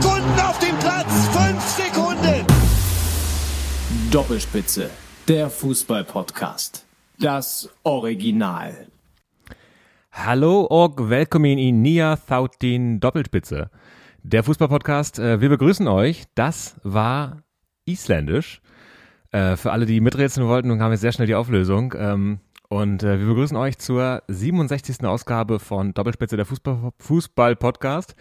Sekunden auf dem Platz. Fünf Sekunden. Doppelspitze, der Fußball-Podcast. Das Original. Hallo und willkommen in Nia Thautin Doppelspitze. Der Fußballpodcast, äh, wir begrüßen euch. Das war isländisch. Äh, für alle, die miträtseln wollten, nun haben wir sehr schnell die Auflösung. Ähm, und äh, wir begrüßen euch zur 67. Ausgabe von Doppelspitze, der Fußball- Fußball-Podcast.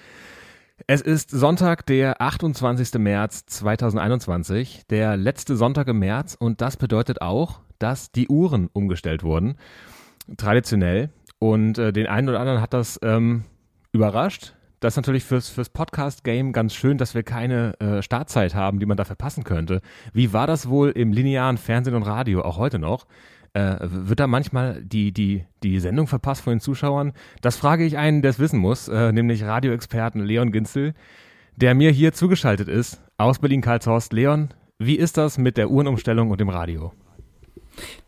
Es ist Sonntag, der 28. März 2021, der letzte Sonntag im März und das bedeutet auch, dass die Uhren umgestellt wurden, traditionell. Und äh, den einen oder anderen hat das ähm, überrascht. Das ist natürlich fürs, fürs Podcast-Game ganz schön, dass wir keine äh, Startzeit haben, die man da verpassen könnte. Wie war das wohl im linearen Fernsehen und Radio, auch heute noch? Äh, wird da manchmal die, die, die Sendung verpasst von den Zuschauern? Das frage ich einen, der es wissen muss, äh, nämlich Radioexperten Leon Ginzel, der mir hier zugeschaltet ist, aus Berlin-Karlshorst. Leon, wie ist das mit der Uhrenumstellung und dem Radio?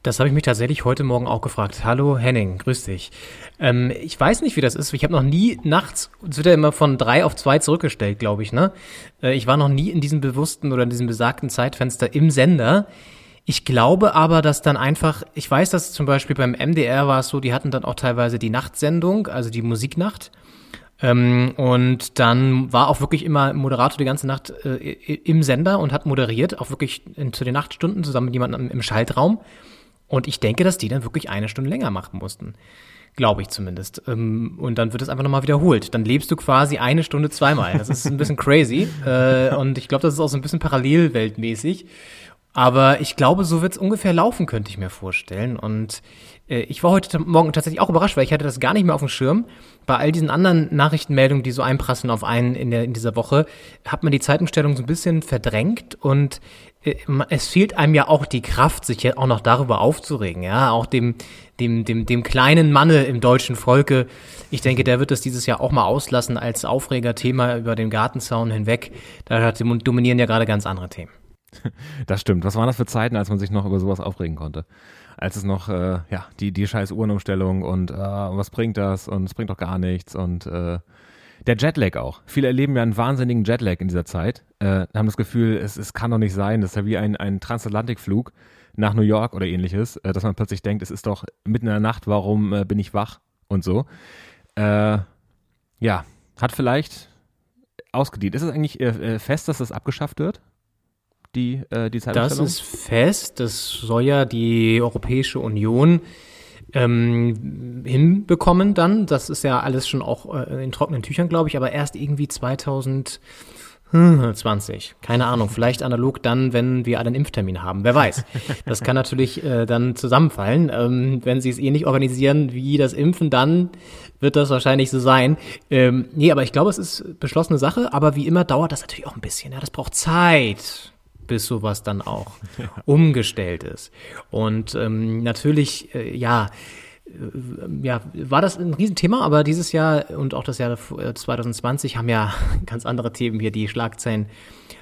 Das habe ich mich tatsächlich heute Morgen auch gefragt. Hallo Henning, grüß dich. Ähm, ich weiß nicht, wie das ist. Ich habe noch nie nachts, es wird ja immer von drei auf zwei zurückgestellt, glaube ich, ne? Äh, ich war noch nie in diesem bewussten oder in diesem besagten Zeitfenster im Sender. Ich glaube aber, dass dann einfach, ich weiß, dass zum Beispiel beim MDR war es so, die hatten dann auch teilweise die Nachtsendung, also die Musiknacht. Ähm, und dann war auch wirklich immer Moderator die ganze Nacht äh, im Sender und hat moderiert, auch wirklich in, zu den Nachtstunden zusammen mit jemandem im, Schaltraum. Und ich denke, dass die dann wirklich eine Stunde länger machen mussten. Glaube ich zumindest. Ähm, und dann wird es einfach nochmal wiederholt. Dann lebst du quasi eine Stunde zweimal. Das ist ein bisschen crazy. Äh, und ich glaube, das ist auch so ein bisschen parallelweltmäßig. Aber ich glaube, so wird es ungefähr laufen, könnte ich mir vorstellen. Und äh, ich war heute Morgen tatsächlich auch überrascht, weil ich hatte das gar nicht mehr auf dem Schirm. Bei all diesen anderen Nachrichtenmeldungen, die so einprassen auf einen in, der, in dieser Woche, hat man die Zeitumstellung so ein bisschen verdrängt und äh, es fehlt einem ja auch die Kraft, sich ja auch noch darüber aufzuregen, ja, auch dem, dem, dem, dem kleinen Manne im deutschen Volke. Ich denke, der wird das dieses Jahr auch mal auslassen als Aufregerthema über den Gartenzaun hinweg. Da dominieren ja gerade ganz andere Themen. Das stimmt. Was waren das für Zeiten, als man sich noch über sowas aufregen konnte? Als es noch, äh, ja, die, die scheiß Uhrenumstellung und äh, was bringt das und es bringt doch gar nichts und äh, der Jetlag auch. Viele erleben ja einen wahnsinnigen Jetlag in dieser Zeit, äh, haben das Gefühl, es, es kann doch nicht sein, das ist ja wie ein, ein Transatlantikflug nach New York oder ähnliches, äh, dass man plötzlich denkt, es ist doch mitten in der Nacht, warum äh, bin ich wach und so. Äh, ja, hat vielleicht ausgedient. Ist es eigentlich äh, äh, fest, dass das abgeschafft wird? Die, äh, die Das Zeitumstellung? ist fest. Das soll ja die Europäische Union ähm, hinbekommen dann. Das ist ja alles schon auch äh, in trockenen Tüchern, glaube ich, aber erst irgendwie 2020. Keine Ahnung, vielleicht analog dann, wenn wir einen Impftermin haben. Wer weiß. Das kann natürlich äh, dann zusammenfallen. Ähm, wenn sie es eh nicht organisieren wie das Impfen, dann wird das wahrscheinlich so sein. Ähm, nee, aber ich glaube, es ist beschlossene Sache, aber wie immer dauert das natürlich auch ein bisschen. Ja, das braucht Zeit bis sowas dann auch umgestellt ist. Und ähm, natürlich, äh, ja, äh, ja, war das ein Riesenthema, aber dieses Jahr und auch das Jahr äh, 2020 haben ja ganz andere Themen hier die Schlagzeilen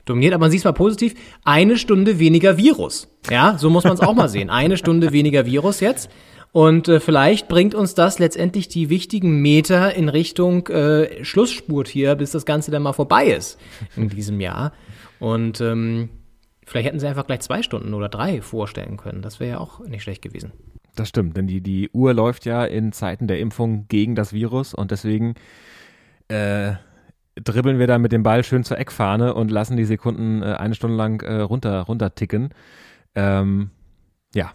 dominiert. Aber man sieht es mal positiv, eine Stunde weniger Virus. Ja, so muss man es auch mal sehen. Eine Stunde weniger Virus jetzt. Und äh, vielleicht bringt uns das letztendlich die wichtigen Meter in Richtung äh, Schlussspurt hier, bis das Ganze dann mal vorbei ist in diesem Jahr. Und ähm, Vielleicht hätten sie einfach gleich zwei Stunden oder drei vorstellen können. Das wäre ja auch nicht schlecht gewesen. Das stimmt, denn die, die Uhr läuft ja in Zeiten der Impfung gegen das Virus und deswegen äh, dribbeln wir da mit dem Ball schön zur Eckfahne und lassen die Sekunden äh, eine Stunde lang äh, runter, runter ticken. Ähm, ja,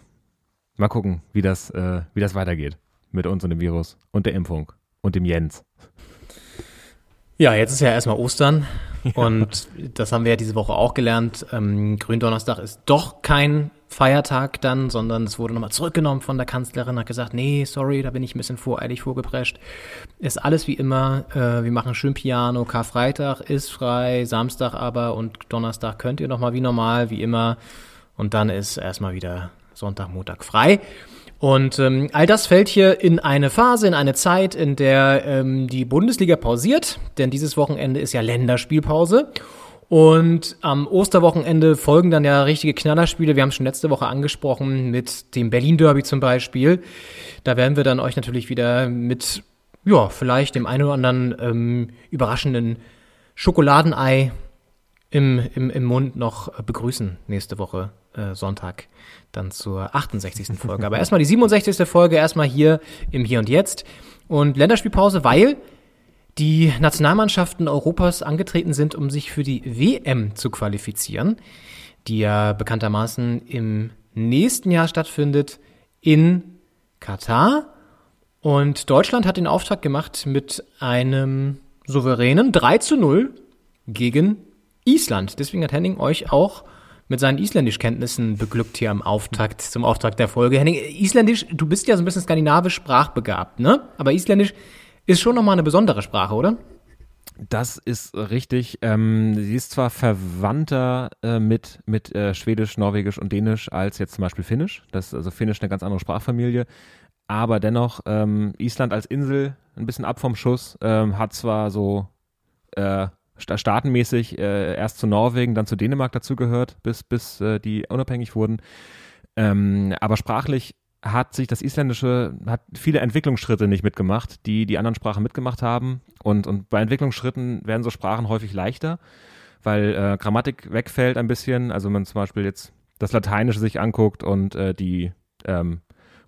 mal gucken, wie das, äh, wie das weitergeht mit uns und dem Virus und der Impfung und dem Jens. Ja, jetzt ist ja erstmal Ostern. Und das haben wir ja diese Woche auch gelernt. Ähm, Gründonnerstag ist doch kein Feiertag dann, sondern es wurde nochmal zurückgenommen von der Kanzlerin, hat gesagt, nee, sorry, da bin ich ein bisschen voreilig vorgeprescht. Ist alles wie immer, äh, wir machen schön Piano, Karfreitag ist frei, Samstag aber und Donnerstag könnt ihr nochmal wie normal, wie immer. Und dann ist erstmal wieder Sonntag, Montag frei. Und ähm, all das fällt hier in eine Phase, in eine Zeit, in der ähm, die Bundesliga pausiert, denn dieses Wochenende ist ja Länderspielpause. Und am Osterwochenende folgen dann ja richtige Knallerspiele. Wir haben es schon letzte Woche angesprochen mit dem Berlin Derby zum Beispiel. Da werden wir dann euch natürlich wieder mit, ja, vielleicht dem einen oder anderen ähm, überraschenden Schokoladenei im, im, im Mund noch begrüßen nächste Woche äh, Sonntag dann zur 68. Folge. Aber erstmal die 67. Folge, erstmal hier im Hier und Jetzt. Und Länderspielpause, weil die Nationalmannschaften Europas angetreten sind, um sich für die WM zu qualifizieren, die ja bekanntermaßen im nächsten Jahr stattfindet in Katar. Und Deutschland hat den Auftrag gemacht mit einem souveränen 3 zu 0 gegen Island. Deswegen hat Henning euch auch mit seinen Isländischkenntnissen beglückt hier am Auftakt, zum Auftakt der Folge. Henning, Isländisch, du bist ja so ein bisschen skandinavisch sprachbegabt, ne? Aber Isländisch ist schon nochmal eine besondere Sprache, oder? Das ist richtig. Ähm, sie ist zwar verwandter äh, mit, mit äh, Schwedisch, Norwegisch und Dänisch als jetzt zum Beispiel Finnisch. Das ist also Finnisch eine ganz andere Sprachfamilie. Aber dennoch, ähm, Island als Insel, ein bisschen ab vom Schuss, ähm, hat zwar so äh, staatenmäßig äh, erst zu Norwegen, dann zu Dänemark dazugehört, bis, bis äh, die unabhängig wurden. Ähm, aber sprachlich hat sich das Isländische, hat viele Entwicklungsschritte nicht mitgemacht, die die anderen Sprachen mitgemacht haben. Und, und bei Entwicklungsschritten werden so Sprachen häufig leichter, weil äh, Grammatik wegfällt ein bisschen. Also wenn man zum Beispiel jetzt das Lateinische sich anguckt und äh, die ähm,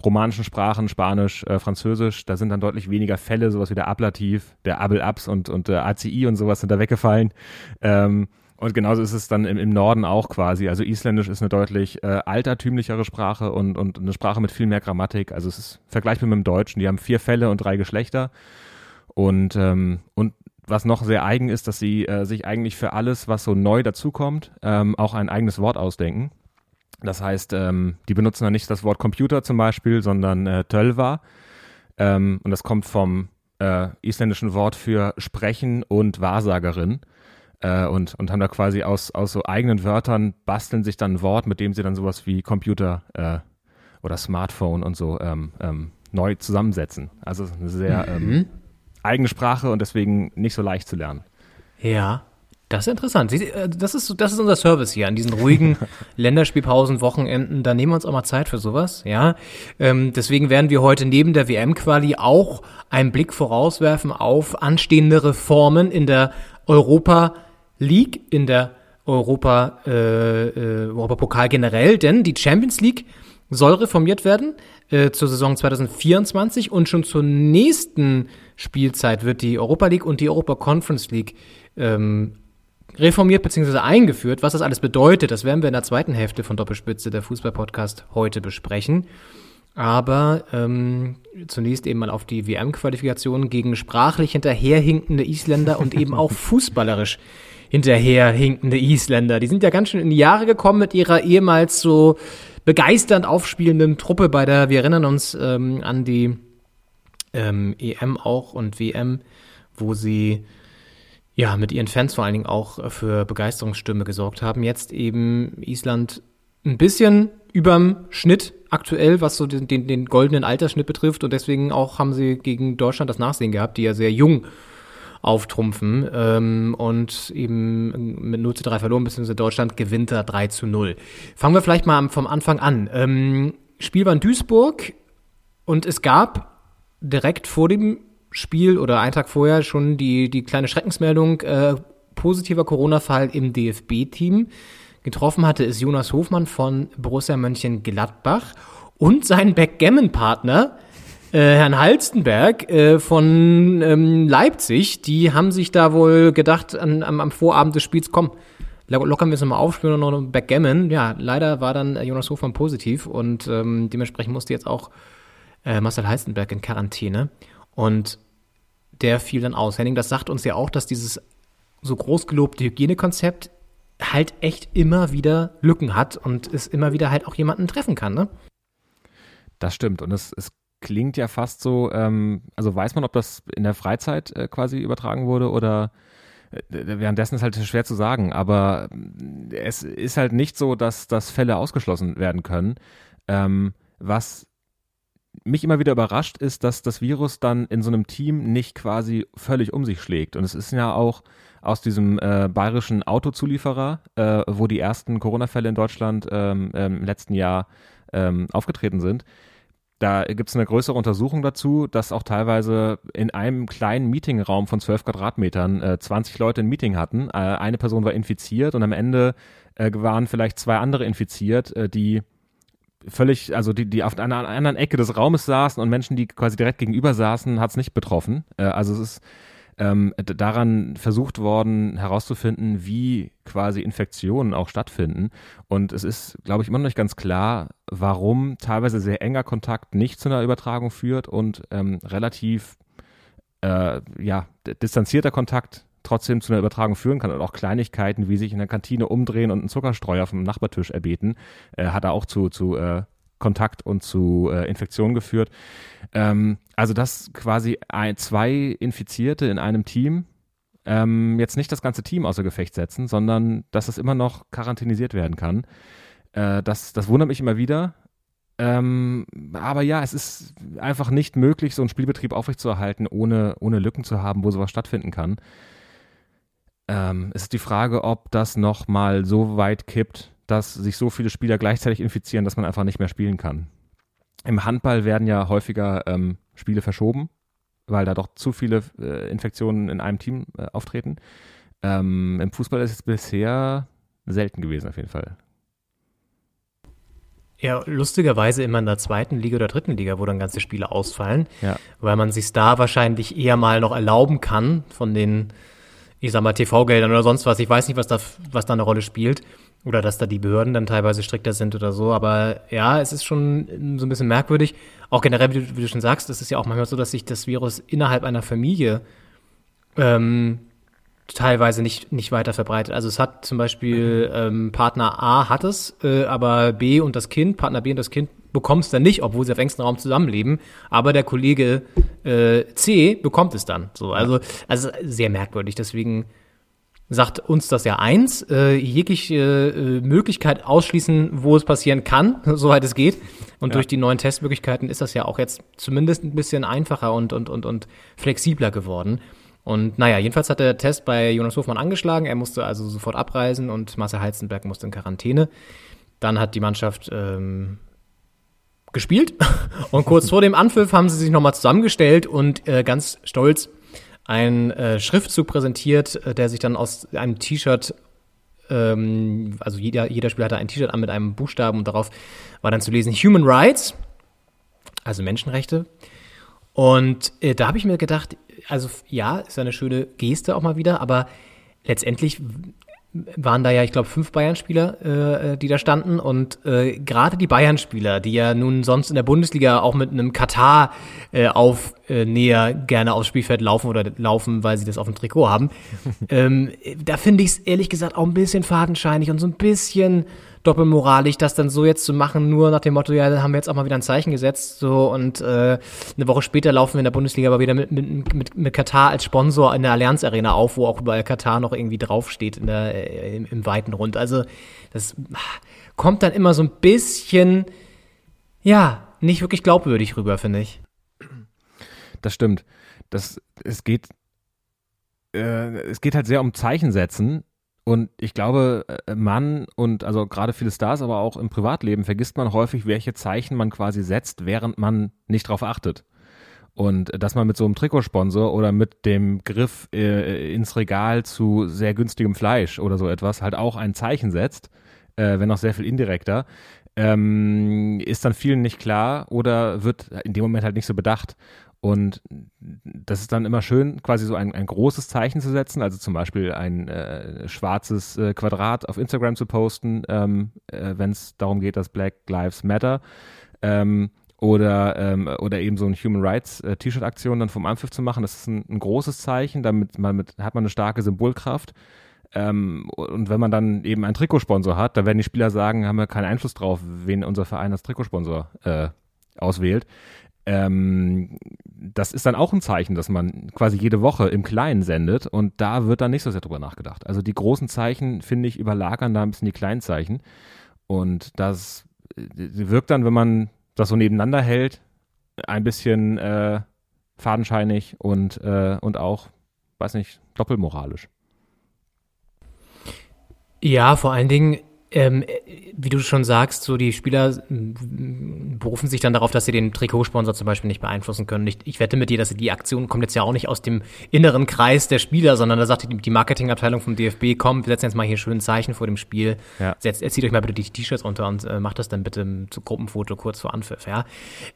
romanischen Sprachen, Spanisch, äh, Französisch, da sind dann deutlich weniger Fälle, sowas wie der Ablativ, der Abel-Abs und, und der ACI und sowas sind da weggefallen. Ähm, und genauso ist es dann im, im Norden auch quasi. Also Isländisch ist eine deutlich äh, altertümlichere Sprache und, und eine Sprache mit viel mehr Grammatik. Also es ist vergleichbar mit dem Deutschen. Die haben vier Fälle und drei Geschlechter. Und, ähm, und was noch sehr eigen ist, dass sie äh, sich eigentlich für alles, was so neu dazukommt, ähm, auch ein eigenes Wort ausdenken. Das heißt, ähm, die benutzen dann nicht das Wort Computer zum Beispiel, sondern äh, Tölva. Ähm, und das kommt vom äh, isländischen Wort für Sprechen und Wahrsagerin. Äh, und, und haben da quasi aus, aus so eigenen Wörtern basteln sich dann ein Wort, mit dem sie dann sowas wie Computer äh, oder Smartphone und so ähm, ähm, neu zusammensetzen. Also eine sehr ähm, Mhm. eigene Sprache und deswegen nicht so leicht zu lernen. Ja. Das ist interessant. Äh, Das ist, das ist unser Service hier an diesen ruhigen Länderspielpausen, Wochenenden. Da nehmen wir uns auch mal Zeit für sowas, ja. Ähm, deswegen werden wir heute neben der WM-Quali auch einen Blick vorauswerfen auf anstehende Reformen in der Europa League, in der Europa, äh, äh, Europapokal generell, denn die Champions League soll reformiert werden äh, zur Saison 2024 und schon zur nächsten Spielzeit wird die Europa League und die Europa Conference League ähm, reformiert bzw. eingeführt. Was das alles bedeutet, das werden wir in der zweiten Hälfte von Doppelspitze, der Fußball-Podcast, heute besprechen. Aber ähm, zunächst eben mal auf die WM-Qualifikation gegen sprachlich hinterherhinkende Isländer und eben auch fußballerisch hinterherhinkende Isländer. Die sind ja ganz schön in die Jahre gekommen mit ihrer ehemals so begeisternd aufspielenden Truppe bei der, wir erinnern uns ähm, an die ähm, EM auch und WM, wo sie ja mit ihren Fans vor allen Dingen auch für Begeisterungsstürme gesorgt haben. Jetzt eben Island ein bisschen überm Schnitt aktuell, was so den, den, den goldenen Altersschnitt betrifft. Und deswegen auch haben sie gegen Deutschland das Nachsehen gehabt, die ja sehr jung auftrumpfen ähm, und eben mit 0 zu 3 verloren, beziehungsweise Deutschland gewinnt da 3 zu 0. Fangen wir vielleicht mal vom Anfang an. Ähm, Spiel war in Duisburg und es gab direkt vor dem Spiel oder einen Tag vorher schon die, die kleine Schreckensmeldung, äh, positiver Corona-Fall im DFB-Team. Getroffen hatte es Jonas Hofmann von Borussia Mönchengladbach und sein Backgammon-Partner, äh, Herrn Halstenberg äh, von ähm, Leipzig. Die haben sich da wohl gedacht an, am, am Vorabend des Spiels, komm, lo- lockern wir es nochmal auf, spielen noch ein Backgammon. Ja, leider war dann äh, Jonas Hofmann positiv und ähm, dementsprechend musste jetzt auch äh, Marcel Heistenberg in Quarantäne. Und der fiel dann aus. Henning, das sagt uns ja auch, dass dieses so groß gelobte Hygienekonzept halt echt immer wieder Lücken hat und es immer wieder halt auch jemanden treffen kann, ne? Das stimmt. Und es, es klingt ja fast so, ähm, also weiß man, ob das in der Freizeit äh, quasi übertragen wurde oder äh, währenddessen ist halt schwer zu sagen, aber äh, es ist halt nicht so, dass, dass Fälle ausgeschlossen werden können. Ähm, was mich immer wieder überrascht ist, dass das Virus dann in so einem Team nicht quasi völlig um sich schlägt. Und es ist ja auch aus diesem äh, bayerischen Autozulieferer, äh, wo die ersten Corona-Fälle in Deutschland ähm, im letzten Jahr ähm, aufgetreten sind. Da gibt es eine größere Untersuchung dazu, dass auch teilweise in einem kleinen Meetingraum von 12 Quadratmetern äh, 20 Leute ein Meeting hatten. Äh, eine Person war infiziert und am Ende äh, waren vielleicht zwei andere infiziert, äh, die völlig, also die, die auf einer anderen Ecke des Raumes saßen und Menschen, die quasi direkt gegenüber saßen, hat es nicht betroffen. Äh, also es ist ähm, daran versucht worden herauszufinden, wie quasi Infektionen auch stattfinden. Und es ist, glaube ich, immer noch nicht ganz klar, warum teilweise sehr enger Kontakt nicht zu einer Übertragung führt und ähm, relativ äh, ja, distanzierter Kontakt trotzdem zu einer Übertragung führen kann und auch Kleinigkeiten wie sich in der Kantine umdrehen und einen Zuckerstreuer vom Nachbartisch erbeten, äh, hat er auch zu, zu äh, Kontakt und zu äh, Infektionen geführt. Ähm, also dass quasi ein, zwei Infizierte in einem Team ähm, jetzt nicht das ganze Team außer Gefecht setzen, sondern dass es immer noch quarantänisiert werden kann. Äh, das, das wundert mich immer wieder. Ähm, aber ja, es ist einfach nicht möglich, so einen Spielbetrieb aufrechtzuerhalten, ohne, ohne Lücken zu haben, wo sowas stattfinden kann. Ähm, es ist die Frage, ob das nochmal so weit kippt, dass sich so viele Spieler gleichzeitig infizieren, dass man einfach nicht mehr spielen kann. Im Handball werden ja häufiger ähm, Spiele verschoben, weil da doch zu viele äh, Infektionen in einem Team äh, auftreten. Ähm, Im Fußball ist es bisher selten gewesen, auf jeden Fall. Ja, lustigerweise immer in der zweiten Liga oder dritten Liga, wo dann ganze Spiele ausfallen, Ja. weil man sich da wahrscheinlich eher mal noch erlauben kann von den, ich sag mal, TV-Geldern oder sonst was. Ich weiß nicht, was da, was da eine Rolle spielt. Oder dass da die Behörden dann teilweise strikter sind oder so. Aber ja, es ist schon so ein bisschen merkwürdig. Auch generell, wie du, wie du schon sagst, es ist ja auch manchmal so, dass sich das Virus innerhalb einer Familie ähm, teilweise nicht, nicht weiter verbreitet. Also es hat zum Beispiel ähm, Partner A hat es, äh, aber B und das Kind, Partner B und das Kind bekommt es dann nicht, obwohl sie auf engstem Raum zusammenleben. Aber der Kollege äh, C bekommt es dann. So, also, also sehr merkwürdig. Deswegen sagt uns das ja eins, äh, jegliche äh, Möglichkeit ausschließen, wo es passieren kann, soweit es geht. Und durch die neuen Testmöglichkeiten ist das ja auch jetzt zumindest ein bisschen einfacher und, und, und, und flexibler geworden. Und naja, jedenfalls hat der Test bei Jonas Hofmann angeschlagen. Er musste also sofort abreisen und Marcel Heizenberg musste in Quarantäne. Dann hat die Mannschaft ähm, gespielt und kurz vor dem Anpfiff haben sie sich nochmal zusammengestellt und äh, ganz stolz einen äh, Schriftzug präsentiert, äh, der sich dann aus einem T-Shirt, ähm, also jeder, jeder Spieler hatte ein T-Shirt an mit einem Buchstaben und darauf war dann zu lesen Human Rights, also Menschenrechte. Und äh, da habe ich mir gedacht, also ja, ist eine schöne Geste auch mal wieder, aber letztendlich waren da ja, ich glaube, fünf Bayern-Spieler, äh, die da standen. Und äh, gerade die Bayern-Spieler, die ja nun sonst in der Bundesliga auch mit einem Katar äh, auf äh, näher gerne aufs Spielfeld laufen oder laufen, weil sie das auf dem Trikot haben, ähm, da finde ich es ehrlich gesagt auch ein bisschen fadenscheinig und so ein bisschen doppelmoralig, das dann so jetzt zu machen, nur nach dem Motto, ja, da haben wir jetzt auch mal wieder ein Zeichen gesetzt, so und äh, eine Woche später laufen wir in der Bundesliga aber wieder mit, mit, mit, mit Katar als Sponsor in der Allianz Arena auf, wo auch überall Katar noch irgendwie draufsteht in der, äh, im, im weiten Rund. Also das kommt dann immer so ein bisschen, ja, nicht wirklich glaubwürdig rüber, finde ich. Das stimmt. Das, es geht, äh, es geht halt sehr um Zeichen setzen. Und ich glaube, äh, man und also gerade viele Stars, aber auch im Privatleben vergisst man häufig, welche Zeichen man quasi setzt, während man nicht drauf achtet. Und äh, dass man mit so einem Trikotsponsor oder mit dem Griff äh, ins Regal zu sehr günstigem Fleisch oder so etwas halt auch ein Zeichen setzt, äh, wenn auch sehr viel indirekter, ähm, ist dann vielen nicht klar oder wird in dem Moment halt nicht so bedacht. Und das ist dann immer schön, quasi so ein, ein großes Zeichen zu setzen, also zum Beispiel ein äh, schwarzes äh, Quadrat auf Instagram zu posten, ähm, äh, wenn es darum geht, dass Black Lives Matter. Ähm, oder, ähm, oder eben so ein Human Rights äh, T-Shirt-Aktion dann vom Anpfiff zu machen. Das ist ein, ein großes Zeichen, damit man mit, hat man eine starke Symbolkraft. Ähm, und wenn man dann eben einen Trikotsponsor hat, da werden die Spieler sagen, haben wir keinen Einfluss drauf, wen unser Verein als Trikotsponsor äh, auswählt. Ähm, das ist dann auch ein Zeichen, dass man quasi jede Woche im Kleinen sendet und da wird dann nicht so sehr drüber nachgedacht. Also die großen Zeichen, finde ich, überlagern da ein bisschen die kleinen Zeichen und das äh, wirkt dann, wenn man das so nebeneinander hält, ein bisschen äh, fadenscheinig und, äh, und auch, weiß nicht, doppelmoralisch. Ja, vor allen Dingen, ähm, wie du schon sagst, so die Spieler mm, berufen sich dann darauf, dass sie den Trikotsponsor zum Beispiel nicht beeinflussen können. Ich, ich wette mit dir, dass die Aktion kommt jetzt ja auch nicht aus dem inneren Kreis der Spieler, sondern da sagt die, die Marketingabteilung vom DFB, komm, wir setzen jetzt mal hier schön ein Zeichen vor dem Spiel. Ja. Setzt, zieht euch mal bitte die T-Shirts unter und äh, macht das dann bitte zu Gruppenfoto kurz vor Anpfiff, ja.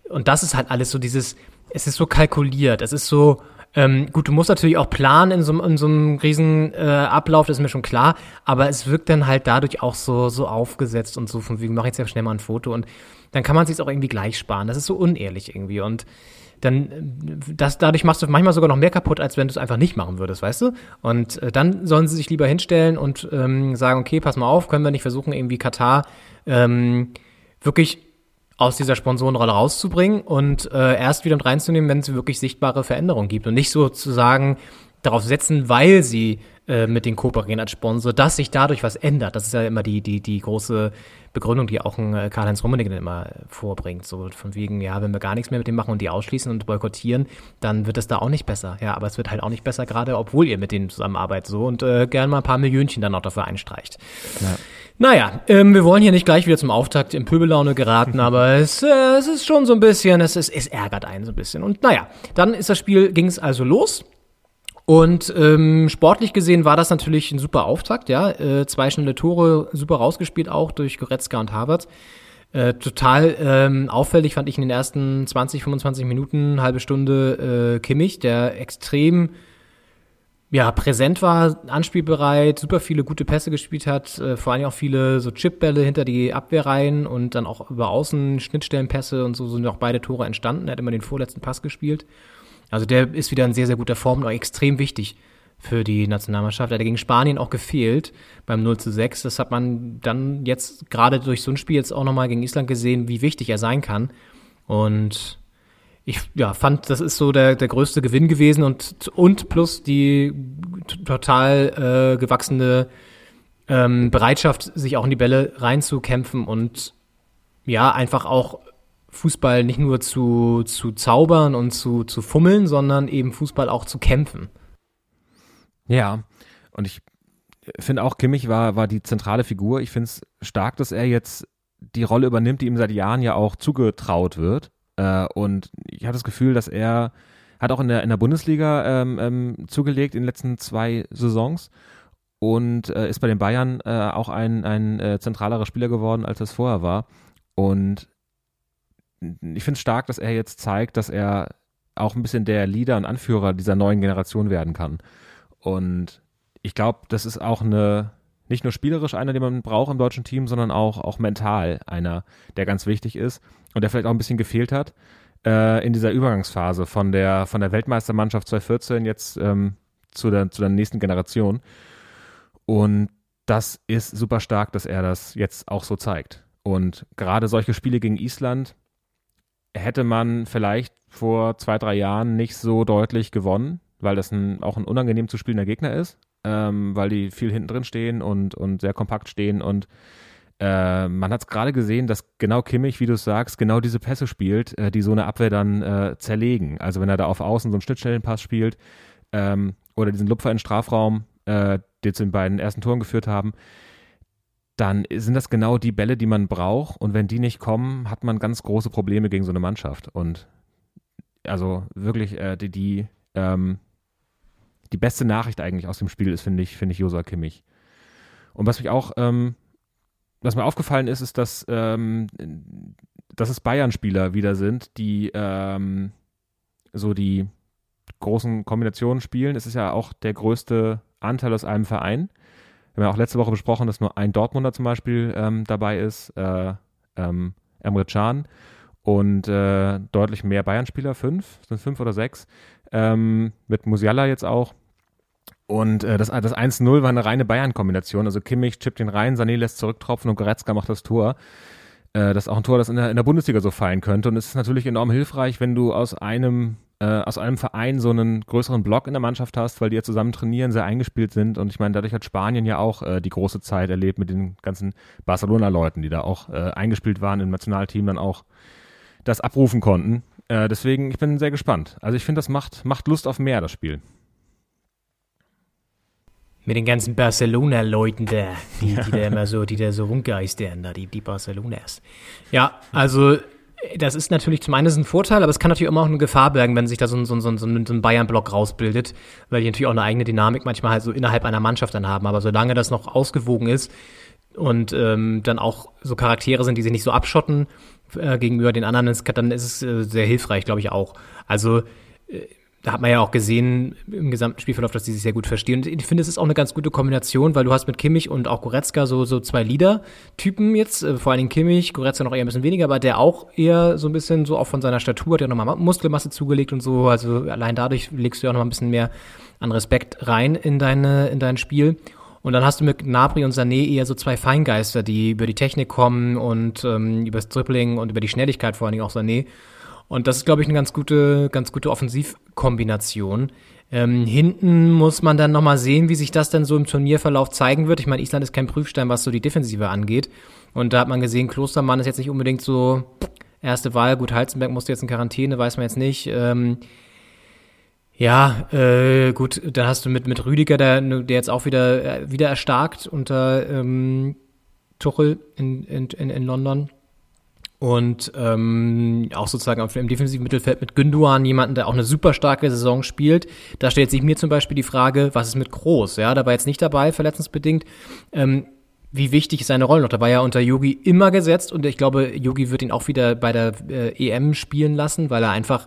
Und das ist halt alles so dieses, es ist so kalkuliert, es ist so, ähm, gut, du musst natürlich auch planen in so, in so einem riesen äh, Ablauf, das ist mir schon klar, aber es wirkt dann halt dadurch auch so, so aufgesetzt und so von wegen, mach jetzt ja schnell mal ein Foto und dann kann man sich auch irgendwie gleich sparen. Das ist so unehrlich irgendwie und dann, das, dadurch machst du manchmal sogar noch mehr kaputt, als wenn du es einfach nicht machen würdest, weißt du? Und äh, dann sollen sie sich lieber hinstellen und ähm, sagen, okay, pass mal auf, können wir nicht versuchen, irgendwie Katar ähm, wirklich aus dieser Sponsorenrolle rauszubringen und äh, erst wieder mit reinzunehmen, wenn es wirklich sichtbare Veränderungen gibt und nicht sozusagen darauf setzen, weil sie äh, mit den kooperieren als Sponsor, dass sich dadurch was ändert. Das ist ja immer die, die, die große Begründung, die auch ein äh, Karl-Heinz Rummenigge immer vorbringt. So von wegen, ja, wenn wir gar nichts mehr mit dem machen und die ausschließen und boykottieren, dann wird es da auch nicht besser. Ja, aber es wird halt auch nicht besser, gerade obwohl ihr mit denen zusammenarbeitet so und äh, gerne mal ein paar Millionchen dann auch dafür einstreicht. Ja. Naja, ähm, wir wollen hier nicht gleich wieder zum Auftakt in Pöbellaune geraten, aber es, äh, es ist schon so ein bisschen, es, ist, es ärgert einen so ein bisschen. Und naja, dann ist das Spiel, ging es also los. Und ähm, sportlich gesehen war das natürlich ein super Auftakt, ja. Äh, zwei schnelle Tore, super rausgespielt auch durch Goretzka und Harvard. Äh, total ähm, auffällig fand ich in den ersten 20, 25 Minuten, halbe Stunde äh, Kimmich, der extrem ja, präsent war, anspielbereit, super viele gute Pässe gespielt hat, äh, vor allem auch viele so Chipbälle hinter die Abwehrreihen und dann auch über Außen Schnittstellenpässe und so sind auch beide Tore entstanden. Er hat immer den vorletzten Pass gespielt. Also der ist wieder in sehr, sehr guter Form und auch extrem wichtig für die Nationalmannschaft. Er hat gegen Spanien auch gefehlt beim 0 zu 6. Das hat man dann jetzt gerade durch so ein Spiel jetzt auch nochmal gegen Island gesehen, wie wichtig er sein kann. Und ich ja, fand, das ist so der, der größte Gewinn gewesen und, und plus die total äh, gewachsene ähm, Bereitschaft, sich auch in die Bälle reinzukämpfen und ja, einfach auch Fußball nicht nur zu, zu zaubern und zu, zu fummeln, sondern eben Fußball auch zu kämpfen. Ja, und ich finde auch, Kimmich war, war die zentrale Figur. Ich finde es stark, dass er jetzt die Rolle übernimmt, die ihm seit Jahren ja auch zugetraut wird. Äh, und ich habe das Gefühl, dass er hat auch in der, in der Bundesliga ähm, ähm, zugelegt in den letzten zwei Saisons und äh, ist bei den Bayern äh, auch ein, ein äh, zentralerer Spieler geworden, als es vorher war. Und ich finde es stark, dass er jetzt zeigt, dass er auch ein bisschen der Leader und Anführer dieser neuen Generation werden kann. Und ich glaube, das ist auch eine, nicht nur spielerisch einer, den man braucht im deutschen Team, sondern auch, auch mental einer, der ganz wichtig ist und der vielleicht auch ein bisschen gefehlt hat äh, in dieser Übergangsphase von der, von der Weltmeistermannschaft 2014 jetzt ähm, zu, der, zu der nächsten Generation. Und das ist super stark, dass er das jetzt auch so zeigt. Und gerade solche Spiele gegen Island hätte man vielleicht vor zwei, drei Jahren nicht so deutlich gewonnen, weil das ein, auch ein unangenehm zu spielender Gegner ist, ähm, weil die viel hinten drin stehen und, und sehr kompakt stehen und äh, man hat es gerade gesehen, dass genau Kimmich, wie du sagst, genau diese Pässe spielt, äh, die so eine Abwehr dann äh, zerlegen. Also wenn er da auf Außen so einen Schnittstellenpass spielt ähm, oder diesen Lupfer in den Strafraum, äh, den zu den beiden ersten Toren geführt haben, dann sind das genau die Bälle, die man braucht. Und wenn die nicht kommen, hat man ganz große Probleme gegen so eine Mannschaft. Und also wirklich äh, die, die, ähm, die beste Nachricht eigentlich aus dem Spiel ist, finde ich, finde ich Josa Kimmich. Und was mich auch ähm, was mir aufgefallen ist, ist, dass, ähm, dass es Bayern-Spieler wieder sind, die ähm, so die großen Kombinationen spielen. Es ist ja auch der größte Anteil aus einem Verein. Wir haben ja auch letzte Woche besprochen, dass nur ein Dortmunder zum Beispiel ähm, dabei ist, äh, ähm, Emre Can. und äh, deutlich mehr Bayern-Spieler, fünf, sind fünf oder sechs, ähm, mit Musiala jetzt auch. Und äh, das, das 1-0 war eine reine Bayern-Kombination. Also Kimmich chippt den rein, Sané lässt zurücktropfen und Goretzka macht das Tor. Äh, das ist auch ein Tor, das in der, in der Bundesliga so fallen könnte. Und es ist natürlich enorm hilfreich, wenn du aus einem äh, aus einem Verein so einen größeren Block in der Mannschaft hast, weil die ja zusammen trainieren, sehr eingespielt sind. Und ich meine, dadurch hat Spanien ja auch äh, die große Zeit erlebt mit den ganzen Barcelona-Leuten, die da auch äh, eingespielt waren im Nationalteam, dann auch das abrufen konnten. Äh, deswegen, ich bin sehr gespannt. Also ich finde, das macht, macht Lust auf mehr, das Spiel. Mit den ganzen Barcelona-Leuten da, die, die da immer so, die da so rumgeistern, da, die, die Barcelonas. Ja, also das ist natürlich zum einen ein Vorteil, aber es kann natürlich immer auch eine Gefahr bergen, wenn sich da so ein, so ein, so ein, so ein Bayern-Block rausbildet, weil die natürlich auch eine eigene Dynamik manchmal halt so innerhalb einer Mannschaft dann haben. Aber solange das noch ausgewogen ist und ähm, dann auch so Charaktere sind, die sich nicht so abschotten äh, gegenüber den anderen, dann ist es äh, sehr hilfreich, glaube ich auch. Also äh, da hat man ja auch gesehen im gesamten Spielverlauf, dass die sich sehr gut verstehen. Und ich finde, es ist auch eine ganz gute Kombination, weil du hast mit Kimmich und auch Goretzka so, so zwei Leader-Typen jetzt, äh, vor allen Dingen Kimmich, Goretzka noch eher ein bisschen weniger, aber der auch eher so ein bisschen so auch von seiner Statur, hat ja nochmal Muskelmasse zugelegt und so, also allein dadurch legst du ja auch noch ein bisschen mehr an Respekt rein in deine, in dein Spiel. Und dann hast du mit Nabri und Sané eher so zwei Feingeister, die über die Technik kommen und ähm, über das Dribbling und über die Schnelligkeit vor allen Dingen auch Sané. Und das ist, glaube ich, eine ganz gute, ganz gute Offensivkombination. Ähm, hinten muss man dann nochmal sehen, wie sich das dann so im Turnierverlauf zeigen wird. Ich meine, Island ist kein Prüfstein, was so die Defensive angeht. Und da hat man gesehen, Klostermann ist jetzt nicht unbedingt so erste Wahl. Gut, Halzenberg musste jetzt in Quarantäne, weiß man jetzt nicht. Ähm, ja, äh, gut, dann hast du mit, mit Rüdiger, der, der jetzt auch wieder, äh, wieder erstarkt unter ähm, Tuchel in, in, in, London. Und ähm, auch sozusagen dem defensiven Mittelfeld mit Günduan jemanden, der auch eine super starke Saison spielt. Da stellt sich mir zum Beispiel die Frage, was ist mit Groß? Ja, da war jetzt nicht dabei, verletzungsbedingt. Ähm, wie wichtig ist seine Rolle noch? Da war ja unter Yogi immer gesetzt und ich glaube, Yogi wird ihn auch wieder bei der äh, EM spielen lassen, weil er einfach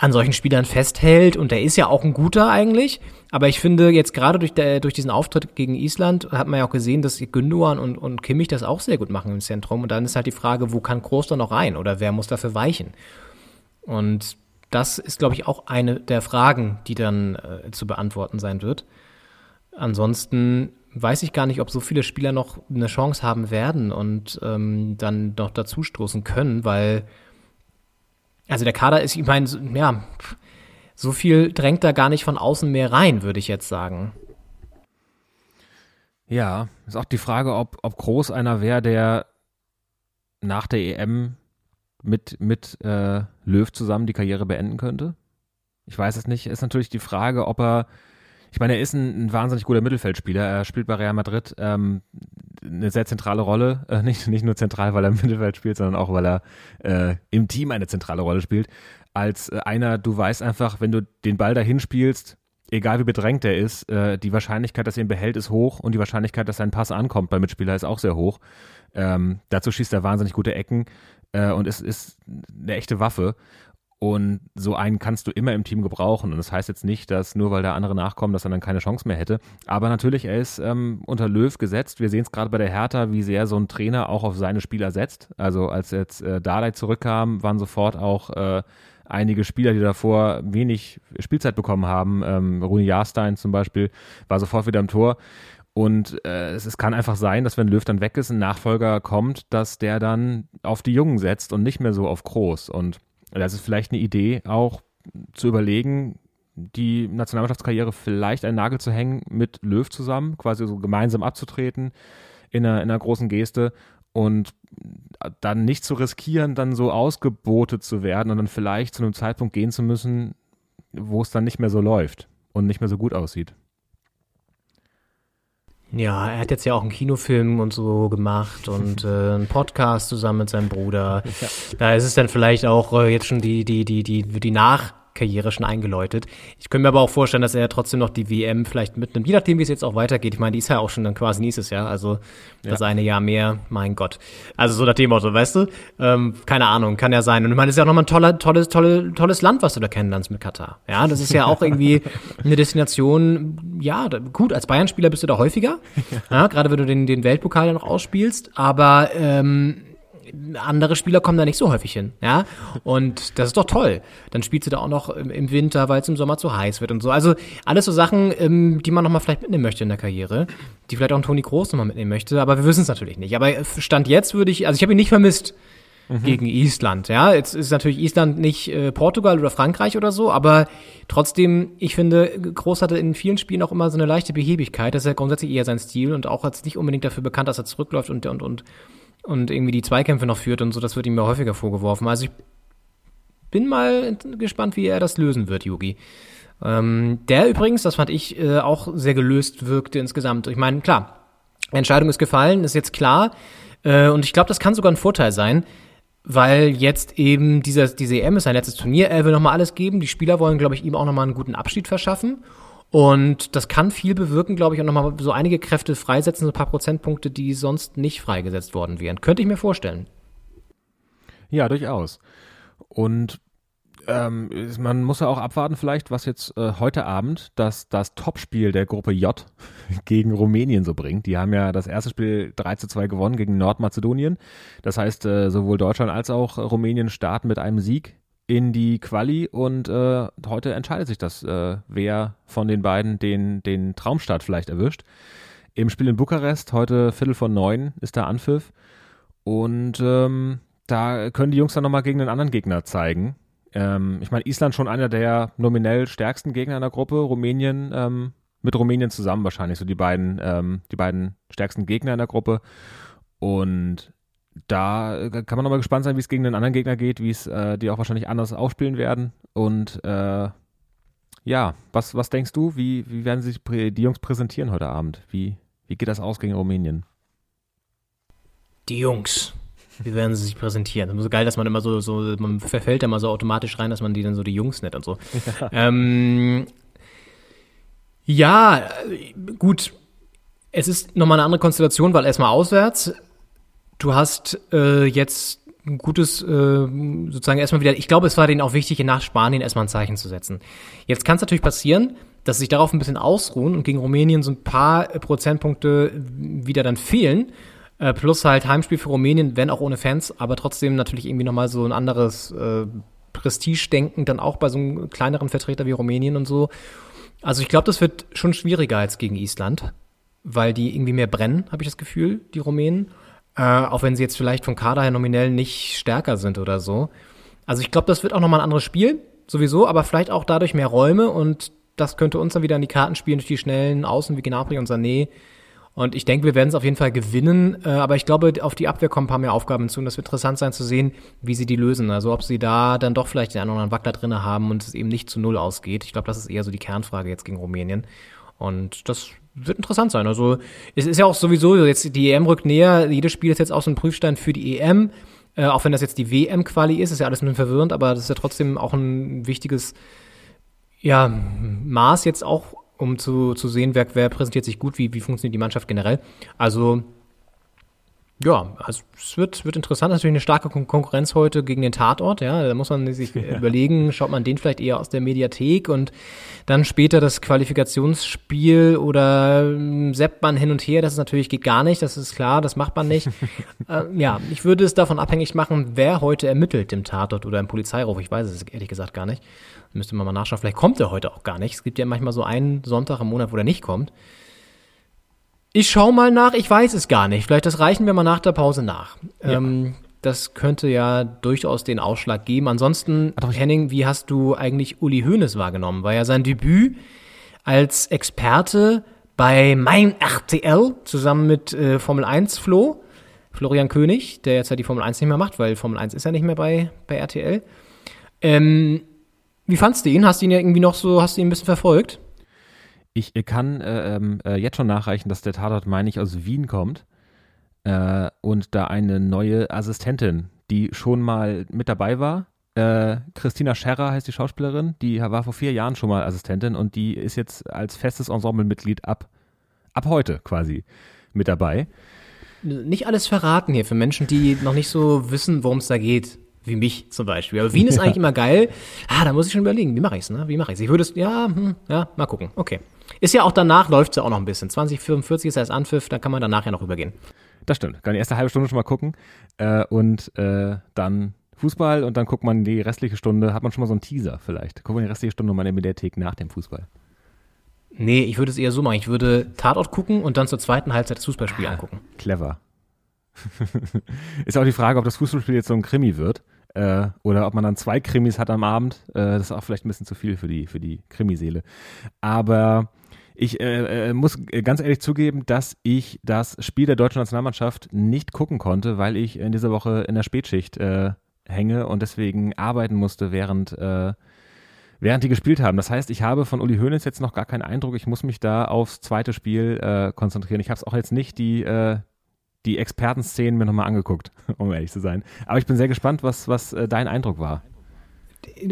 an solchen Spielern festhält und der ist ja auch ein guter eigentlich. Aber ich finde jetzt gerade durch, der, durch diesen Auftritt gegen Island hat man ja auch gesehen, dass Gündogan und, und Kimmich das auch sehr gut machen im Zentrum. Und dann ist halt die Frage, wo kann Kroos da noch rein oder wer muss dafür weichen? Und das ist, glaube ich, auch eine der Fragen, die dann äh, zu beantworten sein wird. Ansonsten weiß ich gar nicht, ob so viele Spieler noch eine Chance haben werden und ähm, dann noch dazustoßen können, weil also der Kader ist, ich meine, ja, so viel drängt da gar nicht von außen mehr rein, würde ich jetzt sagen. Ja, ist auch die Frage, ob, ob Groß einer wäre, der nach der EM mit, mit äh, Löw zusammen die Karriere beenden könnte. Ich weiß es nicht. Ist natürlich die Frage, ob er ich meine, er ist ein, ein, wahnsinnig guter Mittelfeldspieler. Er spielt bei Real Madrid ähm, eine sehr zentrale Rolle. Äh, nicht, nicht nur zentral, weil er im Mittelfeld spielt, sondern auch, weil er äh, im Team eine zentrale Rolle spielt. Als äh, einer, du weißt einfach, wenn du den Ball dahin spielst, egal wie bedrängt er ist, äh, die Wahrscheinlichkeit, dass er ihn behält, ist hoch und die Wahrscheinlichkeit, dass sein Pass ankommt beim Mitspieler, ist auch sehr hoch. Ähm, dazu schießt er wahnsinnig gute Ecken äh, und es ist eine echte Waffe. Und so einen kannst du immer im Team gebrauchen. Und das heißt jetzt nicht, dass nur weil der andere nachkommt, dass er dann keine Chance mehr hätte. Aber natürlich, er ist ähm, unter Löw gesetzt. Wir sehen es gerade bei der Hertha, wie sehr so ein Trainer auch auf seine Spieler setzt. Also als jetzt äh, Dardai zurückkam, waren sofort auch äh, einige Spieler, die davor wenig Spielzeit bekommen haben. Ähm, Rune Jahrstein zum Beispiel war sofort wieder im Tor. Und äh, es, es kann einfach sein, dass wenn Löw dann weg ist, ein Nachfolger kommt, dass der dann auf die Jungen setzt und nicht mehr so auf Groß. Und das ist vielleicht eine Idee, auch zu überlegen, die Nationalmannschaftskarriere vielleicht einen Nagel zu hängen mit Löw zusammen, quasi so gemeinsam abzutreten in einer, in einer großen Geste und dann nicht zu riskieren, dann so ausgebotet zu werden und dann vielleicht zu einem Zeitpunkt gehen zu müssen, wo es dann nicht mehr so läuft und nicht mehr so gut aussieht. Ja, er hat jetzt ja auch einen Kinofilm und so gemacht und äh, einen Podcast zusammen mit seinem Bruder. Ja. Da ist es dann vielleicht auch äh, jetzt schon die, die, die, die, die Nach- Karriere schon eingeläutet. Ich könnte mir aber auch vorstellen, dass er trotzdem noch die WM vielleicht mitnimmt, je nachdem, wie es jetzt auch weitergeht. Ich meine, die ist ja auch schon dann quasi nächstes Jahr, also das ja. eine Jahr mehr, mein Gott. Also so nach dem Motto, weißt du? Ähm, keine Ahnung, kann ja sein. Und ich meine, das ist ja auch nochmal ein toller, tolles, tolles, tolles Land, was du da kennenlernst mit Katar. Ja, das ist ja auch irgendwie eine Destination, ja, gut, als Bayern-Spieler bist du da häufiger, ja, gerade wenn du den, den Weltpokal dann noch ausspielst, aber ähm, andere Spieler kommen da nicht so häufig hin, ja. Und das ist doch toll. Dann spielst du da auch noch im, Winter, weil es im Sommer zu heiß wird und so. Also alles so Sachen, ähm, die man nochmal vielleicht mitnehmen möchte in der Karriere, die vielleicht auch ein Toni Kroos nochmal mitnehmen möchte, aber wir wissen es natürlich nicht. Aber Stand jetzt würde ich, also ich habe ihn nicht vermisst gegen Island. Ja, jetzt ist natürlich Island nicht äh, Portugal oder Frankreich oder so, aber trotzdem, ich finde, Groß hatte in vielen Spielen auch immer so eine leichte Behebigkeit. Das ist ja grundsätzlich eher sein Stil und auch jetzt nicht unbedingt dafür bekannt, dass er zurückläuft und und und und irgendwie die Zweikämpfe noch führt und so. Das wird ihm ja häufiger vorgeworfen. Also ich bin mal gespannt, wie er das lösen wird, Yugi. Ähm, der übrigens, das fand ich äh, auch sehr gelöst wirkte insgesamt. Ich meine, klar, Entscheidung ist gefallen, ist jetzt klar. Äh, und ich glaube, das kann sogar ein Vorteil sein, weil jetzt eben dieser, diese EM ist sein letztes Turnier. Er will nochmal alles geben. Die Spieler wollen, glaube ich, ihm auch nochmal einen guten Abschied verschaffen. Und das kann viel bewirken, glaube ich, und nochmal so einige Kräfte freisetzen, so ein paar Prozentpunkte, die sonst nicht freigesetzt worden wären. Könnte ich mir vorstellen. Ja, durchaus. Und ähm, man muss ja auch abwarten, vielleicht, was jetzt äh, heute Abend das, das Topspiel der Gruppe J gegen Rumänien so bringt. Die haben ja das erste Spiel 3 zu 2 gewonnen gegen Nordmazedonien. Das heißt, äh, sowohl Deutschland als auch Rumänien starten mit einem Sieg in die Quali und äh, heute entscheidet sich das, äh, wer von den beiden den, den Traumstart vielleicht erwischt. Im Spiel in Bukarest, heute Viertel von neun, ist der Anpfiff. Und ähm, da können die Jungs dann nochmal gegen einen anderen Gegner zeigen. Ähm, ich meine, Island schon einer der nominell stärksten Gegner in der Gruppe, Rumänien ähm, mit Rumänien zusammen wahrscheinlich so die beiden, ähm, die beiden stärksten Gegner in der Gruppe. Und da kann man nochmal gespannt sein, wie es gegen den anderen Gegner geht, wie es äh, die auch wahrscheinlich anders aufspielen werden. Und äh, ja, was, was denkst du, wie, wie werden sich die Jungs präsentieren heute Abend? Wie, wie geht das aus gegen Rumänien? Die Jungs. Wie werden sie sich präsentieren? Das ist so geil, dass man immer so, so, man verfällt da mal so automatisch rein, dass man die dann so die Jungs nennt und so. Ja. Ähm, ja, gut. Es ist nochmal eine andere Konstellation, weil erstmal auswärts. Du hast äh, jetzt ein gutes, äh, sozusagen erstmal wieder, ich glaube, es war denen auch wichtig, nach Spanien erstmal ein Zeichen zu setzen. Jetzt kann es natürlich passieren, dass sie sich darauf ein bisschen ausruhen und gegen Rumänien so ein paar Prozentpunkte wieder dann fehlen. Äh, plus halt Heimspiel für Rumänien, wenn auch ohne Fans, aber trotzdem natürlich irgendwie nochmal so ein anderes äh, Prestige-Denken dann auch bei so einem kleineren Vertreter wie Rumänien und so. Also ich glaube, das wird schon schwieriger als gegen Island, weil die irgendwie mehr brennen, habe ich das Gefühl, die Rumänen. Äh, auch wenn sie jetzt vielleicht vom Kader her nominell nicht stärker sind oder so. Also ich glaube, das wird auch nochmal ein anderes Spiel, sowieso, aber vielleicht auch dadurch mehr Räume und das könnte uns dann wieder in die Karten spielen durch die schnellen Außen wie Gnabry und Sané. Und ich denke, wir werden es auf jeden Fall gewinnen. Äh, aber ich glaube, auf die Abwehr kommen ein paar mehr Aufgaben zu. Und das wird interessant sein zu sehen, wie sie die lösen. Also ob sie da dann doch vielleicht den einen oder anderen Wackler drin haben und es eben nicht zu Null ausgeht. Ich glaube, das ist eher so die Kernfrage jetzt gegen Rumänien. Und das wird interessant sein. Also es ist ja auch sowieso, jetzt die EM rückt näher. Jedes Spiel ist jetzt auch so ein Prüfstein für die EM. Äh, auch wenn das jetzt die WM-Quali ist, ist ja alles ein bisschen verwirrend, aber das ist ja trotzdem auch ein wichtiges ja, Maß jetzt auch um zu, zu sehen, wer, wer präsentiert sich gut, wie, wie funktioniert die Mannschaft generell. Also ja, also es wird, wird interessant. Natürlich eine starke Kon Konkurrenz heute gegen den Tatort. Ja, da muss man sich ja. überlegen, schaut man den vielleicht eher aus der Mediathek und dann später das Qualifikationsspiel oder ähm, seppt man hin und her. Das ist natürlich geht gar nicht. Das ist klar, das macht man nicht. äh, ja, ich würde es davon abhängig machen, wer heute ermittelt im Tatort oder im Polizeiruf. Ich weiß es ehrlich gesagt gar nicht. Müsste man mal nachschauen. Vielleicht kommt er heute auch gar nicht. Es gibt ja manchmal so einen Sonntag im Monat, wo er nicht kommt. Ich schau mal nach, ich weiß es gar nicht. Vielleicht das reichen wir mal nach der Pause nach. Ja. Ähm, das könnte ja durchaus den Ausschlag geben. Ansonsten, Henning, wie hast du eigentlich Uli Hoeneß wahrgenommen? War ja sein Debüt als Experte bei Mein RTL zusammen mit äh, Formel 1 Flo, Florian König, der jetzt ja die Formel 1 nicht mehr macht, weil Formel 1 ist ja nicht mehr bei, bei RTL. Ähm, wie fandst du ihn? Hast du ihn ja irgendwie noch so, hast du ihn ein bisschen verfolgt? Ich kann äh, ähm, äh, jetzt schon nachreichen, dass der Tatort, meine ich, aus Wien kommt äh, und da eine neue Assistentin, die schon mal mit dabei war. Äh, Christina Scherrer heißt die Schauspielerin, die war vor vier Jahren schon mal Assistentin und die ist jetzt als festes Ensemblemitglied ab, ab heute quasi mit dabei. Nicht alles verraten hier für Menschen, die noch nicht so wissen, worum es da geht wie mich zum Beispiel. Aber Wien ist eigentlich immer geil. Ah, da muss ich schon überlegen, wie mache ich es, ne? Wie mache ich es? Ich würde es, ja, hm, ja, mal gucken. Okay. Ist ja auch danach, läuft es ja auch noch ein bisschen. 2045 ist erst Anpfiff, da kann man danach ja noch übergehen. das stimmt. Kann die erste halbe Stunde schon mal gucken äh, und äh, dann Fußball und dann guckt man die restliche Stunde, hat man schon mal so einen Teaser vielleicht. Guckt man die restliche Stunde mal in der Mediathek nach dem Fußball. Nee, ich würde es eher so machen. Ich würde Tatort gucken und dann zur zweiten Halbzeit das Fußballspiel Ah. angucken. Clever. ist auch die Frage, ob das Fußballspiel jetzt so ein Krimi wird äh, oder ob man dann zwei Krimis hat am Abend. Äh, das ist auch vielleicht ein bisschen zu viel für die, für die Krimiseele. Aber ich äh, äh, muss ganz ehrlich zugeben, dass ich das Spiel der deutschen Nationalmannschaft nicht gucken konnte, weil ich in dieser Woche in der Spätschicht äh, hänge und deswegen arbeiten musste, während, äh, während die gespielt haben. Das heißt, ich habe von Uli Hoeneß jetzt noch gar keinen Eindruck. Ich muss mich da aufs zweite Spiel äh, konzentrieren. Ich habe es auch jetzt nicht die, äh, die Expertenszenen mir nochmal angeguckt, um ehrlich zu sein. Aber ich bin sehr gespannt, was, was dein Eindruck war.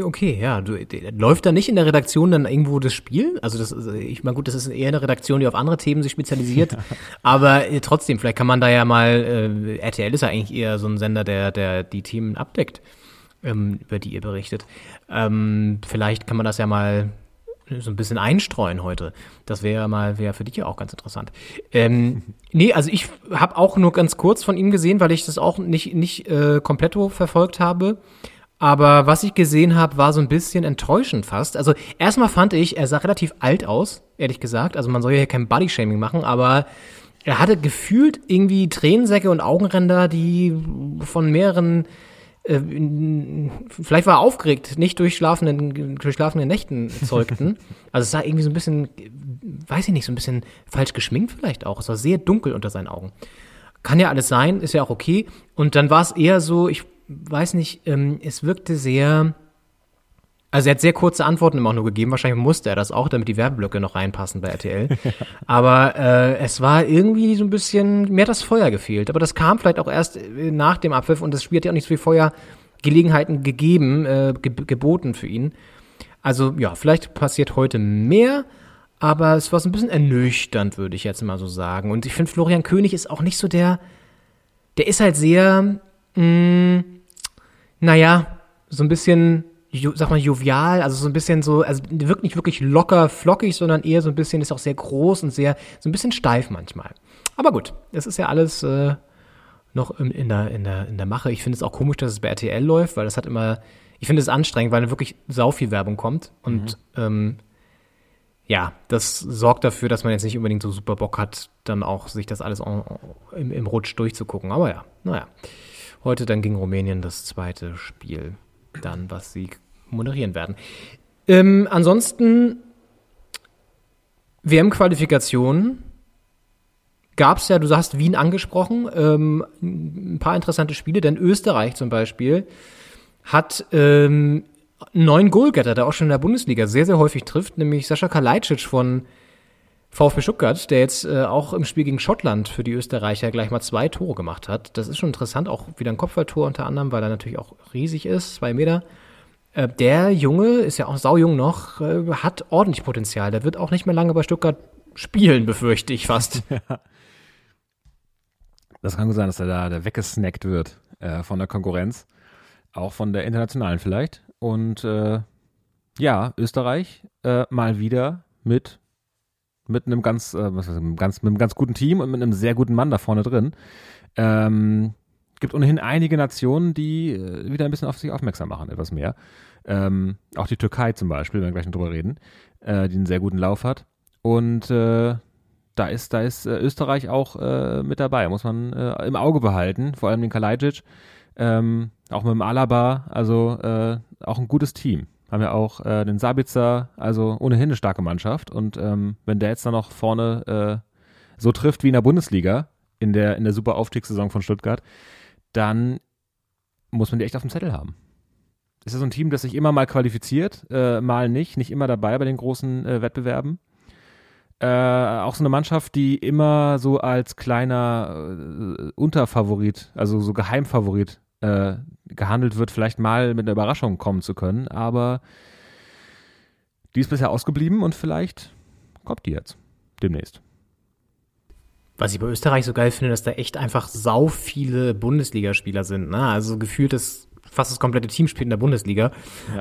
Okay, ja. Du, läuft da nicht in der Redaktion dann irgendwo das Spiel? Also das, ich meine, gut, das ist eher eine Redaktion, die auf andere Themen sich spezialisiert. Aber äh, trotzdem, vielleicht kann man da ja mal, äh, RTL ist ja eigentlich eher so ein Sender, der, der die Themen abdeckt, ähm, über die ihr berichtet. Ähm, vielleicht kann man das ja mal so ein bisschen einstreuen heute. Das wäre mal wäre für dich ja auch ganz interessant. Ähm, nee, also ich habe auch nur ganz kurz von ihm gesehen, weil ich das auch nicht nicht äh, komplett verfolgt habe. Aber was ich gesehen habe, war so ein bisschen enttäuschend fast. Also erstmal fand ich, er sah relativ alt aus, ehrlich gesagt. Also man soll ja hier kein Bodyshaming machen, aber er hatte gefühlt irgendwie Tränensäcke und Augenränder, die von mehreren äh, vielleicht war er aufgeregt, nicht durch schlafenden, durch schlafenden Nächten zeugten. also es sah irgendwie so ein bisschen, weiß ich nicht, so ein bisschen falsch geschminkt vielleicht auch. Es war sehr dunkel unter seinen Augen. Kann ja alles sein, ist ja auch okay. Und dann war es eher so, ich weiß nicht, ähm, es wirkte sehr, also er hat sehr kurze Antworten immer auch nur gegeben. Wahrscheinlich musste er das auch, damit die Werbeblöcke noch reinpassen bei RTL. Aber äh, es war irgendwie so ein bisschen, mir hat das Feuer gefehlt. Aber das kam vielleicht auch erst äh, nach dem Abpfiff und das Spiel hat ja auch nicht so viel Feuergelegenheiten gegeben, äh, ge geboten für ihn. Also ja, vielleicht passiert heute mehr, aber es war so ein bisschen ernüchternd, würde ich jetzt mal so sagen. Und ich finde, Florian König ist auch nicht so der, der ist halt sehr, mh, naja, so ein bisschen, sag mal, jovial, also so ein bisschen so, also wirkt nicht wirklich locker, flockig, sondern eher so ein bisschen, ist auch sehr groß und sehr, so ein bisschen steif manchmal. Aber gut, es ist ja alles äh, noch in, in, der, in, der, in der Mache. Ich finde es auch komisch, dass es bei RTL läuft, weil das hat immer, ich finde es anstrengend, weil wirklich sau viel Werbung kommt und ähm, ja, das sorgt dafür, dass man jetzt nicht unbedingt so super Bock hat, dann auch sich das alles im, im Rutsch durchzugucken. Aber ja, naja. Heute dann gegen Rumänien das zweite Spiel, dann, was sie moderieren werden. Ähm, ansonsten WM-Qualifikation gab es ja, du hast Wien angesprochen, ähm, ein paar interessante Spiele, denn Österreich zum Beispiel hat ähm, neuen Goalgetter, der auch schon in der Bundesliga sehr, sehr häufig trifft, nämlich Sascha Kalajdzic von VfB Stuttgart, der jetzt äh, auch im Spiel gegen Schottland für die Österreicher gleich mal zwei Tore gemacht hat. Das ist schon interessant, auch wieder ein Kopfballtor unter anderem, weil er natürlich auch riesig ist, zwei Meter. Äh, der Junge ist ja auch saujung noch, äh, hat ordentlich Potenzial. Der wird auch nicht mehr lange bei Stuttgart spielen, befürchte ich fast. Das kann gut sein, dass er da, da weggesnackt wird äh, von der Konkurrenz. Auch von der internationalen vielleicht. Und äh, ja, Österreich äh, mal wieder mit, mit einem ganz, äh, was weiß ich, einem ganz, mit einem ganz guten Team und mit einem sehr guten Mann da vorne drin. Ähm, gibt ohnehin einige Nationen, die äh, wieder ein bisschen auf sich aufmerksam machen, etwas mehr. Ähm, auch die Türkei zum Beispiel, wenn wir gleich noch drüber reden, äh, die einen sehr guten Lauf hat. Und äh, da ist, da ist äh, Österreich auch äh, mit dabei, muss man äh, im Auge behalten, vor allem den Kalajdzic, ähm, auch mit dem Alaba, also auch ein gutes Team. Haben ja auch äh, den Sabitzer, also ohnehin eine starke Mannschaft. Und ähm, wenn der jetzt dann noch vorne äh, so trifft wie in der Bundesliga, in der, in der super Aufstiegssaison von Stuttgart, dann muss man die echt auf dem Zettel haben. Ist das so ein Team, das sich immer mal qualifiziert, äh, mal nicht, nicht immer dabei bei den großen äh, Wettbewerben? Äh, auch so eine Mannschaft, die immer so als kleiner äh, Unterfavorit, also so Geheimfavorit äh, gehandelt wird, vielleicht mal mit einer Überraschung kommen zu können, aber die ist bisher ausgeblieben und vielleicht kommt die jetzt demnächst. Was ich bei Österreich so geil finde, dass da echt einfach sau viele Bundesligaspieler sind. Ne? Also gefühlt ist fast das komplette Team spielt in der Bundesliga.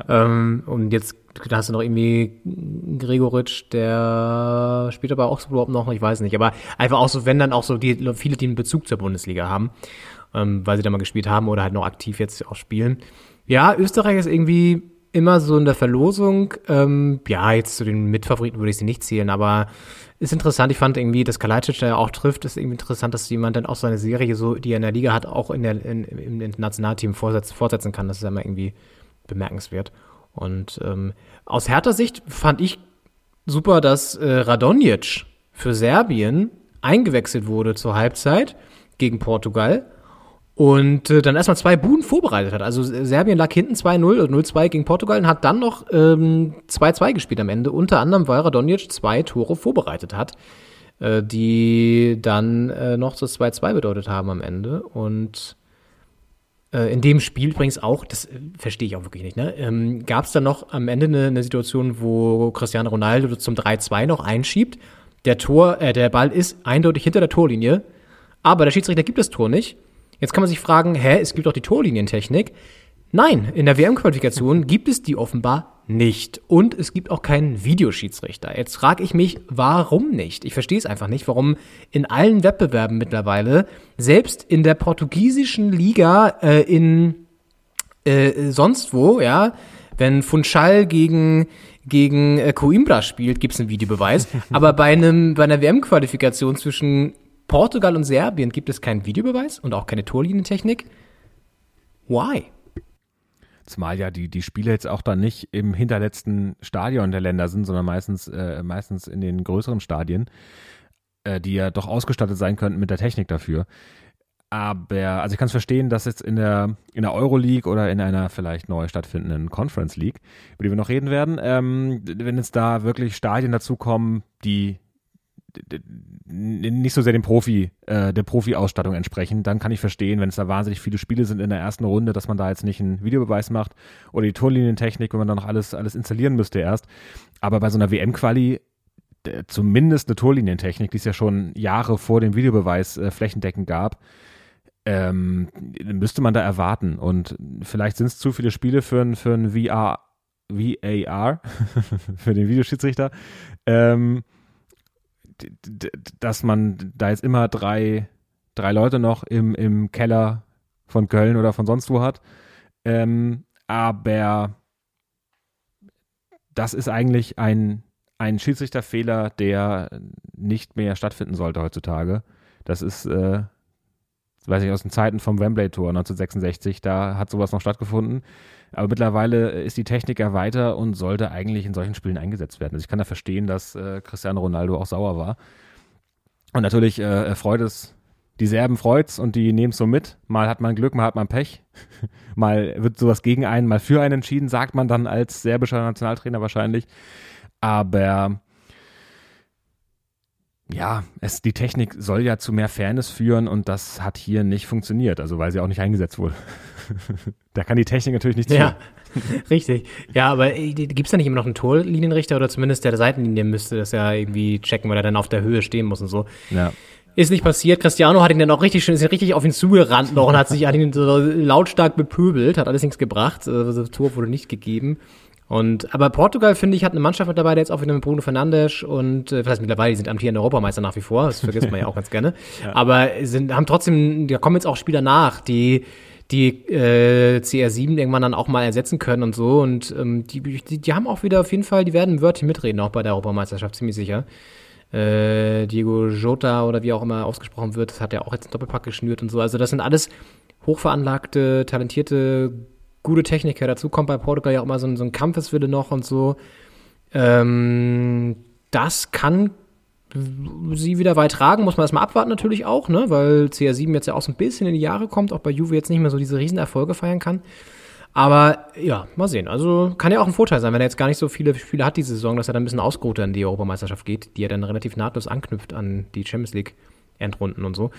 Ähm, und jetzt da hast du noch irgendwie Gregoritsch, der spielt aber auch so überhaupt noch, ich weiß nicht. Aber einfach auch so, wenn dann auch so die viele, die einen Bezug zur Bundesliga haben, ähm, weil sie da mal gespielt haben oder halt noch aktiv jetzt auch spielen. Ja, Österreich ist irgendwie immer so in der Verlosung. Ähm, ja, jetzt zu den Mitfavoriten würde ich sie nicht zählen, aber ist interessant. Ich fand irgendwie, dass Kalajdzic da auch trifft, ist irgendwie interessant, dass jemand dann auch seine Serie, so, die er in der Liga hat, auch in der, in, im Nationalteam vorsetz, fortsetzen kann. Das ist ja immer irgendwie bemerkenswert. Und ähm, aus härter Sicht fand ich super, dass äh, Radonjic für Serbien eingewechselt wurde zur Halbzeit gegen Portugal und äh, dann erstmal zwei Buden vorbereitet hat. Also Serbien lag hinten 2-0 oder 0-2 gegen Portugal und hat dann noch ähm, 2-2 gespielt am Ende. Unter anderem, weil Radonjic zwei Tore vorbereitet hat, äh, die dann äh, noch das 2-2 bedeutet haben am Ende. Und äh, in dem Spiel übrigens auch, das äh, verstehe ich auch wirklich nicht, ne? ähm, gab es dann noch am Ende eine, eine Situation, wo Cristiano Ronaldo zum 3-2 noch einschiebt. Der Tor, äh, der Ball ist eindeutig hinter der Torlinie, aber der Schiedsrichter gibt das Tor nicht. Jetzt kann man sich fragen, hä, es gibt doch die Torlinientechnik. Nein, in der WM-Qualifikation gibt es die offenbar nicht. Und es gibt auch keinen Videoschiedsrichter. Jetzt frage ich mich, warum nicht? Ich verstehe es einfach nicht, warum in allen Wettbewerben mittlerweile, selbst in der portugiesischen Liga, äh, in äh, sonst wo, ja, wenn Funchal gegen gegen äh, Coimbra spielt, gibt es einen Videobeweis. Aber bei einem bei einer WM-Qualifikation zwischen Portugal und Serbien gibt es keinen Videobeweis und auch keine Torlinientechnik. Why? Zumal ja die, die Spiele jetzt auch dann nicht im hinterletzten Stadion der Länder sind, sondern meistens, äh, meistens in den größeren Stadien, äh, die ja doch ausgestattet sein könnten mit der Technik dafür. Aber, also ich kann es verstehen, dass jetzt in der, in der Euroleague oder in einer vielleicht neu stattfindenden Conference League, über die wir noch reden werden, ähm, wenn jetzt da wirklich Stadien dazukommen, die nicht so sehr dem Profi, äh, der Profi-Ausstattung entsprechen, dann kann ich verstehen, wenn es da wahnsinnig viele Spiele sind in der ersten Runde, dass man da jetzt nicht einen Videobeweis macht oder die Torlinientechnik, wenn man da noch alles, alles installieren müsste erst. Aber bei so einer WM-Quali zumindest eine Torlinientechnik, die es ja schon Jahre vor dem Videobeweis äh, flächendeckend gab, ähm, müsste man da erwarten. Und vielleicht sind es zu viele Spiele für ein, für ein VR, VAR, für den Videoschiedsrichter. Ähm, dass man da jetzt immer drei, drei Leute noch im, im Keller von Köln oder von sonst wo hat. Ähm, aber das ist eigentlich ein, ein Schiedsrichterfehler, der nicht mehr stattfinden sollte heutzutage. Das ist, äh, weiß ich, aus den Zeiten vom Wembley-Tor 1966, da hat sowas noch stattgefunden. Aber mittlerweile ist die Technik ja weiter und sollte eigentlich in solchen Spielen eingesetzt werden. Also ich kann da verstehen, dass äh, Cristiano Ronaldo auch sauer war. Und natürlich äh, freut es, die Serben freut's und die nehmen es so mit. Mal hat man Glück, mal hat man Pech. mal wird sowas gegen einen, mal für einen entschieden, sagt man dann als serbischer Nationaltrainer wahrscheinlich. Aber ja, es, die Technik soll ja zu mehr Fairness führen und das hat hier nicht funktioniert, also weil sie auch nicht eingesetzt wurde. da kann die Technik natürlich nichts Ja, richtig. Ja, aber äh, gibt es da nicht immer noch einen Torlinienrichter oder zumindest der Seitenlinie müsste das ja irgendwie checken, weil er dann auf der Höhe stehen muss und so. Ja. Ist nicht passiert. Cristiano hat ihn dann auch richtig schön, ist richtig auf ihn zugerannt noch und hat sich hat ihn so lautstark bepöbelt, hat alles nichts gebracht. Also, das Tor wurde nicht gegeben. Und, aber Portugal, finde ich, hat eine Mannschaft mit dabei, der jetzt auch wieder mit Bruno Fernandes und, äh, was heißt mittlerweile, die sind amtierende Europameister nach wie vor, das vergisst man ja auch ganz gerne. Ja. Aber sind, haben trotzdem, da kommen jetzt auch Spieler nach, die, die äh, CR7 irgendwann dann auch mal ersetzen können und so. Und ähm, die, die, die haben auch wieder auf jeden Fall, die werden ein Wörtchen mitreden, auch bei der Europameisterschaft, ziemlich sicher. Äh, Diego Jota oder wie auch immer ausgesprochen wird, das hat ja auch jetzt einen Doppelpack geschnürt und so. Also das sind alles hochveranlagte, talentierte, gute Techniker. Dazu kommt bei Portugal ja auch immer so ein, so ein Kampfeswille noch und so. Ähm, das kann sie wieder weit tragen, muss man erstmal abwarten natürlich auch, ne? weil CR7 jetzt ja auch so ein bisschen in die Jahre kommt, auch bei Juve jetzt nicht mehr so diese Riesenerfolge feiern kann. Aber ja, mal sehen. Also kann ja auch ein Vorteil sein, wenn er jetzt gar nicht so viele Spiele hat diese Saison, dass er dann ein bisschen ausgeruhter in die Europameisterschaft geht, die ja dann relativ nahtlos anknüpft an die Champions League Endrunden und so.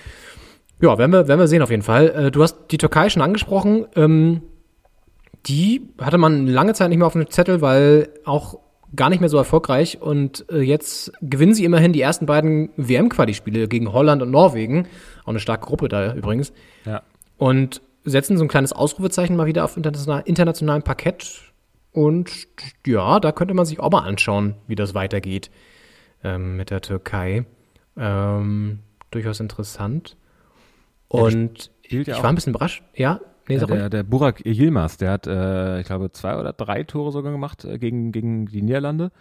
Ja, werden wir, werden wir sehen auf jeden Fall. Äh, du hast die Türkei schon angesprochen. Ähm, die hatte man lange Zeit nicht mehr auf dem Zettel, weil auch gar nicht mehr so erfolgreich. Und äh, jetzt gewinnen sie immerhin die ersten beiden WM-Quali-Spiele gegen Holland und Norwegen. Auch eine starke Gruppe da übrigens. Ja. Und setzen so ein kleines Ausrufezeichen mal wieder auf international, internationalem Parkett. Und ja, da könnte man sich auch mal anschauen, wie das weitergeht ähm, mit der Türkei. Ähm, durchaus interessant. Und ja ich auch- war ein bisschen überrascht. Ja, nee, sag der, der Burak Yilmaz, der hat, äh, ich glaube, zwei oder drei Tore sogar gemacht äh, gegen, gegen die Niederlande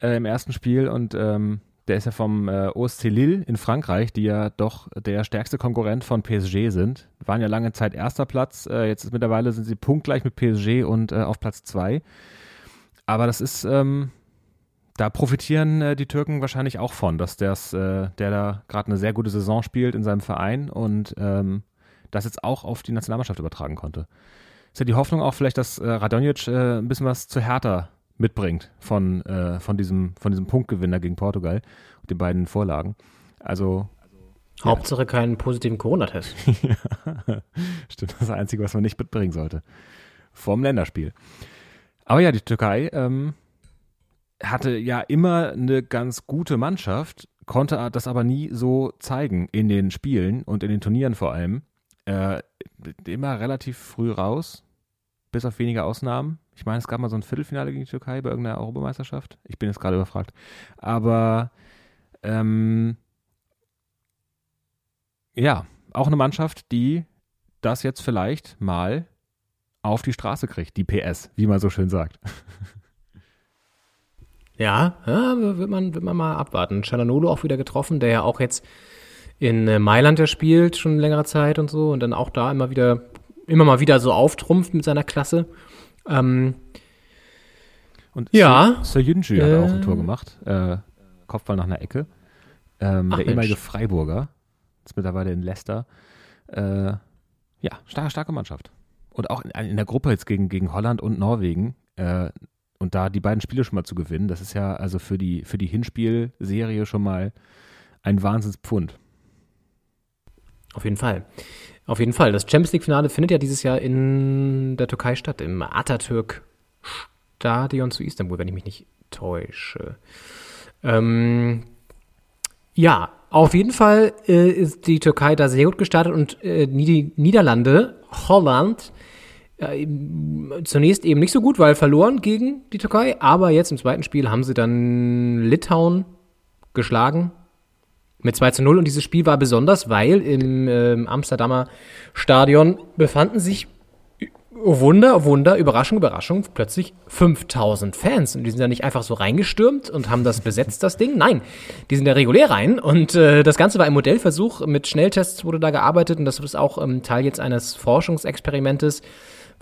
äh, im ersten Spiel und ähm, der ist ja vom äh, OSC Lille in Frankreich, die ja doch der stärkste Konkurrent von PSG sind. Waren ja lange Zeit erster Platz, äh, jetzt ist mittlerweile sind sie punktgleich mit PSG und äh, auf Platz zwei. Aber das ist, ähm, da profitieren äh, die Türken wahrscheinlich auch von, dass der's, äh, der da gerade eine sehr gute Saison spielt in seinem Verein und ähm, das jetzt auch auf die Nationalmannschaft übertragen konnte. Ist ja die Hoffnung auch vielleicht, dass äh, Radonjic äh, ein bisschen was zu Hertha mitbringt von, äh, von, diesem, von diesem Punktgewinner gegen Portugal und den beiden Vorlagen. Also Hauptsache keinen positiven Corona-Test. Stimmt, das ist das Einzige, was man nicht mitbringen sollte. Vorm Länderspiel. Aber ja, die Türkei ähm, hatte ja immer eine ganz gute Mannschaft, konnte das aber nie so zeigen in den Spielen und in den Turnieren vor allem. Äh, immer relativ früh raus, bis auf wenige Ausnahmen. Ich meine, es gab mal so ein Viertelfinale gegen die Türkei bei irgendeiner Europameisterschaft. Ich bin jetzt gerade überfragt. Aber ähm, ja, auch eine Mannschaft, die das jetzt vielleicht mal auf die Straße kriegt, die PS, wie man so schön sagt. Ja, ja wird, man, wird man mal abwarten. Chananolo auch wieder getroffen, der ja auch jetzt in äh, Mailand ja spielt, schon längere Zeit und so, und dann auch da immer wieder, immer mal wieder so auftrumpft mit seiner Klasse. Ähm, Und Ja. Sir Yunju hat auch ein Äh. Tor gemacht. Äh, Kopfball nach einer Ecke. Ähm, Ach, der ehemalige Mensch. Freiburger. Ist mittlerweile in Leicester. Äh, ja, starke, starke Mannschaft. Und auch in, in der Gruppe jetzt gegen, gegen Holland und Norwegen. Äh, und da die beiden Spiele schon mal zu gewinnen, das ist ja also für die, für die Hinspielserie schon mal ein Wahnsinnspfund. Auf jeden Fall. Auf jeden Fall. Das Champions League-Finale findet ja dieses Jahr in der Türkei statt, im Atatürk-Stadion zu Istanbul, wenn ich mich nicht täusche. Ähm, ja, auf jeden Fall äh, ist die Türkei da sehr gut gestartet und äh, die Niederlande, Holland, äh, zunächst eben nicht so gut, weil verloren gegen die Türkei, aber jetzt im zweiten Spiel haben sie dann Litauen geschlagen mit 2 zu 0 und dieses Spiel war besonders, weil im ähm, Amsterdamer Stadion befanden sich oh Wunder, Wunder, Überraschung, Überraschung, plötzlich 5000 Fans. Und die sind ja nicht einfach so reingestürmt und haben das besetzt, das Ding. Nein, die sind ja regulär rein. Und äh, das Ganze war ein Modellversuch. Mit Schnelltests wurde da gearbeitet und das ist auch ähm, Teil jetzt eines Forschungsexperimentes,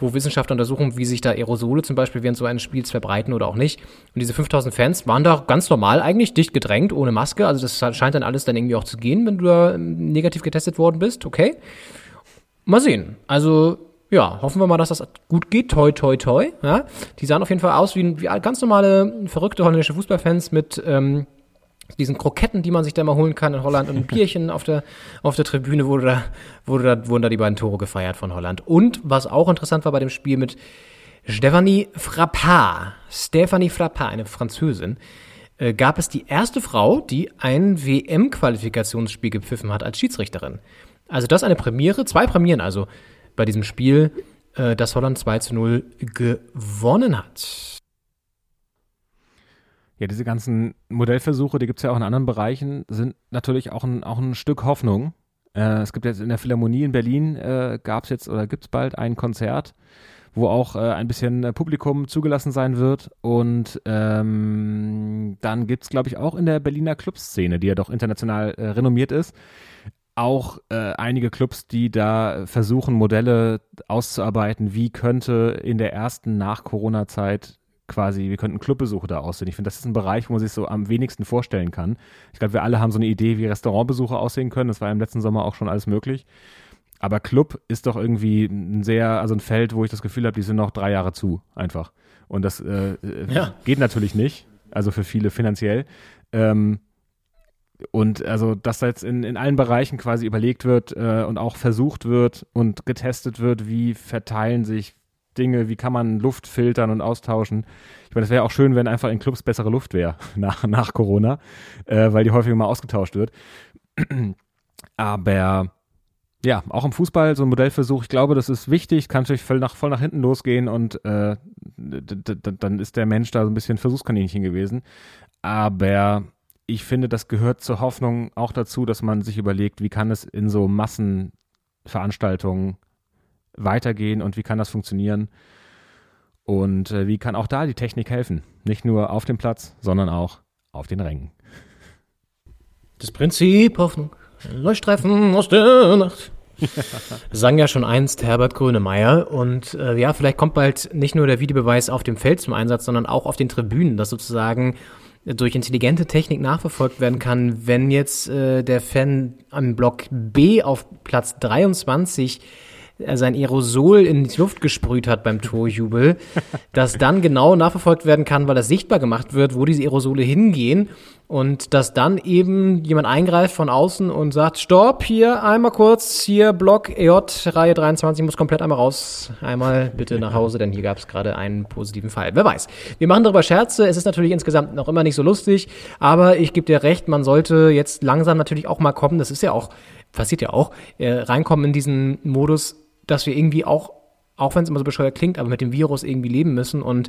wo Wissenschaftler untersuchen, wie sich da Aerosole zum Beispiel während so eines Spiels verbreiten oder auch nicht. Und diese 5000 Fans waren da ganz normal eigentlich, dicht gedrängt, ohne Maske. Also das scheint dann alles dann irgendwie auch zu gehen, wenn du da ähm, negativ getestet worden bist. Okay. Mal sehen. Also, ja, hoffen wir mal, dass das gut geht. Toi, toi, toi. Ja, die sahen auf jeden Fall aus wie, wie ganz normale, verrückte holländische Fußballfans mit ähm, diesen Kroketten, die man sich da mal holen kann in Holland und ein Bierchen auf der, auf der Tribüne wurde da, wurde da, wurden da die beiden Tore gefeiert von Holland. Und was auch interessant war bei dem Spiel mit Stephanie Frappard, Stephanie Frappard, eine Französin, äh, gab es die erste Frau, die ein WM-Qualifikationsspiel gepfiffen hat als Schiedsrichterin. Also das eine Premiere, zwei Premieren also bei diesem Spiel, äh, das Holland 2 zu 0 gewonnen hat. Ja, diese ganzen Modellversuche, die gibt es ja auch in anderen Bereichen, sind natürlich auch ein, auch ein Stück Hoffnung. Äh, es gibt jetzt in der Philharmonie in Berlin, äh, gab es jetzt oder gibt es bald ein Konzert, wo auch äh, ein bisschen äh, Publikum zugelassen sein wird. Und ähm, dann gibt es, glaube ich, auch in der Berliner Clubszene, die ja doch international äh, renommiert ist, auch äh, einige Clubs, die da versuchen, Modelle auszuarbeiten, wie könnte in der ersten Nach-Corona-Zeit quasi, wie könnten Clubbesuche da aussehen. Ich finde, das ist ein Bereich, wo man sich so am wenigsten vorstellen kann. Ich glaube, wir alle haben so eine Idee, wie Restaurantbesuche aussehen können. Das war im letzten Sommer auch schon alles möglich. Aber Club ist doch irgendwie ein sehr, also ein Feld, wo ich das Gefühl habe, die sind noch drei Jahre zu, einfach. Und das äh, Ja. geht natürlich nicht, also für viele finanziell. Ähm, und also, dass da jetzt in, in allen Bereichen quasi überlegt wird äh, und auch versucht wird und getestet wird, wie verteilen sich Dinge, wie kann man Luft filtern und austauschen. Ich meine, es wäre auch schön, wenn einfach in Clubs bessere Luft wäre nach, nach Corona, äh, weil die häufiger mal ausgetauscht wird. Aber ja, auch im Fußball so ein Modellversuch, ich glaube, das ist wichtig, kann natürlich voll nach, voll nach hinten losgehen und äh, dann ist der Mensch da so ein bisschen Versuchskaninchen gewesen. Aber ich finde, das gehört zur Hoffnung auch dazu, dass man sich überlegt, wie kann es in so Massenveranstaltungen weitergehen und wie kann das funktionieren und äh, wie kann auch da die Technik helfen. Nicht nur auf dem Platz, sondern auch auf den Rängen. Das Prinzip Hoffnung. Leuchtstreifen aus der Nacht. Sang ja schon einst Herbert Grönemeyer. Und äh, ja, vielleicht kommt bald nicht nur der Videobeweis auf dem Feld zum Einsatz, sondern auch auf den Tribünen, dass sozusagen durch intelligente Technik nachverfolgt werden kann, wenn jetzt äh, der Fan am Block B auf Platz 23 äh, sein Aerosol in die Luft gesprüht hat beim Torjubel, dass dann genau nachverfolgt werden kann, weil das sichtbar gemacht wird, wo diese Aerosole hingehen und dass dann eben jemand eingreift von außen und sagt, stopp, hier einmal kurz, hier Block EJ, Reihe 23 muss komplett einmal raus, einmal bitte nach Hause, denn hier gab es gerade einen positiven Fall. Wer weiß. Wir machen darüber Scherze, es ist natürlich insgesamt noch immer nicht so lustig, aber ich gebe dir recht, man sollte jetzt langsam natürlich auch mal kommen, das ist ja auch, passiert ja auch, äh, reinkommen in diesen Modus, dass wir irgendwie auch, auch wenn es immer so bescheuert klingt, aber mit dem Virus irgendwie leben müssen und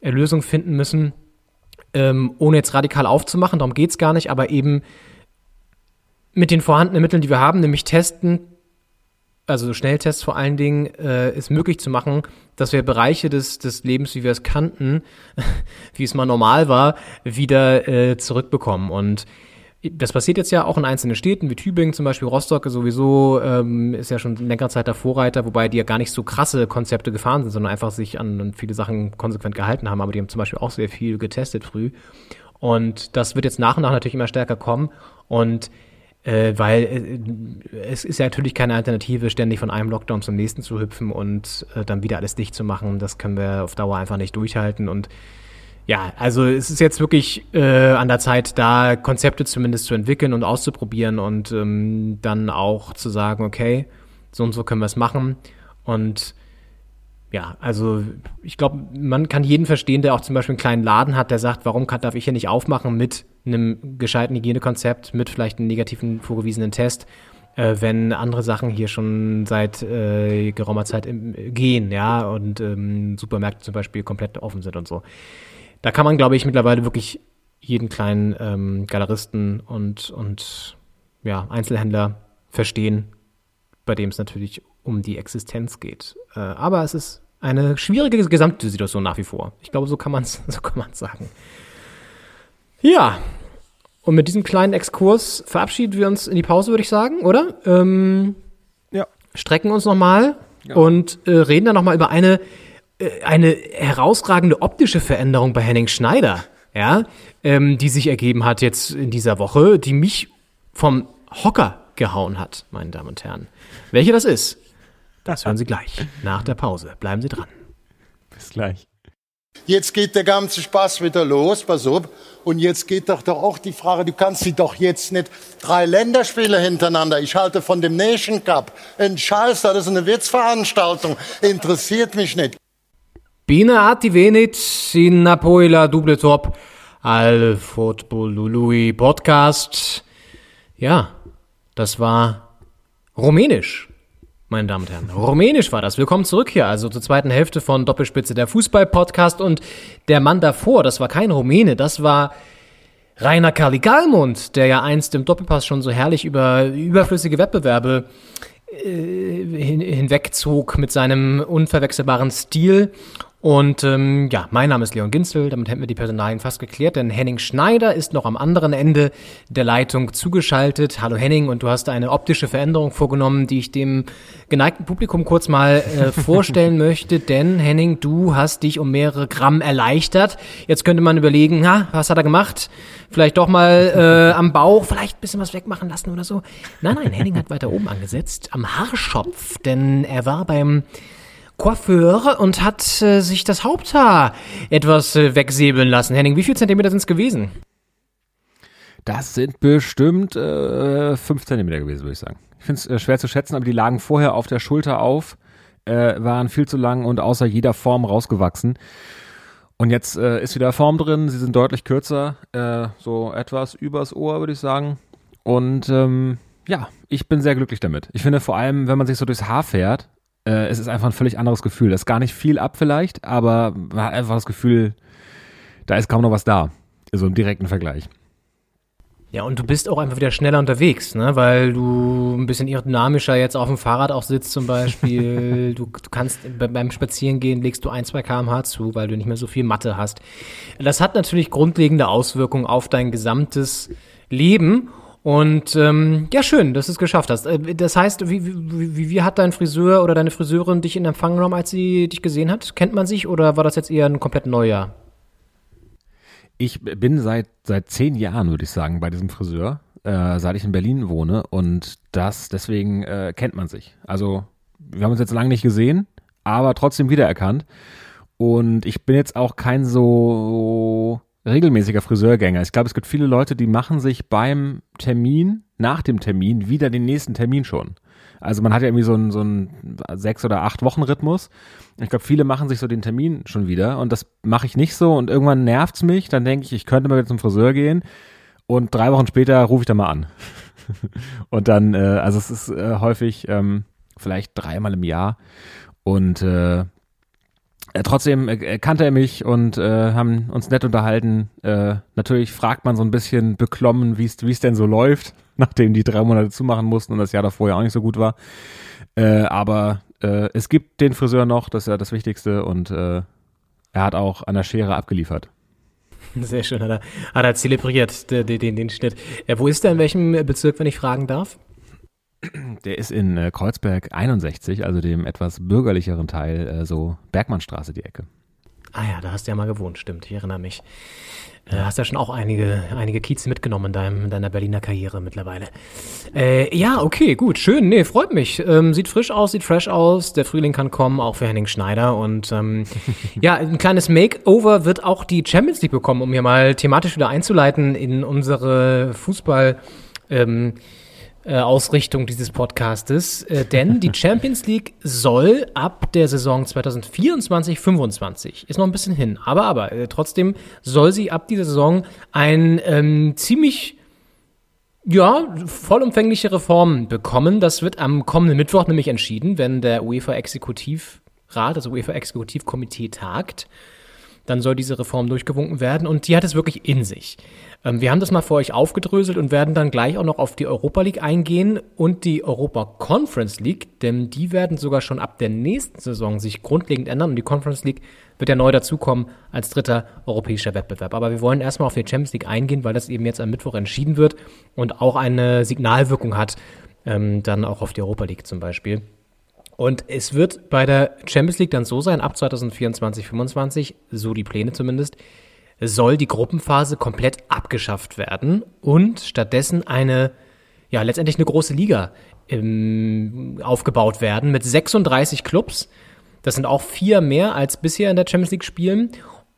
äh, Lösungen finden müssen, ähm, ohne jetzt radikal aufzumachen, darum geht's gar nicht, aber eben mit den vorhandenen Mitteln, die wir haben, nämlich testen, also Schnelltests vor allen Dingen, äh, es möglich zu machen, dass wir Bereiche des, des Lebens, wie wir es kannten, wie es mal normal war, wieder äh, zurückbekommen. Und das passiert jetzt ja auch in einzelnen Städten, wie Tübingen zum Beispiel, Rostock sowieso ähm, ist ja schon längere Zeit der Vorreiter, wobei die ja gar nicht so krasse Konzepte gefahren sind, sondern einfach sich an, viele Sachen konsequent gehalten haben. Aber die haben zum Beispiel auch sehr viel getestet früh. Und das wird jetzt nach und nach natürlich immer stärker kommen. Und äh, weil äh, es ist ja natürlich keine Alternative, ständig von einem Lockdown zum nächsten zu hüpfen und äh, dann wieder alles dicht zu machen. Das können wir auf Dauer einfach nicht durchhalten. Und ja, also es ist jetzt wirklich äh, an der Zeit, da Konzepte zumindest zu entwickeln und auszuprobieren und ähm, dann auch zu sagen, okay, so und so können wir es machen. Und ja, also ich glaube, man kann jeden verstehen, der auch zum Beispiel einen kleinen Laden hat, der sagt, warum kann, darf ich hier nicht aufmachen mit einem gescheiten Hygienekonzept, mit vielleicht einem negativen vorgewiesenen Test, äh, wenn andere Sachen hier schon seit äh, geraumer Zeit im, gehen, ja, und ähm, Supermärkte zum Beispiel komplett offen sind und so da kann man, glaube ich, mittlerweile wirklich jeden kleinen ähm, Galeristen und, und ja, Einzelhändler verstehen, bei dem es natürlich um die Existenz geht. Äh, aber es ist eine schwierige gesamte Situation nach wie vor. Ich glaube, so kann man es so kann man's sagen. Ja, und mit diesem kleinen Exkurs verabschieden wir uns in die Pause, würde ich sagen, oder? Ähm, ja. Strecken uns nochmal ja. und äh, reden dann nochmal über eine eine herausragende optische Veränderung bei Henning Schneider, ja, ähm, die sich ergeben hat jetzt in dieser Woche, die mich vom Hocker gehauen hat, meine Damen und Herren. Welche das ist, das hören Sie gleich nach der Pause. Bleiben Sie dran. Bis gleich. Jetzt geht der ganze Spaß wieder los, pass auf. Und jetzt geht doch, doch auch die Frage, du kannst sie doch jetzt nicht drei Länderspiele hintereinander. Ich halte von dem Nation Cup ein Scheiß, das ist eine Witzveranstaltung. Interessiert mich nicht. Bine attivenit in Napoila Double Top al Football Lului Podcast. Ja, das war Rumänisch, meine Damen und Herren. Rumänisch war das. Willkommen zurück hier, also zur zweiten Hälfte von Doppelspitze der Fußball-Podcast. Und der Mann davor, das war kein Rumäne, das war Rainer Kali Galmund, der ja einst im Doppelpass schon so herrlich über überflüssige Wettbewerbe äh, hin, hinwegzog mit seinem unverwechselbaren Stil und ähm, ja, mein Name ist Leon Ginzel, damit hätten wir die Personalien fast geklärt, denn Henning Schneider ist noch am anderen Ende der Leitung zugeschaltet. Hallo Henning, und du hast eine optische Veränderung vorgenommen, die ich dem geneigten Publikum kurz mal äh, vorstellen möchte, denn Henning, du hast dich um mehrere Gramm erleichtert. Jetzt könnte man überlegen, ha, was hat er gemacht? Vielleicht doch mal äh, am Bauch, vielleicht ein bisschen was wegmachen lassen oder so. Nein, nein, Henning hat weiter oben angesetzt, am Haarschopf, denn er war beim Coiffeur und hat äh, sich das Haupthaar etwas äh, wegsäbeln lassen. Henning, wie viel Zentimeter sind es gewesen? Das sind bestimmt äh, fünf Zentimeter gewesen, würde ich sagen. Ich finde es äh, schwer zu schätzen, aber die lagen vorher auf der Schulter auf, äh, waren viel zu lang und außer jeder Form rausgewachsen. Und jetzt äh, ist wieder Form drin, sie sind deutlich kürzer, äh, so etwas übers Ohr, würde ich sagen. Und ähm, ja, ich bin sehr glücklich damit. Ich finde vor allem, wenn man sich so durchs Haar fährt, äh, es ist einfach ein völlig anderes Gefühl. Das ist gar nicht viel ab vielleicht, aber man hat einfach das Gefühl, da ist kaum noch was da. So im direkten Vergleich. Ja, und du bist auch einfach wieder schneller unterwegs, ne? weil du ein bisschen aerodynamischer jetzt auf dem Fahrrad auch sitzt zum Beispiel. du, du kannst beim Spazierengehen legst du ein, zwei kmh zu, weil du nicht mehr so viel Matte hast. Das hat natürlich grundlegende Auswirkungen auf dein gesamtes Leben. Und ähm, ja, schön, dass du es geschafft hast. Äh, Das heißt, wie, wie, wie, wie hat dein Friseur oder deine Friseurin dich in Empfang genommen, als sie dich gesehen hat? Kennt man sich oder war das jetzt eher ein komplett neuer? Ich bin seit, seit zehn Jahren, würde ich sagen, bei diesem Friseur, äh, seit ich in Berlin wohne und das, deswegen äh, kennt man sich. Also, wir haben uns jetzt lange nicht gesehen, aber trotzdem wiedererkannt. Und ich bin jetzt auch kein so regelmäßiger Friseurgänger. Ich glaube, es gibt viele Leute, die machen sich beim Termin, nach dem Termin, wieder den nächsten Termin schon. Also man hat ja irgendwie so einen, so einen sechs oder acht Wochen Rhythmus. Ich glaube, viele machen sich so den Termin schon wieder und das mache ich nicht so und irgendwann nervt's mich. Dann denke ich, ich könnte mal wieder zum Friseur gehen und drei Wochen später rufe ich da mal an. und dann, äh, also es ist äh, häufig ähm, vielleicht dreimal im Jahr und äh, trotzdem äh, kannte er mich und äh, haben uns nett unterhalten. Äh, natürlich fragt man so ein bisschen beklommen, wie es denn so läuft, nachdem die drei Monate zumachen mussten und das Jahr davor ja auch nicht so gut war. Äh, aber äh, es gibt den Friseur noch, das ist ja das Wichtigste und äh, er hat auch an der Schere abgeliefert. Sehr schön, hat er, hat er zelebriert, den, den, den Schnitt. Äh, wo ist er, in welchem Bezirk, wenn ich fragen darf? Der ist in äh, Kreuzberg 61, also dem etwas bürgerlicheren Teil, äh, so Bergmannstraße die Ecke. Ah ja, da hast du ja mal gewohnt, stimmt, ich erinnere mich. Äh, hast ja schon auch einige, einige Kieze mitgenommen in, deinem, in deiner Berliner Karriere mittlerweile. Äh, ja, okay, gut, schön, nee, freut mich. Ähm, sieht frisch aus, sieht fresh aus, der Frühling kann kommen, auch für Henning Schneider. Und ähm, ja, ein kleines Makeover wird auch die Champions League bekommen, um hier mal thematisch wieder einzuleiten in unsere Fußball- ähm, äh, Ausrichtung dieses Podcastes, äh, denn die Champions League soll ab der Saison 2024-25, ist noch ein bisschen hin, aber aber äh, trotzdem soll sie ab dieser Saison ein ähm, ziemlich ja, vollumfängliche Reform bekommen. Das wird am kommenden Mittwoch nämlich entschieden, wenn der UEFA Exekutivrat, also UEFA Exekutivkomitee tagt. Dann soll diese Reform durchgewunken werden und die hat es wirklich in sich. Ähm, wir haben das mal für euch aufgedröselt und werden dann gleich auch noch auf die Europa League eingehen und die Europa Conference League, denn die werden sogar schon ab der nächsten Saison sich grundlegend ändern und die Conference League wird ja neu dazukommen als dritter europäischer Wettbewerb. Aber wir wollen erstmal auf die Champions League eingehen, weil das eben jetzt am Mittwoch entschieden wird und auch eine Signalwirkung hat, ähm, dann auch auf die Europa League zum Beispiel. Und es wird bei der Champions League dann so sein, ab 2024, 2025, so die Pläne zumindest, soll die Gruppenphase komplett abgeschafft werden und stattdessen eine, ja, letztendlich eine große Liga ähm, aufgebaut werden mit 36 Clubs. Das sind auch vier mehr als bisher in der Champions League spielen.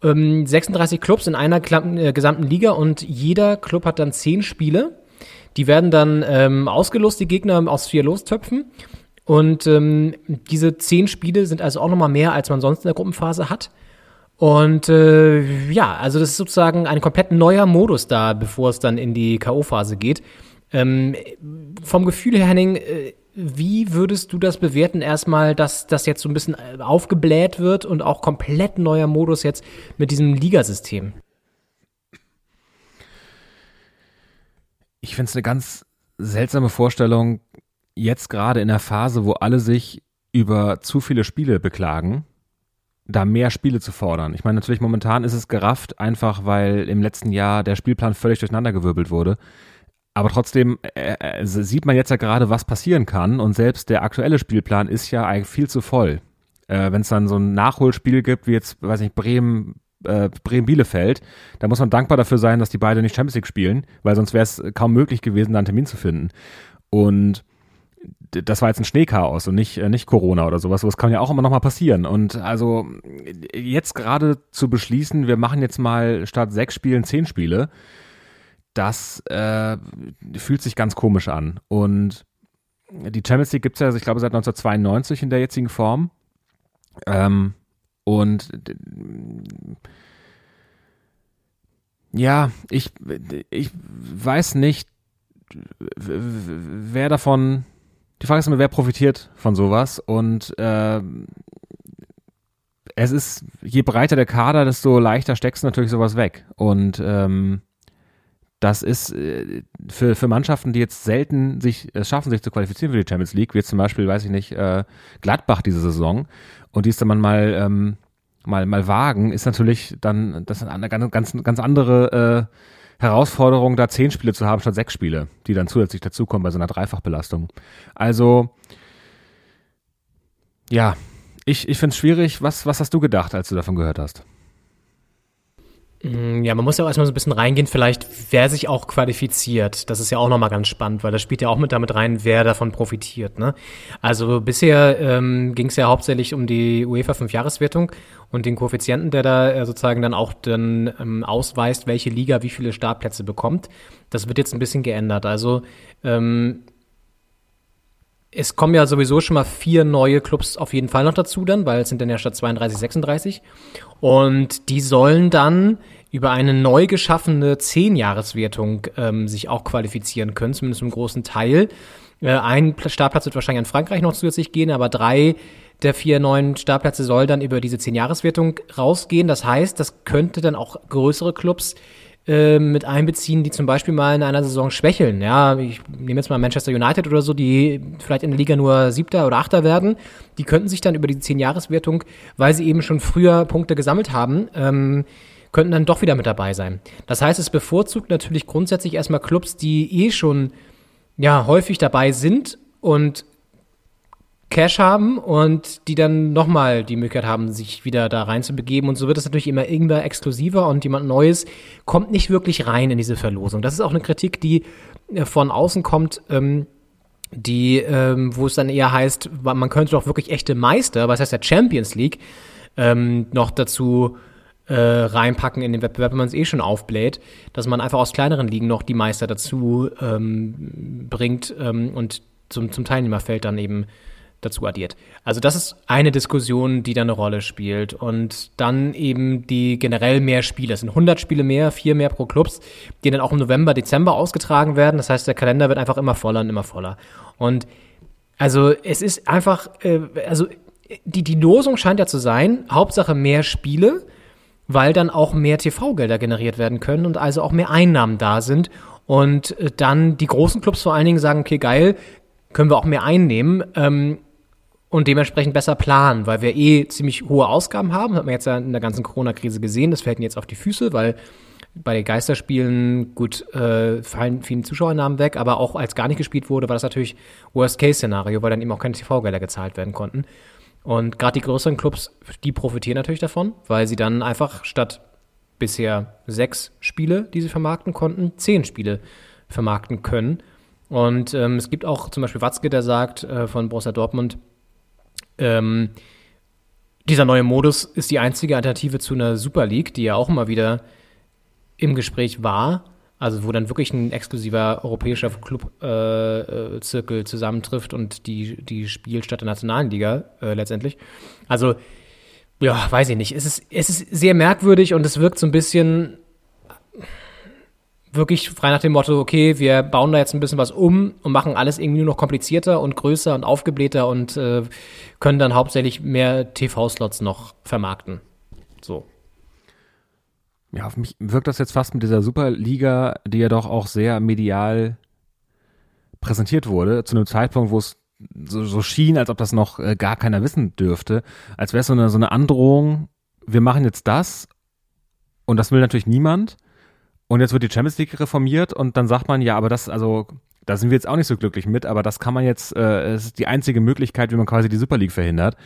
Ähm, 36 Clubs in einer äh, gesamten Liga und jeder Club hat dann zehn Spiele. Die werden dann ähm, ausgelost, die Gegner aus vier Lostöpfen. Und ähm, diese zehn Spiele sind also auch nochmal mehr, als man sonst in der Gruppenphase hat. Und äh, ja, also das ist sozusagen ein komplett neuer Modus da, bevor es dann in die K.O.-Phase geht. Ähm, vom Gefühl her, Henning, äh, wie würdest du das bewerten erstmal, dass das jetzt so ein bisschen äh, aufgebläht wird und auch komplett neuer Modus jetzt mit diesem Ligasystem? Ich finde es eine ganz seltsame Vorstellung, jetzt gerade in der Phase, wo alle sich über zu viele Spiele beklagen, da mehr Spiele zu fordern. Ich meine, natürlich momentan ist es gerafft, einfach weil im letzten Jahr der Spielplan völlig durcheinandergewirbelt wurde. Aber trotzdem äh, äh, sieht man jetzt ja gerade, was passieren kann. Und selbst der aktuelle Spielplan ist ja eigentlich viel zu voll. Äh, Wenn es dann so ein Nachholspiel gibt, wie jetzt, weiß nicht, Bremen, äh, Bremen-Bielefeld, da muss man dankbar dafür sein, dass die beide nicht Champions League spielen, weil sonst wäre es kaum möglich gewesen, da einen Termin zu finden. Und das war jetzt ein Schneechaos und nicht, äh, nicht Corona oder sowas. Das kann ja auch immer noch mal passieren. Und also jetzt gerade zu beschließen, wir machen jetzt mal statt sechs Spielen zehn Spiele, das äh, fühlt sich ganz komisch an. Und die Champions League gibt es ja, ich glaube, seit 1992 in der jetzigen Form. Ähm, und ja, ich, ich weiß nicht, wer davon, die Frage ist immer, wer profitiert von sowas und äh, es ist, je breiter der Kader, desto leichter steckst du natürlich sowas weg. Und ähm, das ist äh, für, für Mannschaften, die jetzt selten sich es schaffen, sich zu qualifizieren für die Champions League, wie zum Beispiel, weiß ich nicht, äh, Gladbach diese Saison und die es dann mal ähm, mal mal wagen, ist natürlich dann das eine ganz ganz ganz andere äh, Herausforderung, da zehn Spiele zu haben statt sechs Spiele, die dann zusätzlich dazukommen bei so einer Dreifachbelastung. Also ja, ich, ich finde es schwierig. Was, was hast du gedacht, als du davon gehört hast? Mm, Ja, man muss ja auch erstmal so ein bisschen reingehen, vielleicht, wer sich auch qualifiziert. Das ist ja auch nochmal ganz spannend, weil das spielt ja auch mit damit rein, wer davon profitiert. Ne? Also bisher ähm, ging es ja hauptsächlich um die UEFA 5-Jahreswertung und den Koeffizienten, der da äh, sozusagen dann auch dann ähm, ausweist, welche Liga wie viele Startplätze bekommt. Das wird jetzt ein bisschen geändert. Also ähm, es kommen ja sowieso schon mal vier neue Clubs auf jeden Fall noch dazu dann, weil es sind dann ja statt 32, 36. Und die sollen dann über eine neu geschaffene Zehn-Jahreswertung ähm, sich auch qualifizieren können, zumindest im großen Teil. Äh, ein Pla- Startplatz wird wahrscheinlich an Frankreich noch zusätzlich gehen, aber drei der vier neuen Startplätze soll dann über diese Zehn-Jahreswertung rausgehen. Das heißt, das könnte dann auch größere Clubs äh, mit einbeziehen, die zum Beispiel mal in einer Saison schwächeln. Ja, ich nehme jetzt mal Manchester United oder so, die vielleicht in der Liga nur Siebter oder Achter werden. Die könnten sich dann über die Zehn-Jahres-Wertung, weil sie eben schon früher Punkte gesammelt haben, ähm, könnten dann doch wieder mit dabei sein. Das heißt, es bevorzugt natürlich grundsätzlich erstmal Clubs, die eh schon ja häufig dabei sind und Cash haben und die dann nochmal die Möglichkeit haben, sich wieder da reinzubegeben. Und so wird es natürlich immer irgendwer exklusiver und jemand Neues kommt nicht wirklich rein in diese Verlosung. Das ist auch eine Kritik, die äh, von außen kommt, ähm, die, ähm, wo es dann eher heißt, man könnte doch wirklich echte Meister, was heißt ja Champions League, ähm, noch dazu äh, reinpacken in den Wettbewerb, wenn man es eh schon aufbläht, dass man einfach aus kleineren Ligen noch die Meister dazu ähm, bringt ähm, und zum, zum Teilnehmerfeld dann eben dazu addiert. Also das ist eine Diskussion, die da eine Rolle spielt. Und dann eben die generell mehr Spiele. Es sind 100 Spiele mehr, vier mehr pro Clubs, die dann auch im November, Dezember ausgetragen werden. Das heißt, der Kalender wird einfach immer voller und immer voller. Und also es ist einfach, äh, also die, die Losung scheint ja zu sein, Hauptsache mehr Spiele, weil dann auch mehr TV-Gelder generiert werden können und also auch mehr Einnahmen da sind. Und äh, dann die großen Clubs vor allen Dingen sagen, okay, geil, können wir auch mehr einnehmen. Ähm, und dementsprechend besser planen, weil wir eh ziemlich hohe Ausgaben haben. Hat man jetzt ja in der ganzen Corona-Krise gesehen. Das fällt ihnen jetzt auf die Füße, weil bei den Geisterspielen, gut, äh, fallen viele Zuschauernamen weg, aber auch als gar nicht gespielt wurde, war das natürlich Worst-Case-Szenario, weil dann eben auch keine TV-Gelder gezahlt werden konnten. Und gerade die größeren Clubs, die profitieren natürlich davon, weil sie dann einfach statt bisher sechs Spiele, die sie vermarkten konnten, zehn Spiele vermarkten können. Und ähm, es gibt auch zum Beispiel Watzke, der sagt äh, von Borussia Dortmund, ähm, dieser neue Modus ist die einzige Alternative zu einer Super League, die ja auch immer wieder im Gespräch war. Also wo dann wirklich ein exklusiver europäischer Clubzirkel äh, Zirkel zusammentrifft und die, die spielt statt der nationalen Liga äh, letztendlich. Also, ja, weiß ich nicht. Es ist, es ist sehr merkwürdig und es wirkt so ein bisschen wirklich frei nach dem Motto, okay, wir bauen da jetzt ein bisschen was um und machen alles irgendwie nur noch komplizierter und größer und aufgeblähter und äh, können dann hauptsächlich mehr TV-Slots noch vermarkten. So. Ja, auf mich wirkt das jetzt fast mit dieser Superliga, die ja doch auch sehr medial präsentiert wurde, zu einem Zeitpunkt, wo es so, so schien, als ob das noch äh, gar keiner wissen dürfte, als wäre es so eine, so eine Androhung, wir machen jetzt das und das will natürlich niemand und jetzt wird die Champions League reformiert und dann sagt man, ja, aber das, also da sind wir jetzt auch nicht so glücklich mit, aber das kann man jetzt, äh, es ist die einzige Möglichkeit, wie man quasi die Super League verhindert.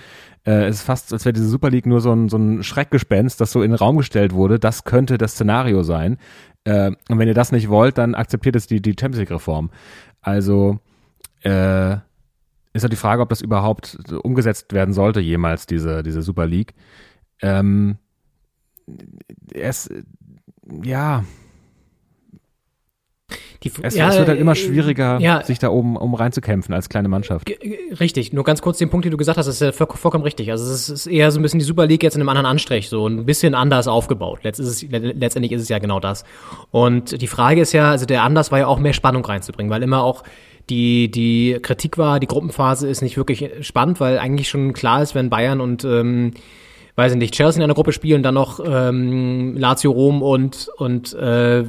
Äh, es ist fast, als wäre diese Super League nur so ein, so ein Schreckgespenst, das so in den Raum gestellt wurde. Das könnte das Szenario sein. Äh, und wenn ihr das nicht wollt, dann akzeptiert es die, die Champions League-Reform. Also äh, ist halt die Frage, ob das überhaupt umgesetzt werden sollte, jemals, diese, diese Super League. Ähm, es, ja, Die, Es, ja, es wird halt immer äh, schwieriger, ja, sich da oben um reinzukämpfen als kleine Mannschaft. Richtig, nur ganz kurz den Punkt, den du gesagt hast, ist ja voll- vollkommen richtig. Also es ist eher so ein bisschen die Super League jetzt in einem anderen Anstrich, so ein bisschen anders aufgebaut. Letzt ist es, le- letztendlich ist es ja genau das. Und die Frage ist ja, also der Anlass war ja auch mehr Spannung reinzubringen, weil immer auch die, die Kritik war, die Gruppenphase ist nicht wirklich spannend, weil eigentlich schon klar ist, wenn Bayern und ähm, weiß ich nicht, Chelsea in einer Gruppe spielen, dann noch ähm, Lazio Rom und, und äh,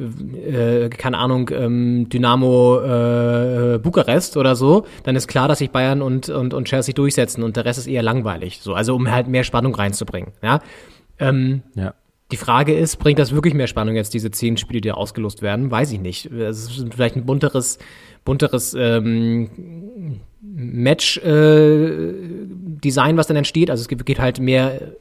äh, keine Ahnung, ähm, Dynamo äh, Bukarest oder so, dann ist klar, dass sich Bayern und, und, und Chelsea durchsetzen und der Rest ist eher langweilig. So, also um halt mehr Spannung reinzubringen. Ja? Ähm, Ja. die Frage ist, bringt das wirklich mehr Spannung jetzt, diese zehn Spiele, die ausgelost werden? Weiß ich nicht. Es ist vielleicht ein bunteres, bunteres ähm, Match-Design, was dann entsteht. Also es geht halt mehr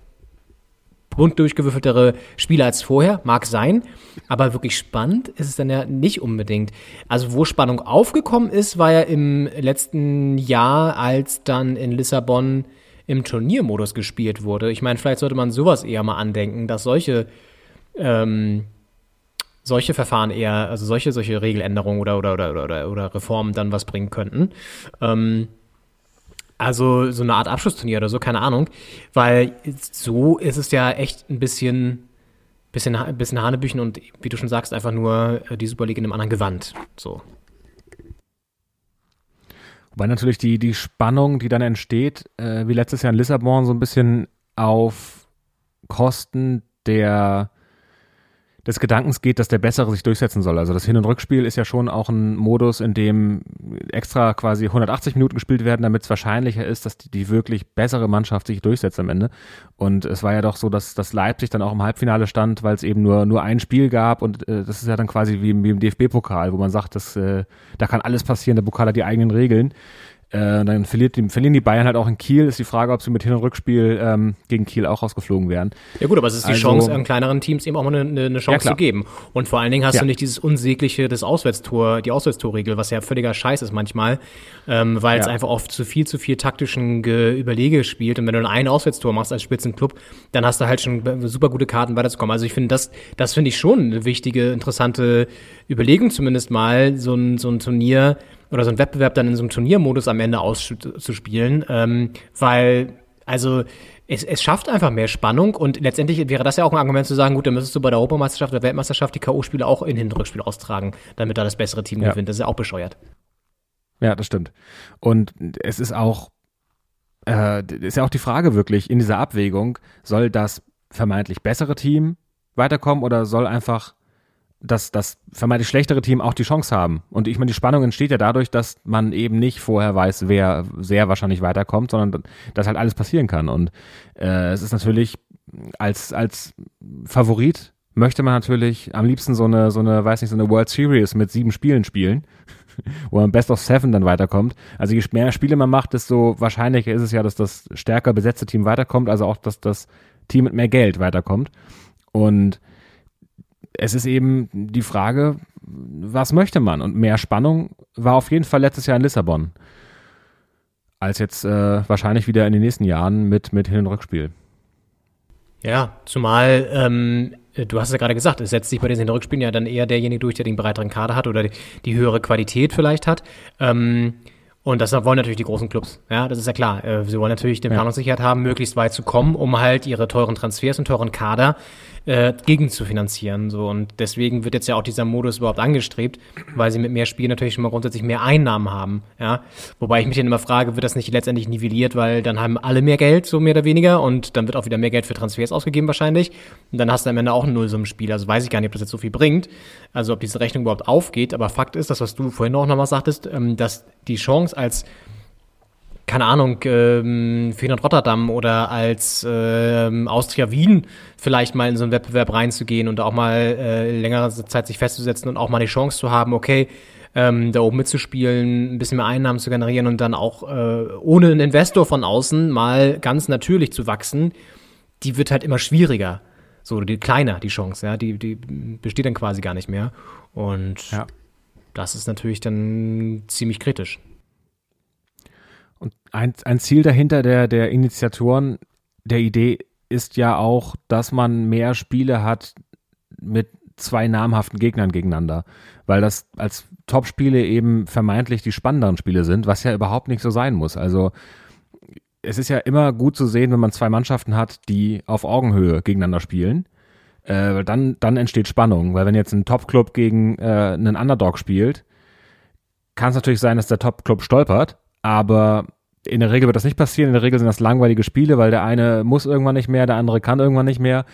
bunt durchgewürfeltere Spiele als vorher, mag sein, aber wirklich spannend ist es dann ja nicht unbedingt. Also wo Spannung aufgekommen ist, war ja im letzten Jahr, als dann in Lissabon im Turniermodus gespielt wurde. Ich meine, vielleicht sollte man sowas eher mal andenken, dass solche ähm, solche Verfahren eher, also solche, solche Regeländerungen oder, oder, oder, oder, oder Reformen dann was bringen könnten. Ähm, also so eine Art Abschlussturnier oder so, keine Ahnung. Weil so ist es ja echt ein bisschen, bisschen, bisschen Hanebüchen und wie du schon sagst, einfach nur äh, die Super League in einem anderen Gewand. So. Wobei natürlich die, die Spannung, die dann entsteht, äh, wie letztes Jahr in Lissabon, so ein bisschen auf Kosten der des Gedankens geht, dass der Bessere sich durchsetzen soll. Also das Hin- und Rückspiel ist ja schon auch ein Modus, in dem extra quasi 180 Minuten gespielt werden, damit es wahrscheinlicher ist, dass die, die wirklich bessere Mannschaft sich durchsetzt am Ende. Und es war ja doch so, dass, dass Leipzig dann auch im Halbfinale stand, weil es eben nur, nur ein Spiel gab und äh, das ist ja dann quasi wie, im- im DFB-Pokal, wo man sagt, dass, äh, da kann alles passieren, der Pokal hat die eigenen Regeln. Äh, dann verliert die, verlieren die Bayern halt auch in Kiel. Ist die Frage, ob sie mit Hin- und Rückspiel ähm, gegen Kiel auch rausgeflogen wären. Ja gut, aber es ist die Also- Chance, an kleineren Teams eben auch mal eine, eine Chance klar. zu geben. Und vor allen Dingen hast Ja. du nicht dieses Unsägliche des Auswärtstor, die Auswärtstorregel, was ja völliger Scheiß ist manchmal, ähm, weil es Ja. einfach oft zu viel, zu viel taktischen Ge Überlege spielt. Und wenn du ein Auswärtstor machst als Spitzenclub, dann hast du halt schon super gute Karten weiterzukommen. Also ich finde, das, das finde ich schon eine wichtige, interessante Überlegung zumindest mal, so ein, so ein Turnier oder so ein Wettbewerb dann in so einem Turniermodus am Ende auszuspielen, ähm, weil, also, es, es schafft einfach mehr Spannung und letztendlich wäre das ja auch ein Argument zu sagen, gut, dann müsstest du bei der Europameisterschaft oder Weltmeisterschaft die K.O.-Spiele auch in und Rückspiel austragen, damit da das bessere Team Ja. gewinnt. Das ist ja auch bescheuert. Ja, das stimmt. Und es ist auch, äh, ist ja auch die Frage wirklich in dieser Abwägung, soll das vermeintlich bessere Team weiterkommen oder soll einfach das, das vermeintlich schlechtere Team auch die Chance haben? Und ich meine, die Spannung entsteht ja dadurch, dass man eben nicht vorher weiß, wer sehr wahrscheinlich weiterkommt, sondern dass halt alles passieren kann. Und äh, es ist natürlich als, als Favorit möchte man natürlich am liebsten so eine, so eine, weiß nicht, so eine World Series mit sieben Spielen spielen wo man Best of Seven dann weiterkommt. Also je mehr Spiele man macht, desto wahrscheinlicher ist es ja, dass das stärker besetzte Team weiterkommt, also auch, dass das Team mit mehr Geld weiterkommt. Und es ist eben die Frage, was möchte man? Und mehr Spannung war auf jeden Fall letztes Jahr in Lissabon. Als jetzt äh, wahrscheinlich wieder in den nächsten Jahren mit, mit Hin- und Rückspiel. Ja, zumal, ähm, du hast es ja gerade gesagt, es setzt sich bei diesen Hin- und Rückspielen ja dann eher derjenige durch, der den breiteren Kader hat oder die, die höhere Qualität vielleicht hat. Ähm, und das wollen natürlich die großen Clubs. Ja, das ist ja klar. Äh, Sie wollen natürlich die Planungssicherheit haben, möglichst weit zu kommen, um halt ihre teuren Transfers und teuren Kader äh, gegen zu finanzieren. So. Und deswegen wird jetzt ja auch dieser Modus überhaupt angestrebt, weil sie mit mehr Spielen natürlich schon mal grundsätzlich mehr Einnahmen haben. Ja. Wobei ich mich dann immer frage, wird das nicht letztendlich nivelliert, weil dann haben alle mehr Geld, so mehr oder weniger, und dann wird auch wieder mehr Geld für Transfers ausgegeben wahrscheinlich. Und dann hast du am Ende auch ein Nullsummenspiel. Also weiß ich gar nicht, ob das jetzt so viel bringt. Also ob diese Rechnung überhaupt aufgeht. Aber Fakt ist, das, was du vorhin auch nochmal sagtest, ähm, dass die Chance als keine Ahnung, ähm, Feyenoord Rotterdam oder als ähm, Austria Wien vielleicht mal in so einen Wettbewerb reinzugehen und auch mal äh, längere Zeit sich festzusetzen und auch mal die Chance zu haben, okay, ähm, da oben mitzuspielen, ein bisschen mehr Einnahmen zu generieren und dann auch äh, ohne einen Investor von außen mal ganz natürlich zu wachsen, die wird halt immer schwieriger. So, die kleiner, die Chance, ja, die, die besteht dann quasi gar nicht mehr. Und Ja. das ist natürlich dann ziemlich kritisch. Und ein, ein Ziel dahinter der, der Initiatoren der Idee ist ja auch, dass man mehr Spiele hat mit zwei namhaften Gegnern gegeneinander, weil das als Top-Spiele eben vermeintlich die spannenderen Spiele sind, was ja überhaupt nicht so sein muss. Also es ist ja immer gut zu sehen, wenn man zwei Mannschaften hat, die auf Augenhöhe gegeneinander spielen. Äh, dann, dann entsteht Spannung, weil wenn jetzt ein Top-Club gegen äh, einen Underdog spielt, kann es natürlich sein, dass der Top-Club stolpert, aber in der Regel wird das nicht passieren. In der Regel sind das langweilige Spiele, weil der eine muss irgendwann nicht mehr, der andere kann irgendwann nicht mehr.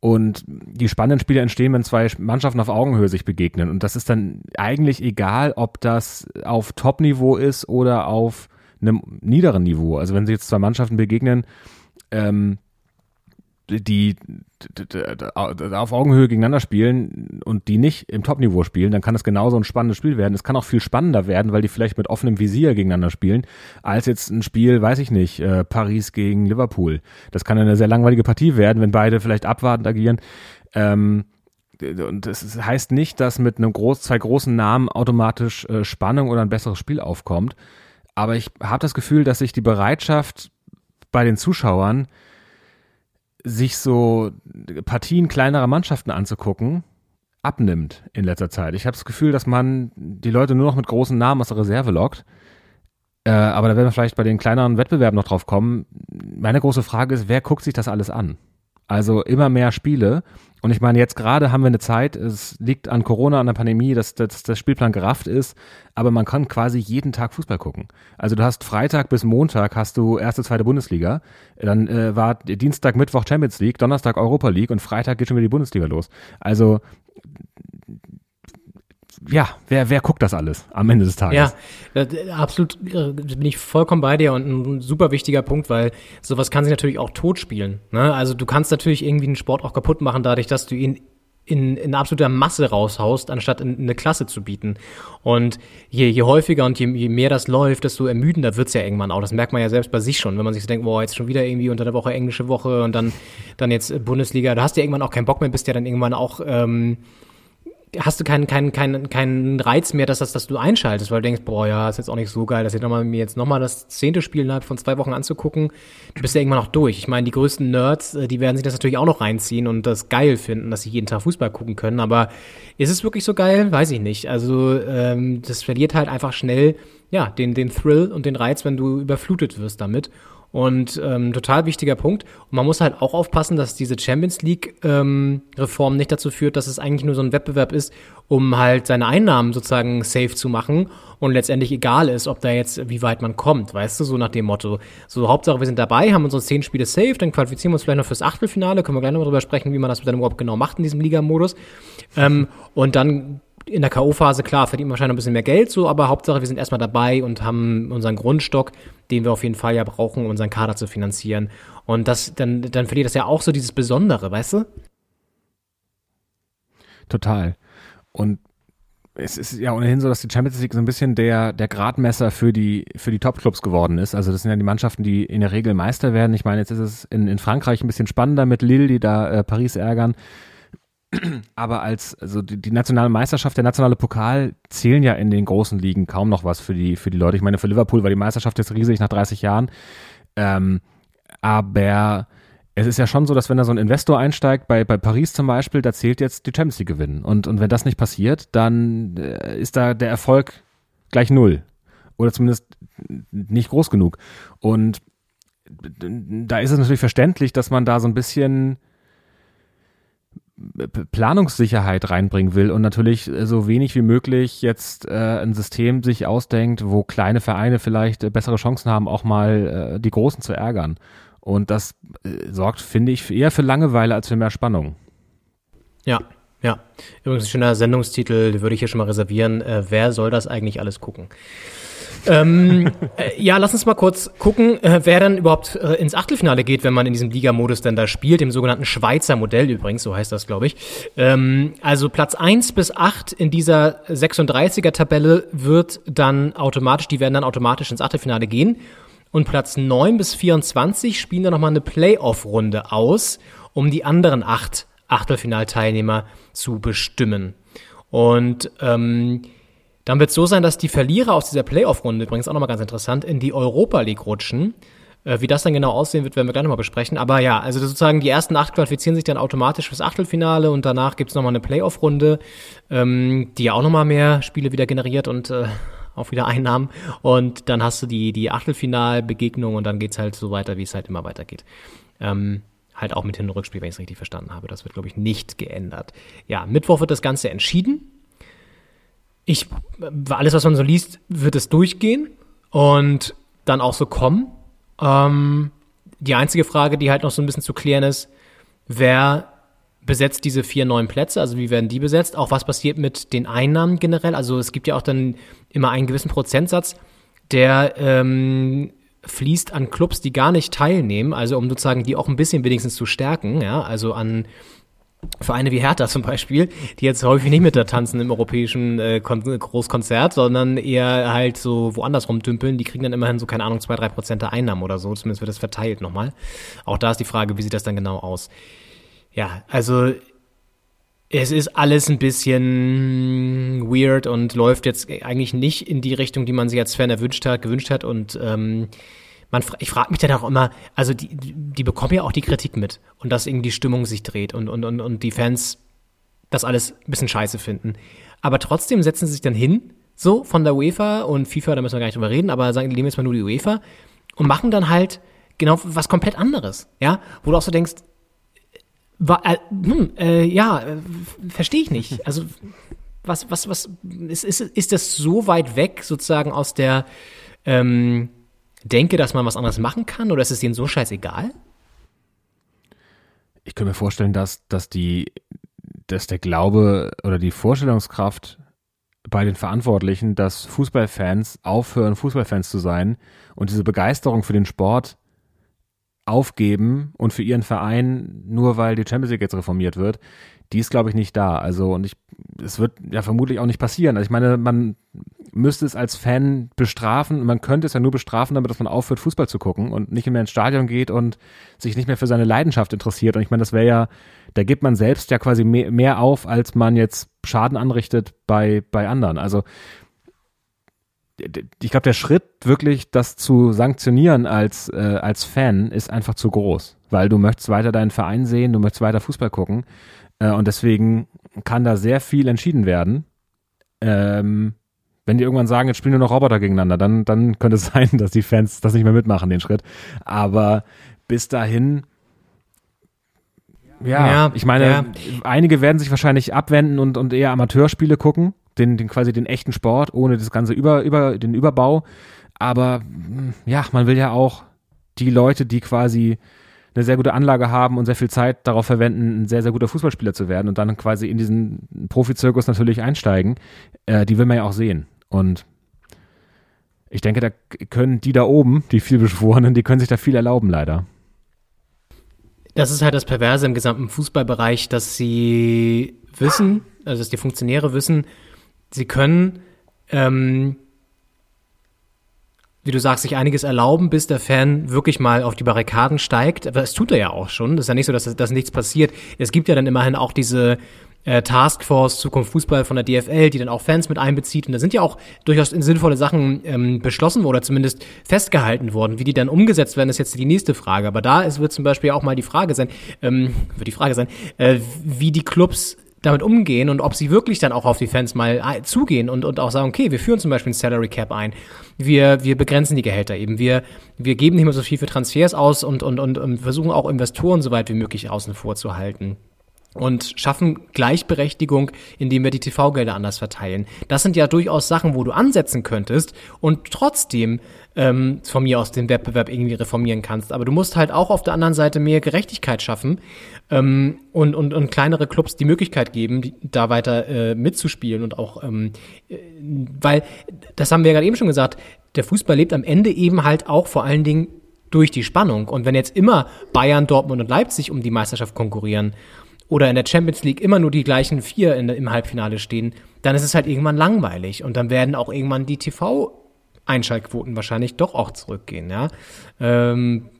Und die spannenden Spiele entstehen, wenn zwei Mannschaften auf Augenhöhe sich begegnen. Und das ist dann eigentlich egal, ob das auf Top-Niveau ist oder auf einem niederen Niveau. Also wenn sich jetzt zwei Mannschaften begegnen, ähm, die auf Augenhöhe gegeneinander spielen und die nicht im Topniveau spielen, dann kann das genauso ein spannendes Spiel werden. Es kann auch viel spannender werden, weil die vielleicht mit offenem Visier gegeneinander spielen, als jetzt ein Spiel, weiß ich nicht, äh, Paris gegen Liverpool. Das kann eine sehr langweilige Partie werden, wenn beide vielleicht abwartend agieren. Ähm, und das heißt nicht, dass mit einem groß, zwei großen Namen automatisch äh, Spannung oder ein besseres Spiel aufkommt. Aber ich habe das Gefühl, dass sich die Bereitschaft bei den Zuschauern sich so Partien kleinerer Mannschaften anzugucken, abnimmt in letzter Zeit. Ich habe das Gefühl, dass man die Leute nur noch mit großen Namen aus der Reserve lockt. Äh, aber da werden wir vielleicht bei den kleineren Wettbewerben noch drauf kommen. Meine große Frage ist, wer guckt sich das alles an? Also immer mehr Spiele. Und ich meine, jetzt gerade haben wir eine Zeit, es liegt an Corona, an der Pandemie, dass, dass der Spielplan gerafft ist, aber man kann quasi jeden Tag Fußball gucken. Also du hast Freitag bis Montag hast du erste, zweite Bundesliga, dann äh, war Dienstag, Mittwoch Champions League, Donnerstag Europa League und Freitag geht schon wieder die Bundesliga los. Also ja, wer, wer guckt das alles am Ende des Tages? Ja, äh, absolut äh, bin ich vollkommen bei dir und ein super wichtiger Punkt, weil sowas kann sich natürlich auch totspielen. Ne? Also du kannst natürlich irgendwie einen Sport auch kaputt machen, dadurch, dass du ihn in, in absoluter Masse raushaust, anstatt in, in eine Klasse zu bieten. Und je, je häufiger und je, je mehr das läuft, desto ermüdender wird's ja irgendwann auch. Das merkt man ja selbst bei sich schon, wenn man sich so denkt, boah, jetzt schon wieder irgendwie unter der Woche englische Woche und dann, dann jetzt Bundesliga. Da hast du ja irgendwann auch keinen Bock mehr, bist ja dann irgendwann auch ähm, hast du keinen, keinen, keinen, keinen Reiz mehr, dass, das, dass du einschaltest, weil du denkst, boah, ja, ist jetzt auch nicht so geil, dass ich nochmal, mir jetzt nochmal das zehnte Spiel innerhalb von zwei Wochen anzugucken. Du bist ja irgendwann noch durch. Ich meine, die größten Nerds, äh, die werden sich das natürlich auch noch reinziehen und das geil finden, dass sie jeden Tag Fußball gucken können. Aber ist es wirklich so geil? Weiß ich nicht. Also, ähm, das verliert halt einfach schnell, ja, den, den Thrill und den Reiz, wenn du überflutet wirst damit. Und ähm, total wichtiger Punkt. Und man muss halt auch aufpassen, dass diese Champions League-Reform ähm, nicht dazu führt, dass es eigentlich nur so ein Wettbewerb ist, um halt seine Einnahmen sozusagen safe zu machen und letztendlich egal ist, ob da jetzt, wie weit man kommt, weißt du, so nach dem Motto. So, Hauptsache, wir sind dabei, haben unsere zehn Spiele safe, dann qualifizieren wir uns vielleicht noch fürs Achtelfinale, können wir gleich noch drüber sprechen, wie man das dann überhaupt genau macht in diesem Liga-Modus. Ähm, und dann in der K.O.-Phase, klar, verdient man wahrscheinlich ein bisschen mehr Geld, so, aber Hauptsache, wir sind erstmal dabei und haben unseren Grundstock, den wir auf jeden Fall ja brauchen, um unseren Kader zu finanzieren. Und das, dann, dann verliert das ja auch so dieses Besondere, weißt du? Total. Und es ist ja ohnehin so, dass die Champions League so ein bisschen der, der Gradmesser für die, für die Top-Clubs geworden ist. Also das sind ja die Mannschaften, die in der Regel Meister werden. Ich meine, jetzt ist es in, in Frankreich ein bisschen spannender mit Lille, die da äh, Paris ärgern. Aber als, also die, die, nationale Meisterschaft, der nationale Pokal zählen ja in den großen Ligen kaum noch was für die, für die Leute. Ich meine, für Liverpool war die Meisterschaft jetzt riesig nach 30 Jahren. Ähm, aber es ist ja schon so, dass wenn da so ein Investor einsteigt, bei, bei Paris zum Beispiel, da zählt jetzt die Champions League gewinnen. Und, und wenn das nicht passiert, dann äh, ist da der Erfolg gleich null. Oder zumindest nicht groß genug. Und da ist es natürlich verständlich, dass man da so ein bisschen Planungssicherheit reinbringen will und natürlich so wenig wie möglich jetzt äh, ein System sich ausdenkt, wo kleine Vereine vielleicht äh, bessere Chancen haben, auch mal äh, die Großen zu ärgern. Und das äh, sorgt, finde ich, eher für Langeweile als für mehr Spannung. Ja, ja. Übrigens schöner Sendungstitel, würde ich hier schon mal reservieren. Äh, wer soll das eigentlich alles gucken? Ähm, äh, ja, lass uns mal kurz gucken, äh, wer dann überhaupt äh, ins Achtelfinale geht, wenn man in diesem Liga-Modus dann da spielt, im sogenannten Schweizer Modell übrigens, so heißt das, glaube ich. Ähm, also Platz eins bis acht in dieser 36er-Tabelle wird dann automatisch, die werden dann automatisch ins Achtelfinale gehen. Und Platz neun bis 24 spielen dann nochmal eine Playoff-Runde aus, um die anderen acht Achtelfinalteilnehmer zu bestimmen. Und ähm, dann wird es so sein, dass die Verlierer aus dieser Playoff-Runde, übrigens auch nochmal ganz interessant, in die Europa League rutschen. Äh, wie das dann genau aussehen wird, werden wir gleich nochmal besprechen. Aber ja, also sozusagen die ersten acht qualifizieren sich dann automatisch fürs Achtelfinale und danach gibt's nochmal eine Playoff-Runde, ähm, die ja auch nochmal mehr Spiele wieder generiert und äh, auch wieder Einnahmen. Und dann hast du die, die Achtelfinalbegegnung und dann geht's halt so weiter, wie es halt immer weitergeht. Ähm, halt auch mit Hin- und Rückspiel, wenn ich es richtig verstanden habe. Das wird, glaube ich, nicht geändert. Ja, Mittwoch wird das Ganze entschieden. Ich, alles, was man so liest, wird es durchgehen und dann auch so kommen. Ähm, die einzige Frage, die halt noch so ein bisschen zu klären ist, wer besetzt diese vier neuen Plätze, also wie werden die besetzt? Auch was passiert mit den Einnahmen generell? Also es gibt ja auch dann immer einen gewissen Prozentsatz, der ähm, fließt an Clubs, die gar nicht teilnehmen, also um sozusagen die auch ein bisschen wenigstens zu stärken, ja, also an Vereine wie Hertha zum Beispiel, die jetzt häufig nicht mit da tanzen im europäischen äh, Kon Großkonzert, sondern eher halt so woanders rumdümpeln, die kriegen dann immerhin so, keine Ahnung, zwei, drei Prozent der Einnahmen oder so, zumindest wird das verteilt nochmal. Auch da ist die Frage, wie sieht das dann genau aus? Ja, also es ist alles ein bisschen weird und läuft jetzt eigentlich nicht in die Richtung, die man sich als Fan erwünscht hat, gewünscht hat und ähm, man, ich frage mich dann auch immer, also die, die bekommen ja auch die Kritik mit und dass irgendwie die Stimmung sich dreht und, und, und, und die Fans das alles ein bisschen scheiße finden. Aber trotzdem setzen sie sich dann hin, so von der UEFA und FIFA, da müssen wir gar nicht drüber reden, aber sagen, nehmen jetzt mal nur die UEFA und machen dann halt genau was komplett anderes, ja, wo du auch so denkst, war, äh, hm, äh, ja, äh, verstehe ich nicht. Also was, was, was ist, ist, ist das so weit weg sozusagen aus der ähm, Denke, dass man was anderes machen kann, oder ist es denen so scheißegal? Ich könnte mir vorstellen, dass, dass die, dass der Glaube oder die Vorstellungskraft bei den Verantwortlichen, dass Fußballfans aufhören, Fußballfans zu sein und diese Begeisterung für den Sport aufgeben und für ihren Verein, nur weil die Champions League jetzt reformiert wird, die ist, glaube ich, nicht da. Also, und ich, es wird ja vermutlich auch nicht passieren. Also, ich meine, man müsste es als Fan bestrafen. Man könnte es ja nur bestrafen, damit dass man aufhört, Fußball zu gucken und nicht mehr ins Stadion geht und sich nicht mehr für seine Leidenschaft interessiert. Und ich meine, das wäre ja, da gibt man selbst ja quasi mehr, mehr auf, als man jetzt Schaden anrichtet bei, bei anderen. Also, ich glaube, der Schritt wirklich, das zu sanktionieren als, äh, als Fan, ist einfach zu groß, weil du möchtest weiter deinen Verein sehen, du möchtest weiter Fußball gucken äh, und deswegen kann da sehr viel entschieden werden. Ähm, wenn die irgendwann sagen, jetzt spielen nur noch Roboter gegeneinander, dann, dann könnte es sein, dass die Fans das nicht mehr mitmachen, den Schritt. Aber bis dahin, ja, ja ich meine, ja. einige werden sich wahrscheinlich abwenden und, und eher Amateurspiele gucken den, den quasi den echten Sport, ohne das ganze über, über den Überbau. Aber hm, ja, man will ja auch die Leute, die quasi eine sehr gute Anlage haben und sehr viel Zeit darauf verwenden, ein sehr, sehr guter Fußballspieler zu werden und dann quasi in diesen Profizirkus natürlich einsteigen, äh, die will man ja auch sehen. Und ich denke, da können die da oben, die vielbeschworenen, die können sich da viel erlauben, leider. Das ist halt das Perverse im gesamten Fußballbereich, dass sie wissen, also dass die Funktionäre wissen, sie können, ähm, wie du sagst, sich einiges erlauben, bis der Fan wirklich mal auf die Barrikaden steigt. Aber das tut er ja auch schon. Das ist ja nicht so, dass, dass nichts passiert. Es gibt ja dann immerhin auch diese äh, Taskforce Zukunft Fußball von der DFL, die dann auch Fans mit einbezieht. Und da sind ja auch durchaus sinnvolle Sachen ähm, beschlossen oder zumindest festgehalten worden. Wie die dann umgesetzt werden, ist jetzt die nächste Frage. Aber da ist, wird zum Beispiel auch mal die Frage sein, ähm, wird die Frage sein, äh, wie die Clubs damit umgehen und ob sie wirklich dann auch auf die Fans mal zugehen und, und auch sagen, okay, wir führen zum Beispiel ein Salary Cap ein. Wir, wir begrenzen die Gehälter eben. Wir, wir geben nicht mehr so viel für Transfers aus und, und, und, und versuchen auch Investoren so weit wie möglich außen vor zu halten und schaffen Gleichberechtigung, indem wir die TV-Gelder anders verteilen. Das sind ja durchaus Sachen, wo du ansetzen könntest und trotzdem ähm, von mir aus den Wettbewerb irgendwie reformieren kannst. Aber du musst halt auch auf der anderen Seite mehr Gerechtigkeit schaffen ähm, und, und, und kleinere Clubs die Möglichkeit geben, die, da weiter äh, mitzuspielen und auch, ähm, äh, weil, das haben wir ja gerade eben schon gesagt, der Fußball lebt am Ende eben halt auch vor allen Dingen durch die Spannung. Und wenn jetzt immer Bayern, Dortmund und Leipzig um die Meisterschaft konkurrieren oder in der Champions League immer nur die gleichen vier in, im Halbfinale stehen, dann ist es halt irgendwann langweilig und dann werden auch irgendwann die TV Einschaltquoten wahrscheinlich doch auch zurückgehen, ja. Ähm,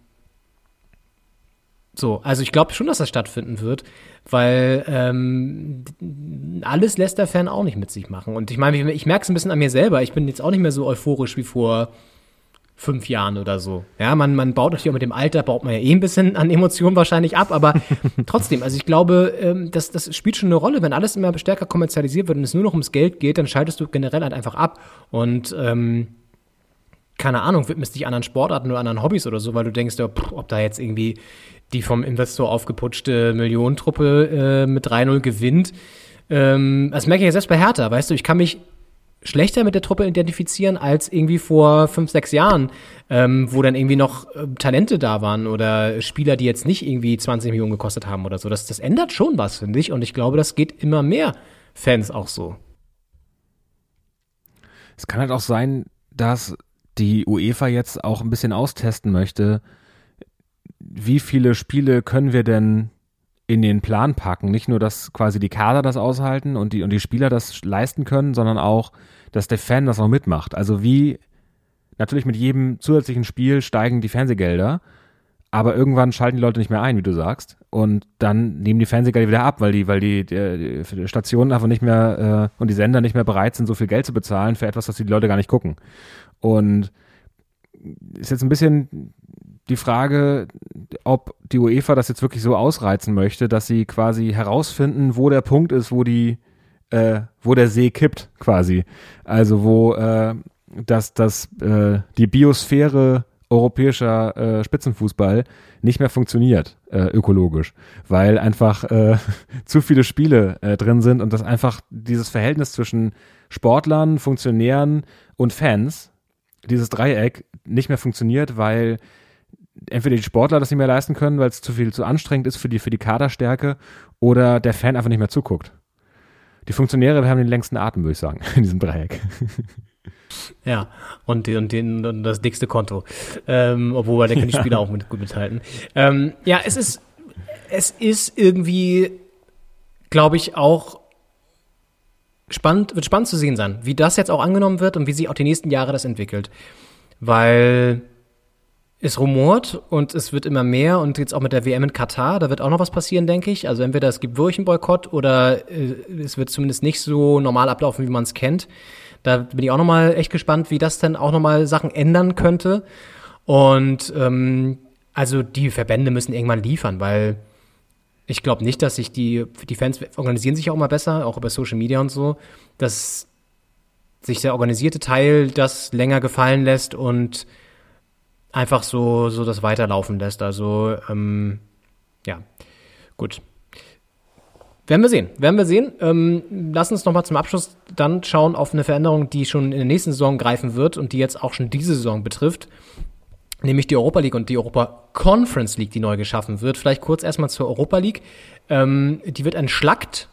so, also ich glaube schon, dass das stattfinden wird, weil ähm, alles lässt der Fan auch nicht mit sich machen. Und ich meine, ich, ich merke es ein bisschen an mir selber. Ich bin jetzt auch nicht mehr so euphorisch wie vor fünf Jahren oder so. Ja, man, man baut natürlich auch mit dem Alter, baut man ja eh ein bisschen an Emotionen wahrscheinlich ab, aber trotzdem, also ich glaube, ähm, das, das spielt schon eine Rolle. Wenn alles immer stärker kommerzialisiert wird und es nur noch ums Geld geht, dann schaltest du generell halt einfach ab. Und ähm, keine Ahnung, widmest dich anderen Sportarten oder anderen Hobbys oder so, weil du denkst, ja, pff, ob da jetzt irgendwie die vom Investor aufgeputschte Millionentruppe äh, mit 3-0 gewinnt. Ähm, das merke ich ja selbst bei Hertha, weißt du, ich kann mich schlechter mit der Truppe identifizieren als irgendwie vor fünf, sechs Jahren, ähm, wo dann irgendwie noch äh, Talente da waren oder Spieler, die jetzt nicht irgendwie 20 Millionen gekostet haben oder so. Das, das ändert schon was, finde ich. Und ich glaube, das geht immer mehr Fans auch so. Es kann halt auch sein, dass die UEFA jetzt auch ein bisschen austesten möchte, wie viele Spiele können wir denn in den Plan packen. Nicht nur, dass quasi die Kader das aushalten und die, und die Spieler das leisten können, sondern auch, dass der Fan das auch mitmacht. Also wie, natürlich mit jedem zusätzlichen Spiel steigen die Fernsehgelder, aber irgendwann schalten die Leute nicht mehr ein, wie du sagst. Und dann nehmen die Fernsehgelder wieder ab, weil die, weil die, die, die Stationen einfach nicht mehr äh, und die Sender nicht mehr bereit sind, so viel Geld zu bezahlen für etwas, das die Leute gar nicht gucken. Und ist jetzt ein bisschen die Frage, ob die UEFA das jetzt wirklich so ausreizen möchte, dass sie quasi herausfinden, wo der Punkt ist, wo die, äh, wo der See kippt, quasi. Also wo äh, dass, dass äh, die Biosphäre europäischer äh, Spitzenfußball nicht mehr funktioniert äh, ökologisch, weil einfach äh, zu viele Spiele äh, drin sind und das einfach dieses Verhältnis zwischen Sportlern, Funktionären und Fans, dieses Dreieck nicht mehr funktioniert, weil entweder die Sportler das nicht mehr leisten können, weil es zu viel zu anstrengend ist für die, für die Kaderstärke oder der Fan einfach nicht mehr zuguckt. Die Funktionäre haben den längsten Atem, würde ich sagen, in diesem Dreieck. Ja, und, und, den, und das dickste Konto. Ähm, obwohl, da können die Spieler auch mit, gut mithalten. Ähm, ja, es ist, es ist irgendwie, glaube ich, auch spannend, wird spannend zu sehen sein, wie das jetzt auch angenommen wird und wie sich auch die nächsten Jahre das entwickelt. Weil es rumort und es wird immer mehr und jetzt auch mit der WM in Katar, da wird auch noch was passieren, denke ich. Also entweder es gibt wirklich einen Boykott oder äh, es wird zumindest nicht so normal ablaufen, wie man es kennt. Da bin ich auch nochmal echt gespannt, wie das dann auch nochmal Sachen ändern könnte. Und ähm, also die Verbände müssen irgendwann liefern, weil ich glaube nicht, dass sich die, die Fans organisieren sich auch immer besser, auch über Social Media und so, dass sich der organisierte Teil das länger gefallen lässt und einfach so, so das weiterlaufen lässt. Also, ähm, ja, gut. Werden wir sehen, werden wir sehen. Ähm, lass uns nochmal zum Abschluss dann schauen auf eine Veränderung, die schon in der nächsten Saison greifen wird und die jetzt auch schon diese Saison betrifft, nämlich die Europa League und die Europa Conference League, die neu geschaffen wird. Vielleicht kurz erstmal zur Europa League. Ähm, die wird entschlackt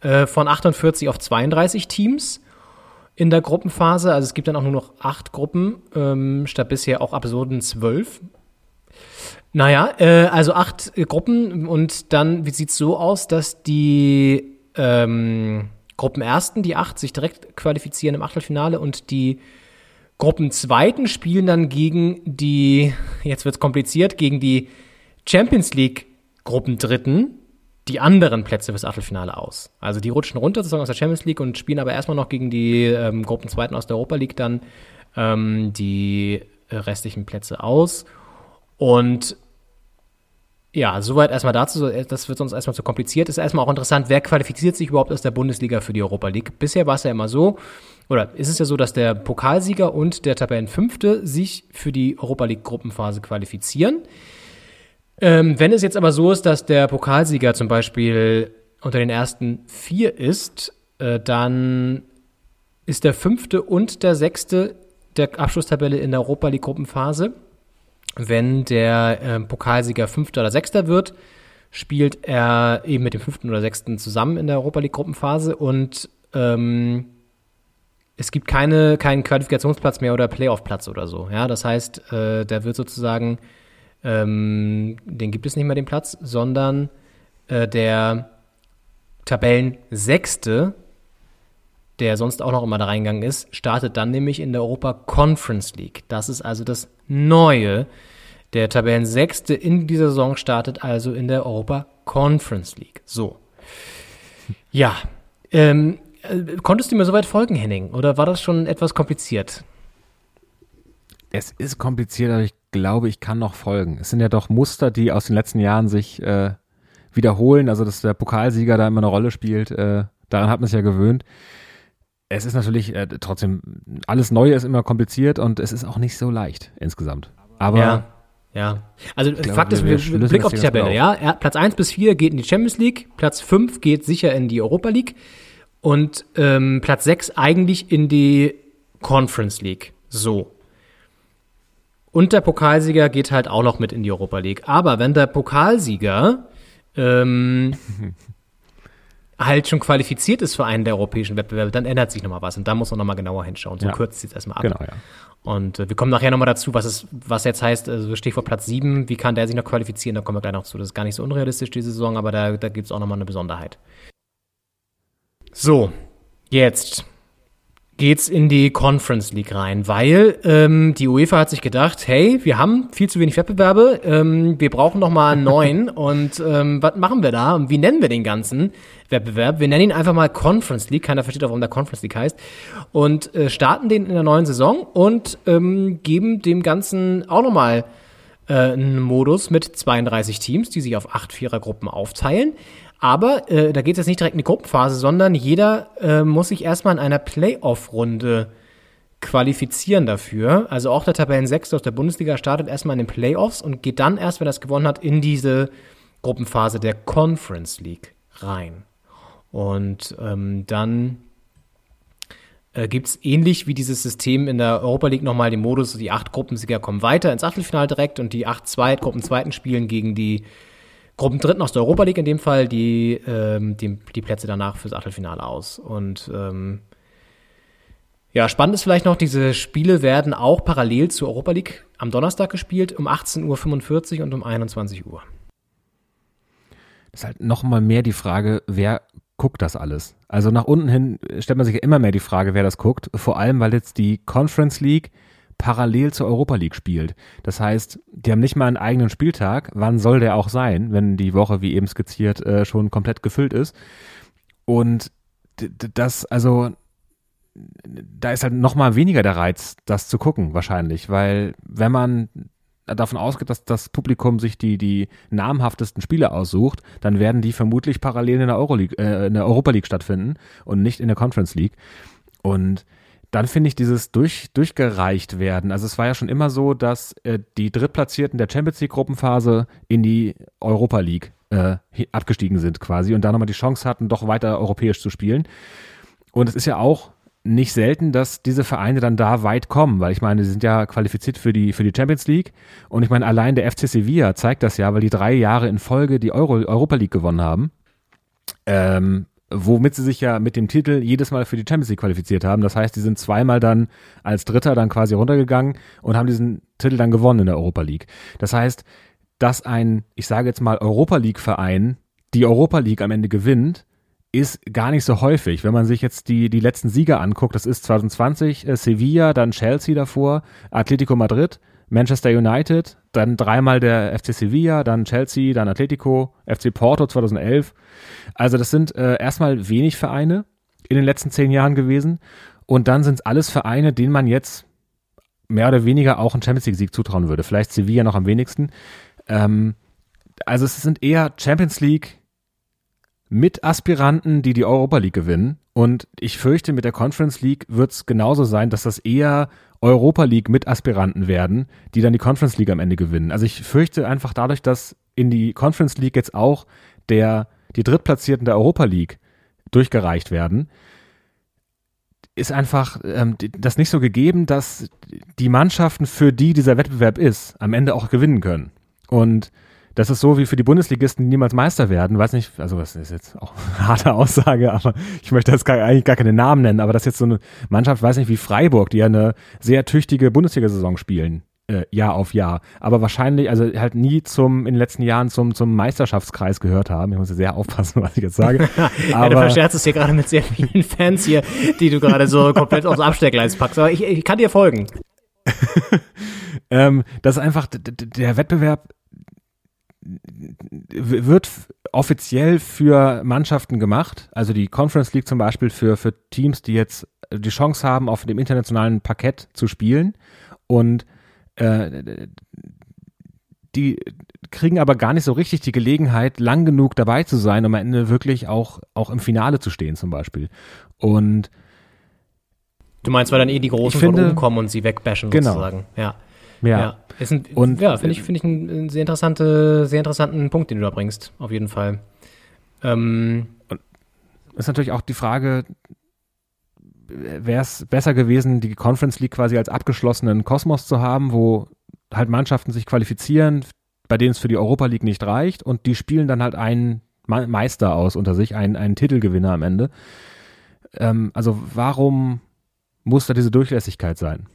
äh, von 48 auf 32 Teams in der Gruppenphase. Also es gibt dann auch nur noch acht Gruppen, ähm, statt bisher auch absurden zwölf. Naja, äh, also acht äh, Gruppen und dann wie sieht's so aus, dass die ähm, Gruppenersten, die acht, sich direkt qualifizieren im Achtelfinale und die Gruppenzweiten spielen dann gegen die, jetzt wird's kompliziert, gegen die Champions League Gruppendritten die anderen Plätze fürs Achtelfinale aus. Also die rutschen runter sozusagen aus der Champions League und spielen aber erstmal noch gegen die ähm, Gruppenzweiten aus der Europa League dann ähm, die restlichen Plätze aus. Und ja, soweit erstmal dazu. Das wird sonst erstmal zu kompliziert. Ist erstmal auch interessant, wer qualifiziert sich überhaupt aus der Bundesliga für die Europa League? Bisher war es ja immer so, oder ist es ja so, dass der Pokalsieger und der Tabellenfünfte sich für die Europa League Gruppenphase qualifizieren. Ähm, wenn es jetzt aber so ist, dass der Pokalsieger zum Beispiel unter den ersten vier ist, äh, dann ist der fünfte und der sechste der Abschlusstabelle in der Europa League Gruppenphase. Wenn der äh, Pokalsieger fünfter oder sechster wird, spielt er eben mit dem fünften oder sechsten zusammen in der Europa League Gruppenphase und ähm, es gibt keine, keinen Qualifikationsplatz mehr oder Playoff-Platz oder so. Ja, das heißt, äh, der wird sozusagen ähm, den gibt es nicht mehr den Platz, sondern äh, der Tabellensechste, der sonst auch noch immer da reingegangen ist, startet dann nämlich in der Europa Conference League. Das ist also das Neue. Der Tabellensechste in dieser Saison startet also in der Europa Conference League. So. Ja. Ähm, äh, konntest du mir soweit folgen, Henning? Oder war das schon etwas kompliziert? Es ist kompliziert, aber ich glaube, ich kann noch folgen. Es sind ja doch Muster, die aus den letzten Jahren sich äh, wiederholen. Also, dass der Pokalsieger da immer eine Rolle spielt, äh, daran hat man sich ja gewöhnt. Es ist natürlich äh, trotzdem, alles Neue ist immer kompliziert und es ist auch nicht so leicht insgesamt. Aber ja. Ja, also glaube, Fakt ist, wir- wir, Blick auf die Tabelle, ja. Platz 1 bis 4 geht in die Champions League, Platz 5 geht sicher in die Europa League und ähm, Platz 6 eigentlich in die Conference League. So. Und der Pokalsieger geht halt auch noch mit in die Europa League. Aber wenn der Pokalsieger ähm, halt schon qualifiziert ist für einen der europäischen Wettbewerbe, dann ändert sich nochmal was. Und da muss man nochmal genauer hinschauen. So Ja. kürzt es erstmal ab. genau, ja. Und äh, wir kommen nachher nochmal dazu, was es, was jetzt heißt, also Stichwort Platz 7, wie kann der sich noch qualifizieren, da kommen wir gleich noch zu. Das ist gar nicht so unrealistisch, diese Saison, aber da, da gibt es auch nochmal eine Besonderheit. So, jetzt geht's in die Conference League rein, weil ähm, die UEFA hat sich gedacht, hey, wir haben viel zu wenig Wettbewerbe, ähm, wir brauchen noch mal einen neuen und ähm, was machen wir da und wie nennen wir den ganzen Wettbewerb? Wir nennen ihn einfach mal Conference League, keiner versteht auch, warum der Conference League heißt und äh, starten den in der neuen Saison und ähm, geben dem Ganzen auch noch mal äh, einen Modus mit 32 Teams, die sich auf acht Vierergruppen aufteilen. Aber äh, da geht es jetzt nicht direkt in die Gruppenphase, sondern jeder äh, muss sich erstmal in einer Playoff-Runde qualifizieren dafür. Also auch der Tabellensechste aus der Bundesliga startet erstmal in den Playoffs und geht dann erst, wenn er es gewonnen hat, in diese Gruppenphase der Conference League rein. Und ähm, dann äh, gibt es ähnlich wie dieses System in der Europa League nochmal den Modus, die acht Gruppensieger kommen weiter ins Achtelfinale direkt und die acht Zweit Gruppenzweiten spielen gegen die Gruppendritten aus der Europa League in dem Fall, die, ähm, die, die Plätze danach fürs Achtelfinale aus. Und ähm, ja, spannend ist vielleicht noch, diese Spiele werden auch parallel zur Europa League am Donnerstag gespielt, um 18.45 Uhr und um 21 Uhr. ist halt noch mal mehr die Frage, wer guckt das alles? Also nach unten hin stellt man sich immer mehr die Frage, wer das guckt. Vor allem, weil jetzt die Conference League parallel zur Europa League spielt. Das heißt, die haben nicht mal einen eigenen Spieltag. Wann soll der auch sein, wenn die Woche, wie eben skizziert, äh, schon komplett gefüllt ist? Und das, also, da ist halt noch mal weniger der Reiz, das zu gucken, wahrscheinlich. Weil, wenn man davon ausgeht, dass das Publikum sich die, die namhaftesten Spiele aussucht, dann werden die vermutlich parallel in der Euroleague, äh, in der Europa League stattfinden und nicht in der Conference League. Und dann finde ich dieses durch, durchgereicht werden. Also es war ja schon immer so, dass äh, die Drittplatzierten der Champions League Gruppenphase in die Europa League äh, abgestiegen sind quasi und da nochmal die Chance hatten, doch weiter europäisch zu spielen. Und es ist ja auch nicht selten, dass diese Vereine dann da weit kommen, weil ich meine, sie sind ja qualifiziert für die, für die Champions League. Und ich meine, allein der FC Sevilla zeigt das ja, weil die drei Jahre in Folge die Euro, Europa League gewonnen haben. Ähm, womit sie sich ja mit dem Titel jedes Mal für die Champions League qualifiziert haben. Das heißt, die sind zweimal dann als Dritter dann quasi runtergegangen und haben diesen Titel dann gewonnen in der Europa League. Das heißt, dass ein, ich sage jetzt mal, Europa League-Verein die Europa League am Ende gewinnt, ist gar nicht so häufig. Wenn man sich jetzt die, die letzten Sieger anguckt, das ist 2020 äh, Sevilla, dann Chelsea davor, Atletico Madrid, Manchester United, dann dreimal der FC Sevilla, dann Chelsea, dann Atletico, FC Porto 2011. Also das sind äh, erstmal wenig Vereine in den letzten zehn Jahren gewesen. Und dann sind es alles Vereine, denen man jetzt mehr oder weniger auch einen Champions League-Sieg zutrauen würde. Vielleicht Sevilla noch am wenigsten. Ähm, also es sind eher Champions League mit Aspiranten, die die Europa League gewinnen. Und ich fürchte, mit der Conference League wird es genauso sein, dass das eher Europa League mit Aspiranten werden, die dann die Conference League am Ende gewinnen. Also ich fürchte einfach dadurch, dass in die Conference League jetzt auch der, die Drittplatzierten der Europa League durchgereicht werden, ist einfach ähm, das nicht so gegeben, dass die Mannschaften, für die dieser Wettbewerb ist, am Ende auch gewinnen können. Und das ist so wie für die Bundesligisten, die niemals Meister werden. Weiß nicht, also das ist jetzt auch eine harte Aussage, aber ich möchte jetzt gar, eigentlich gar keine Namen nennen, aber das ist jetzt so eine Mannschaft, weiß nicht, wie Freiburg, die ja eine sehr tüchtige Bundesliga-Saison spielen, äh, Jahr auf Jahr, aber wahrscheinlich, also halt nie zum, in den letzten Jahren zum, zum Meisterschaftskreis gehört haben. Ich muss sehr aufpassen, was ich jetzt sage. ja, du Aber verscherzt es hier gerade mit sehr vielen Fans hier, die du gerade so komplett aufs Abstellgleis packst. Aber ich, ich kann dir folgen. ähm, das ist einfach, der Wettbewerb wird offiziell für Mannschaften gemacht, also die Conference League zum Beispiel für, für Teams, die jetzt die Chance haben, auf dem internationalen Parkett zu spielen. Und äh, die kriegen aber gar nicht so richtig die Gelegenheit, lang genug dabei zu sein, um am Ende wirklich auch, auch im Finale zu stehen, zum Beispiel. Und Du meinst, weil dann eh die Großen finde- von oben kommen und sie wegbashen Genau. sozusagen. Ja. ja, Ist ein, Und- ja, finde ich, finde ich einen, sehr, interessante, sehr interessanten Punkt, den du da bringst, auf jeden Fall. Ähm, ist natürlich auch die Frage, wäre es besser gewesen, die Conference League quasi als abgeschlossenen Kosmos zu haben, wo halt Mannschaften sich qualifizieren, bei denen es für die Europa League nicht reicht und die spielen dann halt einen Me- Meister aus unter sich, einen, einen Titelgewinner am Ende. Ähm, also warum muss da diese Durchlässigkeit sein?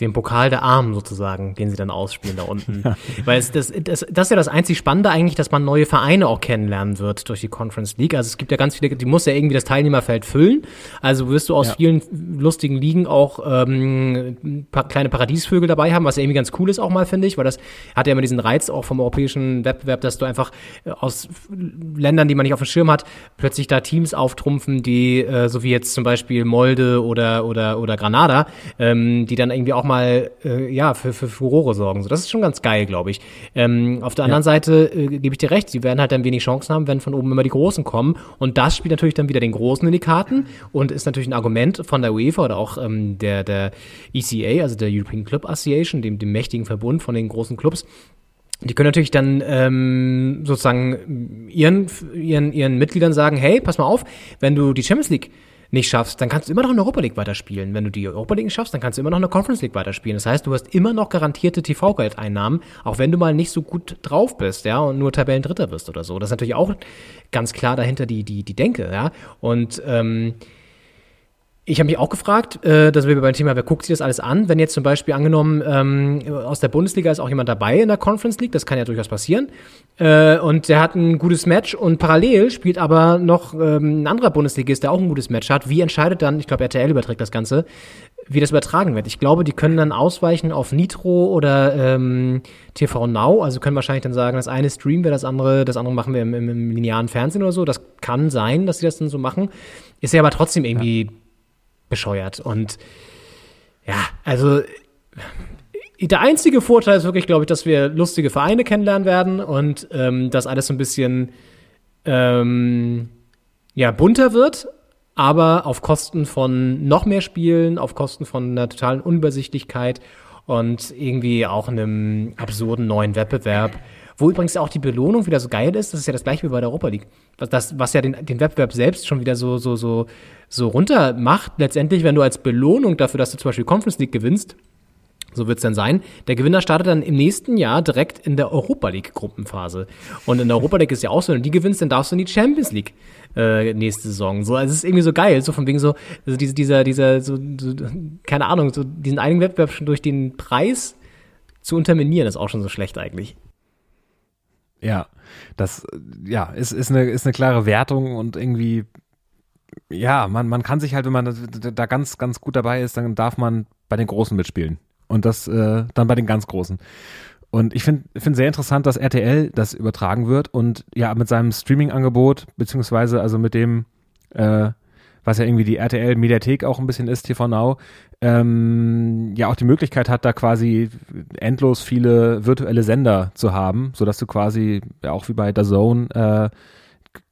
Den Pokal der Armen sozusagen, den sie dann ausspielen da unten. Weil es, das, das, das ist ja das einzig Spannende eigentlich, dass man neue Vereine auch kennenlernen wird durch die Conference League. Also es gibt ja ganz viele, die muss ja irgendwie das Teilnehmerfeld füllen. Also wirst du aus Ja. vielen lustigen Ligen auch ähm, pa kleine Paradiesvögel dabei haben, was ja irgendwie ganz cool ist auch mal, finde ich, weil das hat ja immer diesen Reiz auch vom europäischen Wettbewerb, dass du einfach äh, aus Ländern, die man nicht auf dem Schirm hat, plötzlich da Teams auftrumpfen, die, äh, so wie jetzt zum Beispiel Molde oder, oder, oder Granada, ähm, die dann irgendwie auch mal äh, ja, für, für Furore sorgen. So, das ist schon ganz geil, glaube ich. Ähm, auf der anderen Seite äh, gebe ich dir recht, sie werden halt dann wenig Chancen haben, wenn von oben immer die Großen kommen. Und das spielt natürlich dann wieder den Großen in die Karten und ist natürlich ein Argument von der UEFA oder auch ähm, der, der ECA, also der European Club Association, dem, dem mächtigen Verbund von den großen Clubs, die können natürlich dann ähm, sozusagen ihren, ihren, ihren Mitgliedern sagen, hey, pass mal auf, wenn du die Champions League nicht schaffst, dann kannst du immer noch in der Europa League weiterspielen. Wenn du die Europa League schaffst, dann kannst du immer noch in der Conference League weiterspielen. Das heißt, du hast immer noch garantierte TV-Geldeinnahmen, auch wenn du mal nicht so gut drauf bist, ja, und nur Tabellendritter bist oder so. Das ist natürlich auch ganz klar dahinter die, die, die Denke, ja. Und ähm, ich habe mich auch gefragt, äh, dass wir beim Thema, wer guckt sich das alles an? Wenn jetzt zum Beispiel angenommen, ähm, aus der Bundesliga ist auch jemand dabei in der Conference League, das kann ja durchaus passieren. Äh, und der hat ein gutes Match und parallel spielt aber noch ähm, ein anderer Bundesligist, der auch ein gutes Match hat. Wie entscheidet dann, ich glaube, RTL überträgt das Ganze, wie das übertragen wird? Ich glaube, die können dann ausweichen auf Nitro oder ähm, TV Now, also können wahrscheinlich dann sagen, das eine streamen wir, das andere, das andere machen wir im, im, im linearen Fernsehen oder so. Das kann sein, dass sie das dann so machen. Ist ja aber trotzdem irgendwie bescheuert. Und ja, also der einzige Vorteil ist wirklich, glaube ich, dass wir lustige Vereine kennenlernen werden und ähm, dass alles so ein bisschen ähm, ja, bunter wird, aber auf Kosten von noch mehr Spielen, auf Kosten von einer totalen Unübersichtlichkeit und irgendwie auch einem absurden neuen Wettbewerb. Wo übrigens auch die Belohnung wieder so geil ist, das ist ja das gleiche wie bei der Europa League. Was, das, was ja den, den Wettbewerb selbst schon wieder so, so, so, so runter macht. Letztendlich, wenn du als Belohnung dafür, dass du zum Beispiel Conference League gewinnst, so wird's dann sein. Der Gewinner startet dann im nächsten Jahr direkt in der Europa League Gruppenphase. Und in der Europa League ist ja auch so, wenn du die gewinnst, dann darfst du in die Champions League äh, nächste Saison. So, also es ist irgendwie so geil, so von wegen so, also diese, dieser, dieser, so, so, keine Ahnung, so diesen eigenen Wettbewerb schon durch den Preis zu unterminieren, ist auch schon so schlecht eigentlich. Ja, das ja, ist, ist, eine, ist eine klare Wertung und irgendwie, ja, man, man kann sich halt, wenn man da- ganz, ganz gut dabei ist, dann darf man bei den Großen mitspielen. Und das äh, dann bei den ganz Großen. Und ich finde find sehr interessant, dass RTL das übertragen wird und ja, mit seinem Streaming-Angebot, beziehungsweise also mit dem, äh, was ja irgendwie die RTL-Mediathek auch ein bisschen ist, TV Now, ähm, ja auch die Möglichkeit hat, da quasi endlos viele virtuelle Sender zu haben, sodass du quasi, ja auch wie bei The Zone, äh,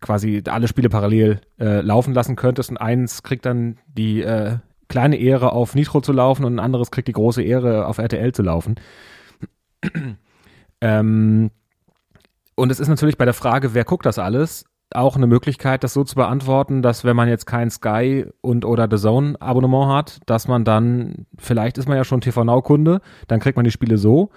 quasi alle Spiele parallel äh, laufen lassen könntest und eins kriegt dann die äh, kleine Ehre auf Nitro zu laufen und ein anderes kriegt die große Ehre auf RTL zu laufen. ähm, und es ist natürlich bei der Frage, wer guckt das alles, auch eine Möglichkeit, das so zu beantworten, dass wenn man jetzt kein Sky und oder The Zone Abonnement hat, dass man dann, vielleicht ist man ja schon TV Now Kunde, dann kriegt man die Spiele so.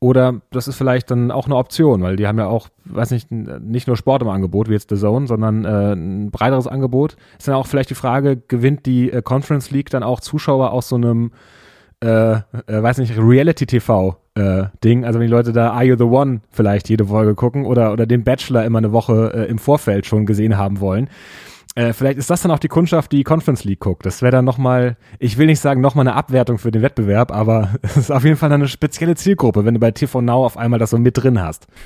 Oder das ist vielleicht dann auch eine Option, weil die haben ja auch, weiß nicht, nicht nur Sport im Angebot, wie jetzt The Zone, sondern äh, ein breiteres Angebot. Ist dann auch vielleicht die Frage, gewinnt die äh, Conference League dann auch Zuschauer aus so einem, äh, äh, weiß nicht, Reality-TV äh, Ding, also wenn die Leute da Are You the One vielleicht jede Folge gucken oder, oder den Bachelor immer eine Woche äh, im Vorfeld schon gesehen haben wollen. Äh, vielleicht ist das dann auch die Kundschaft, die Conference League guckt. Das wäre dann nochmal, ich will nicht sagen nochmal eine Abwertung für den Wettbewerb, aber es ist auf jeden Fall eine spezielle Zielgruppe, wenn du bei TV Now auf einmal das so mit drin hast.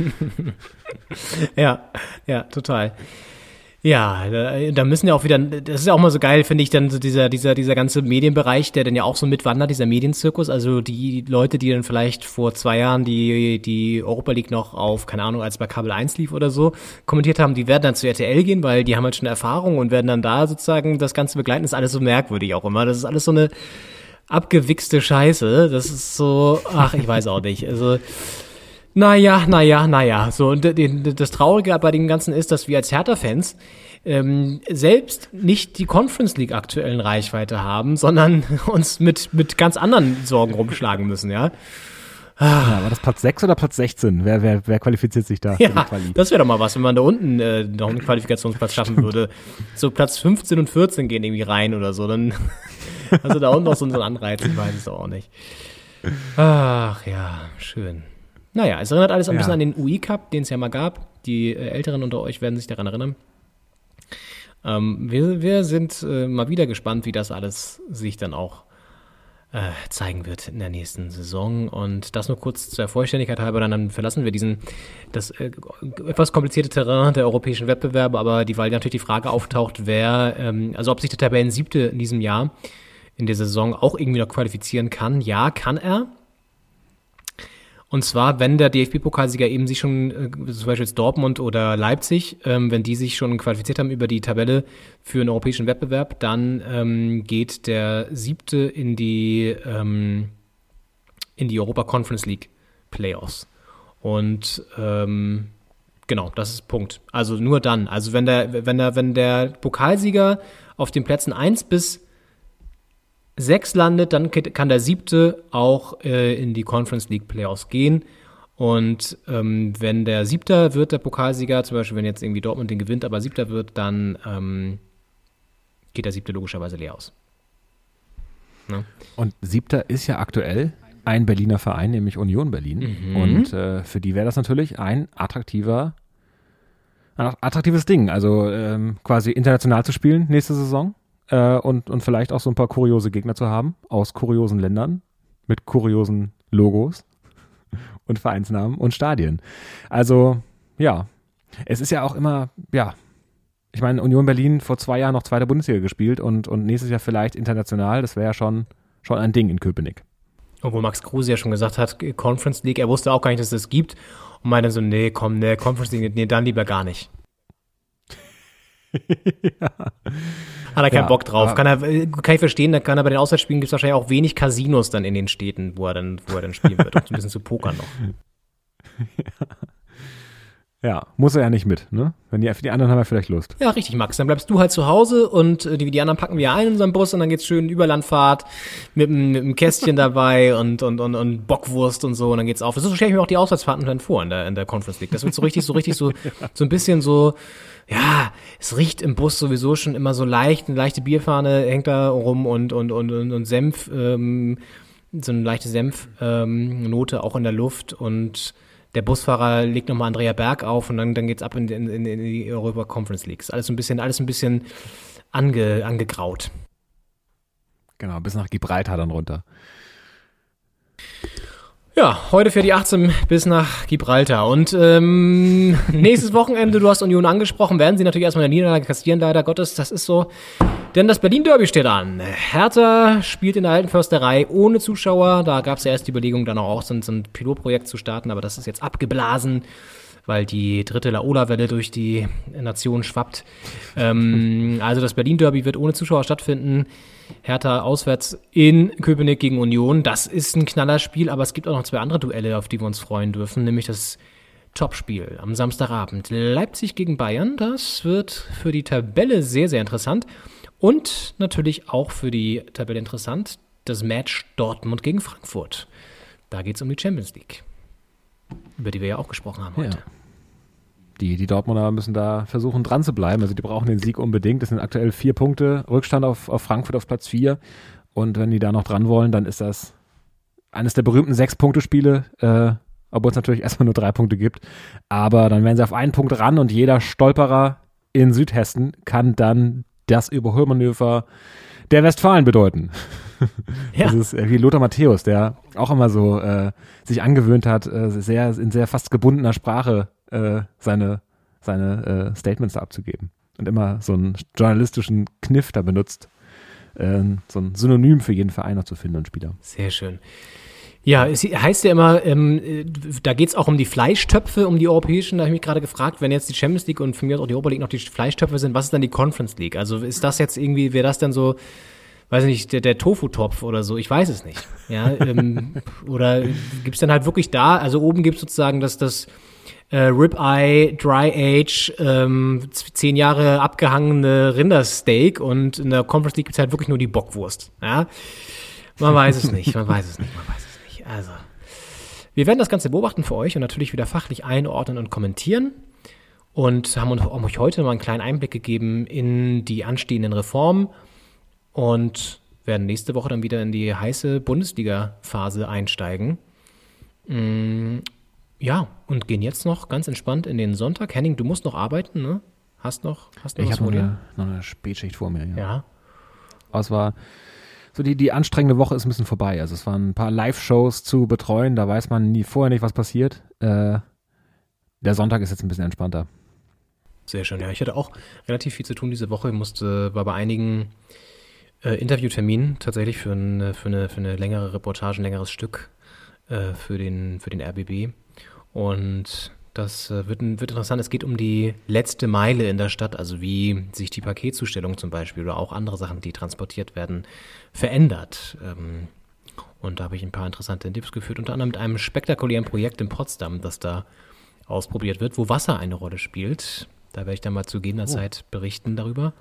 Ja, ja, total. Ja, da, müssen ja auch wieder, das ist ja auch mal so geil, finde ich, dann so dieser, dieser, dieser ganze Medienbereich, der dann ja auch so mitwandert, dieser Medienzirkus, also die Leute, die dann vielleicht vor zwei Jahren die, die Europa League noch auf, keine Ahnung, als bei Kabel 1 lief oder so, kommentiert haben, die werden dann zu RTL gehen, weil die haben halt schon Erfahrung und werden dann da sozusagen das Ganze begleiten, das ist alles so merkwürdig auch immer, das ist alles so eine abgewichste Scheiße, das ist so, ach, ich weiß auch nicht, also, naja, naja, naja. So, und das Traurige bei dem Ganzen ist, dass wir als Hertha-Fans ähm, selbst nicht die Conference League aktuellen Reichweite haben, sondern uns mit, mit ganz anderen Sorgen rumschlagen müssen, ja. Ja, war das Platz 6 oder Platz 16? Wer, wer, wer qualifiziert sich da? Ja, das wäre doch mal was, wenn man da unten äh, noch einen Qualifikationsplatz schaffen würde. so Platz 15 und 14 gehen irgendwie rein oder so. Dann, also da unten noch so ein Anreiz, ich weiß es auch nicht. Ach ja, schön. Naja, es erinnert alles ein Ja. bisschen an den UI Cup, den es ja mal gab. Die äh, Älteren unter euch werden sich daran erinnern. Ähm, wir, wir sind äh, mal wieder gespannt, wie das alles sich dann auch äh, zeigen wird in der nächsten Saison. Und das nur kurz zur Vollständigkeit halber, dann, dann verlassen wir diesen, das äh, etwas komplizierte Terrain der europäischen Wettbewerbe, aber die, weil natürlich die Frage auftaucht, wer, ähm, also ob sich der Tabellen-Siebte in diesem Jahr in der Saison auch irgendwie noch qualifizieren kann. Ja, kann er. Und zwar, wenn der DFB-Pokalsieger eben sich schon, äh, zum Beispiel jetzt Dortmund oder Leipzig, ähm, wenn die sich schon qualifiziert haben über die Tabelle für einen europäischen Wettbewerb, dann ähm, geht der siebte in die, ähm, in die Europa Conference League Playoffs. Und ähm, genau, das ist Punkt. Also nur dann. Also wenn der, wenn der, wenn der Pokalsieger auf den Plätzen 1 bis 6 landet, dann kann der siebte auch äh, in die Conference League Playoffs gehen. Und ähm, wenn der siebter wird, der Pokalsieger, zum Beispiel wenn jetzt irgendwie Dortmund den gewinnt, aber siebter wird, dann ähm, geht der siebte logischerweise leer aus. Ne? Und siebter ist ja aktuell ein Berliner Verein, nämlich Union Berlin. Mhm. Und äh, für die wäre das natürlich ein attraktiver, ein attraktives Ding. Also ähm, quasi international zu spielen nächste Saison äh, und, und vielleicht auch so ein paar kuriose Gegner zu haben aus kuriosen Ländern mit kuriosen Logos und Vereinsnamen und Stadien. Also ja, es ist ja auch immer, ja, ich meine, Union Berlin vor zwei Jahren noch zweite Bundesliga gespielt und, und nächstes Jahr vielleicht international. Das wäre ja schon, schon ein Ding in Köpenick. Obwohl Max Kruse ja schon gesagt hat, Conference League, er wusste auch gar nicht, dass es das gibt. Und meinte so, nee, komm, nee, Conference League, nee, dann lieber gar nicht. Hat er keinen Ja, Bock drauf. aber- Kann, er, kann ich verstehen, da kann er bei den Auswärtsspielen gibt es wahrscheinlich auch wenig Casinos dann in den Städten, wo er dann, wo er dann spielen wird. Und so ein bisschen zu pokern noch. Ja, muss er ja nicht mit, ne? Wenn die, die anderen haben ja vielleicht Lust. Ja, richtig, Max. Dann bleibst du halt zu Hause und äh, die, die anderen packen wir ein in unseren Bus und dann geht's schön Überlandfahrt mit, einem- mit einem Kästchen dabei und, und, und, und Bockwurst und so und dann geht's auf. So stelle ich mir auch die Auswärtsfahrten dann vor in der, in der Conference League. Das wird so richtig, so richtig so, so ein bisschen so, ja, es riecht im Bus sowieso schon immer so leicht, eine leichte Bierfahne hängt da rum und, und, und, und, und Senf, ähm, so eine leichte Senfnote ähm, auch in der Luft und der Busfahrer legt nochmal Andrea Berg auf und dann, dann geht's ab in, in, in in die Europa Conference League. Ist alles ein bisschen, alles ein bisschen ange, angegraut. Genau, bis nach Gibraltar dann runter. Ja, heute fährt die 18 bis nach Gibraltar. Und ähm, nächstes Wochenende, du hast Union angesprochen, werden sie natürlich erstmal eine Niederlage kassieren, leider Gottes. Das ist so. Denn das Berlin-Derby steht an. Hertha spielt in der alten Försterei ohne Zuschauer. Da gab es ja erst die Überlegung, dann auch so ein, so ein Pilotprojekt zu starten, aber das ist jetzt abgeblasen, weil die dritte Laola-Welle durch die Nation schwappt. Ähm, also das Berlin-Derby wird ohne Zuschauer stattfinden. Hertha auswärts in Köpenick gegen Union. Das ist ein Knallerspiel, aber es gibt auch noch zwei andere Duelle, auf die wir uns freuen dürfen, nämlich das Topspiel am Samstagabend. Leipzig gegen Bayern, das wird für die Tabelle sehr, sehr interessant. Und natürlich auch für die Tabelle interessant, das Match Dortmund gegen Frankfurt. Da geht es um die Champions League, über die wir ja auch gesprochen haben heute. Die, die Dortmunder müssen da versuchen, dran zu bleiben. Also die brauchen den Sieg unbedingt. Das sind aktuell vier Punkte Rückstand auf, auf Frankfurt auf Platz vier. Und wenn die da noch dran wollen, dann ist das eines der berühmten Sechs-Punkte-Spiele, äh, obwohl es natürlich erstmal nur drei Punkte gibt. Aber dann werden sie auf einen Punkt ran und jeder Stolperer in Südhessen kann dann das Überholmanöver der Westfalen bedeuten. Ja. Das ist äh, wie Lothar Matthäus, der auch immer so äh, sich angewöhnt hat, äh, sehr in sehr fast gebundener Sprache äh, seine, seine äh, Statements da abzugeben. und immer so einen journalistischen Kniff da benutzt, äh, so ein Synonym für jeden Verein noch zu finden und Spieler. Sehr schön. Ja, es heißt ja immer, ähm, äh, da geht's auch um die Fleischtöpfe, um die europäischen. Da habe ich mich gerade gefragt, wenn jetzt die Champions League und für mich auch die Europa League noch die Fleischtöpfe sind, was ist dann die Conference League? Also ist das jetzt irgendwie, wäre das dann so, weiß ich nicht, der, der Tofu-Topf oder so? Ich weiß es nicht. Ja, ähm, oder gibt's dann halt wirklich da, also oben gibt's sozusagen das, das äh, Ribeye, Dry Age, ähm, zehn Jahre abgehangene Rindersteak und in der Conference League gibt's halt wirklich nur die Bockwurst. Ja, man weiß es nicht, man weiß es nicht, man weiß es nicht. Also, wir werden das Ganze beobachten für euch und natürlich wieder fachlich einordnen und kommentieren. Und haben euch heute mal einen kleinen Einblick gegeben in die anstehenden Reformen und werden nächste Woche dann wieder in die heiße Bundesliga-Phase einsteigen. Mm, ja, und gehen jetzt noch ganz entspannt in den Sonntag. Henning, du musst noch arbeiten, ne? Hast noch, hast noch ich habe noch, eine- noch eine Spätschicht vor mir. Ja. Ja. Aber es war so die, die anstrengende Woche ist ein bisschen vorbei. Also es waren ein paar Live-Shows zu betreuen, da weiß man nie vorher nicht, was passiert. Äh, der Sonntag ist jetzt ein bisschen entspannter. Sehr schön, ja. Ich hatte auch relativ viel zu tun diese Woche. Ich musste, war bei einigen äh, Interviewterminen tatsächlich für, ein, für, eine, für eine längere Reportage, ein längeres Stück äh, für, den, für den RBB. Und das äh, wird, wird interessant. Es geht um die letzte Meile in der Stadt, also wie sich die Paketzustellung zum Beispiel oder auch andere Sachen, die transportiert werden, verändert. Ähm, und da habe ich ein paar interessante Tipps geführt, unter anderem mit einem spektakulären Projekt in Potsdam, das da ausprobiert wird, wo Wasser eine Rolle spielt. Da werde ich dann mal zu gegebener Zeit berichten darüber.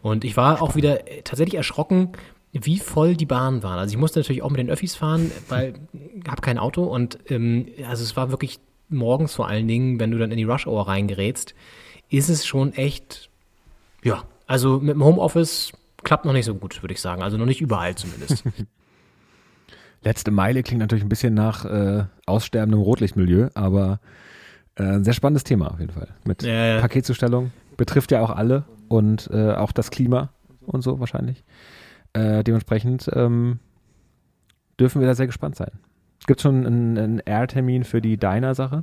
Und ich war auch wieder äh, tatsächlich erschrocken, wie voll die Bahnen waren. Also ich musste natürlich auch mit den Öffis fahren, weil ich habe kein Auto und ähm, also es war wirklich morgens vor allen Dingen, wenn du dann in die Rush Hour reingerätst, ist es schon echt, ja, also mit dem Homeoffice klappt noch nicht so gut, würde ich sagen. Also noch nicht überall zumindest. Letzte Meile klingt natürlich ein bisschen nach äh, aussterbendem Rotlichtmilieu, aber äh, ein sehr spannendes Thema auf jeden Fall. Mit ja. Paketzustellung. Betrifft ja auch alle und äh, auch das Klima und so wahrscheinlich. Äh, dementsprechend ähm, dürfen wir da sehr gespannt sein. Gibt es schon einen, einen R-Termin für die Diner-Sache?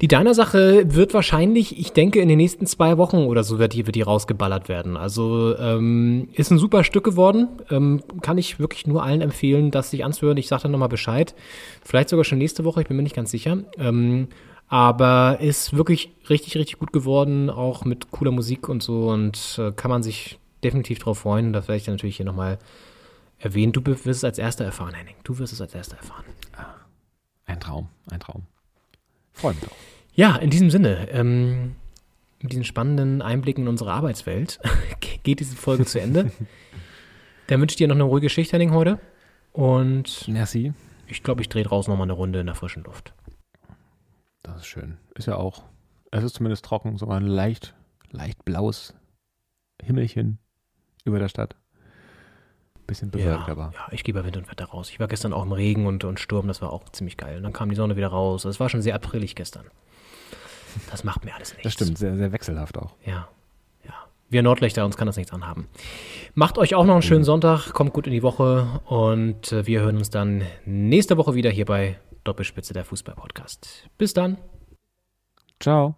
Die Diner-Sache wird wahrscheinlich, ich denke, in den nächsten zwei Wochen oder so wird die, wird die rausgeballert werden. Also ähm, ist ein super Stück geworden. Ähm, kann ich wirklich nur allen empfehlen, das sich anzuhören. Ich sage dann nochmal Bescheid. Vielleicht sogar schon nächste Woche, ich bin mir nicht ganz sicher. Ähm, aber ist wirklich richtig, richtig gut geworden, auch mit cooler Musik und so. Und äh, kann man sich definitiv drauf freuen. Das werde ich dann natürlich hier nochmal erwähnen. Du wirst es als Erster erfahren, Henning. Du wirst es als Erster erfahren. Ein Traum, ein Traum. Freue mich drauf. Ja, in diesem Sinne, ähm, mit diesen spannenden Einblicken in unsere Arbeitswelt geht diese Folge zu Ende. Dann wünsche ich dir noch eine ruhige Schicht, Henning, heute. Und Merci. ich glaube, ich drehe draußen nochmal eine Runde in der frischen Luft. Das ist schön. Ist ja auch, es ist zumindest trocken, sogar ein leicht, leicht blaues Himmelchen über der Stadt. Bisschen bewölkt ja, aber. ja, ich gehe bei Wind und Wetter raus. Ich war gestern auch im Regen und, und Sturm, das war auch ziemlich geil. Und dann kam die Sonne wieder raus. Es war schon sehr aprilig gestern. Das macht mir alles nichts. Das stimmt, sehr, sehr wechselhaft auch. Ja, ja. Wir Nordlichter, uns kann das nichts anhaben. Macht euch auch noch einen schönen Sonntag, kommt gut in die Woche und äh, wir hören uns dann nächste Woche wieder hier bei Doppelspitze der Fußball-Podcast. Bis dann. Ciao.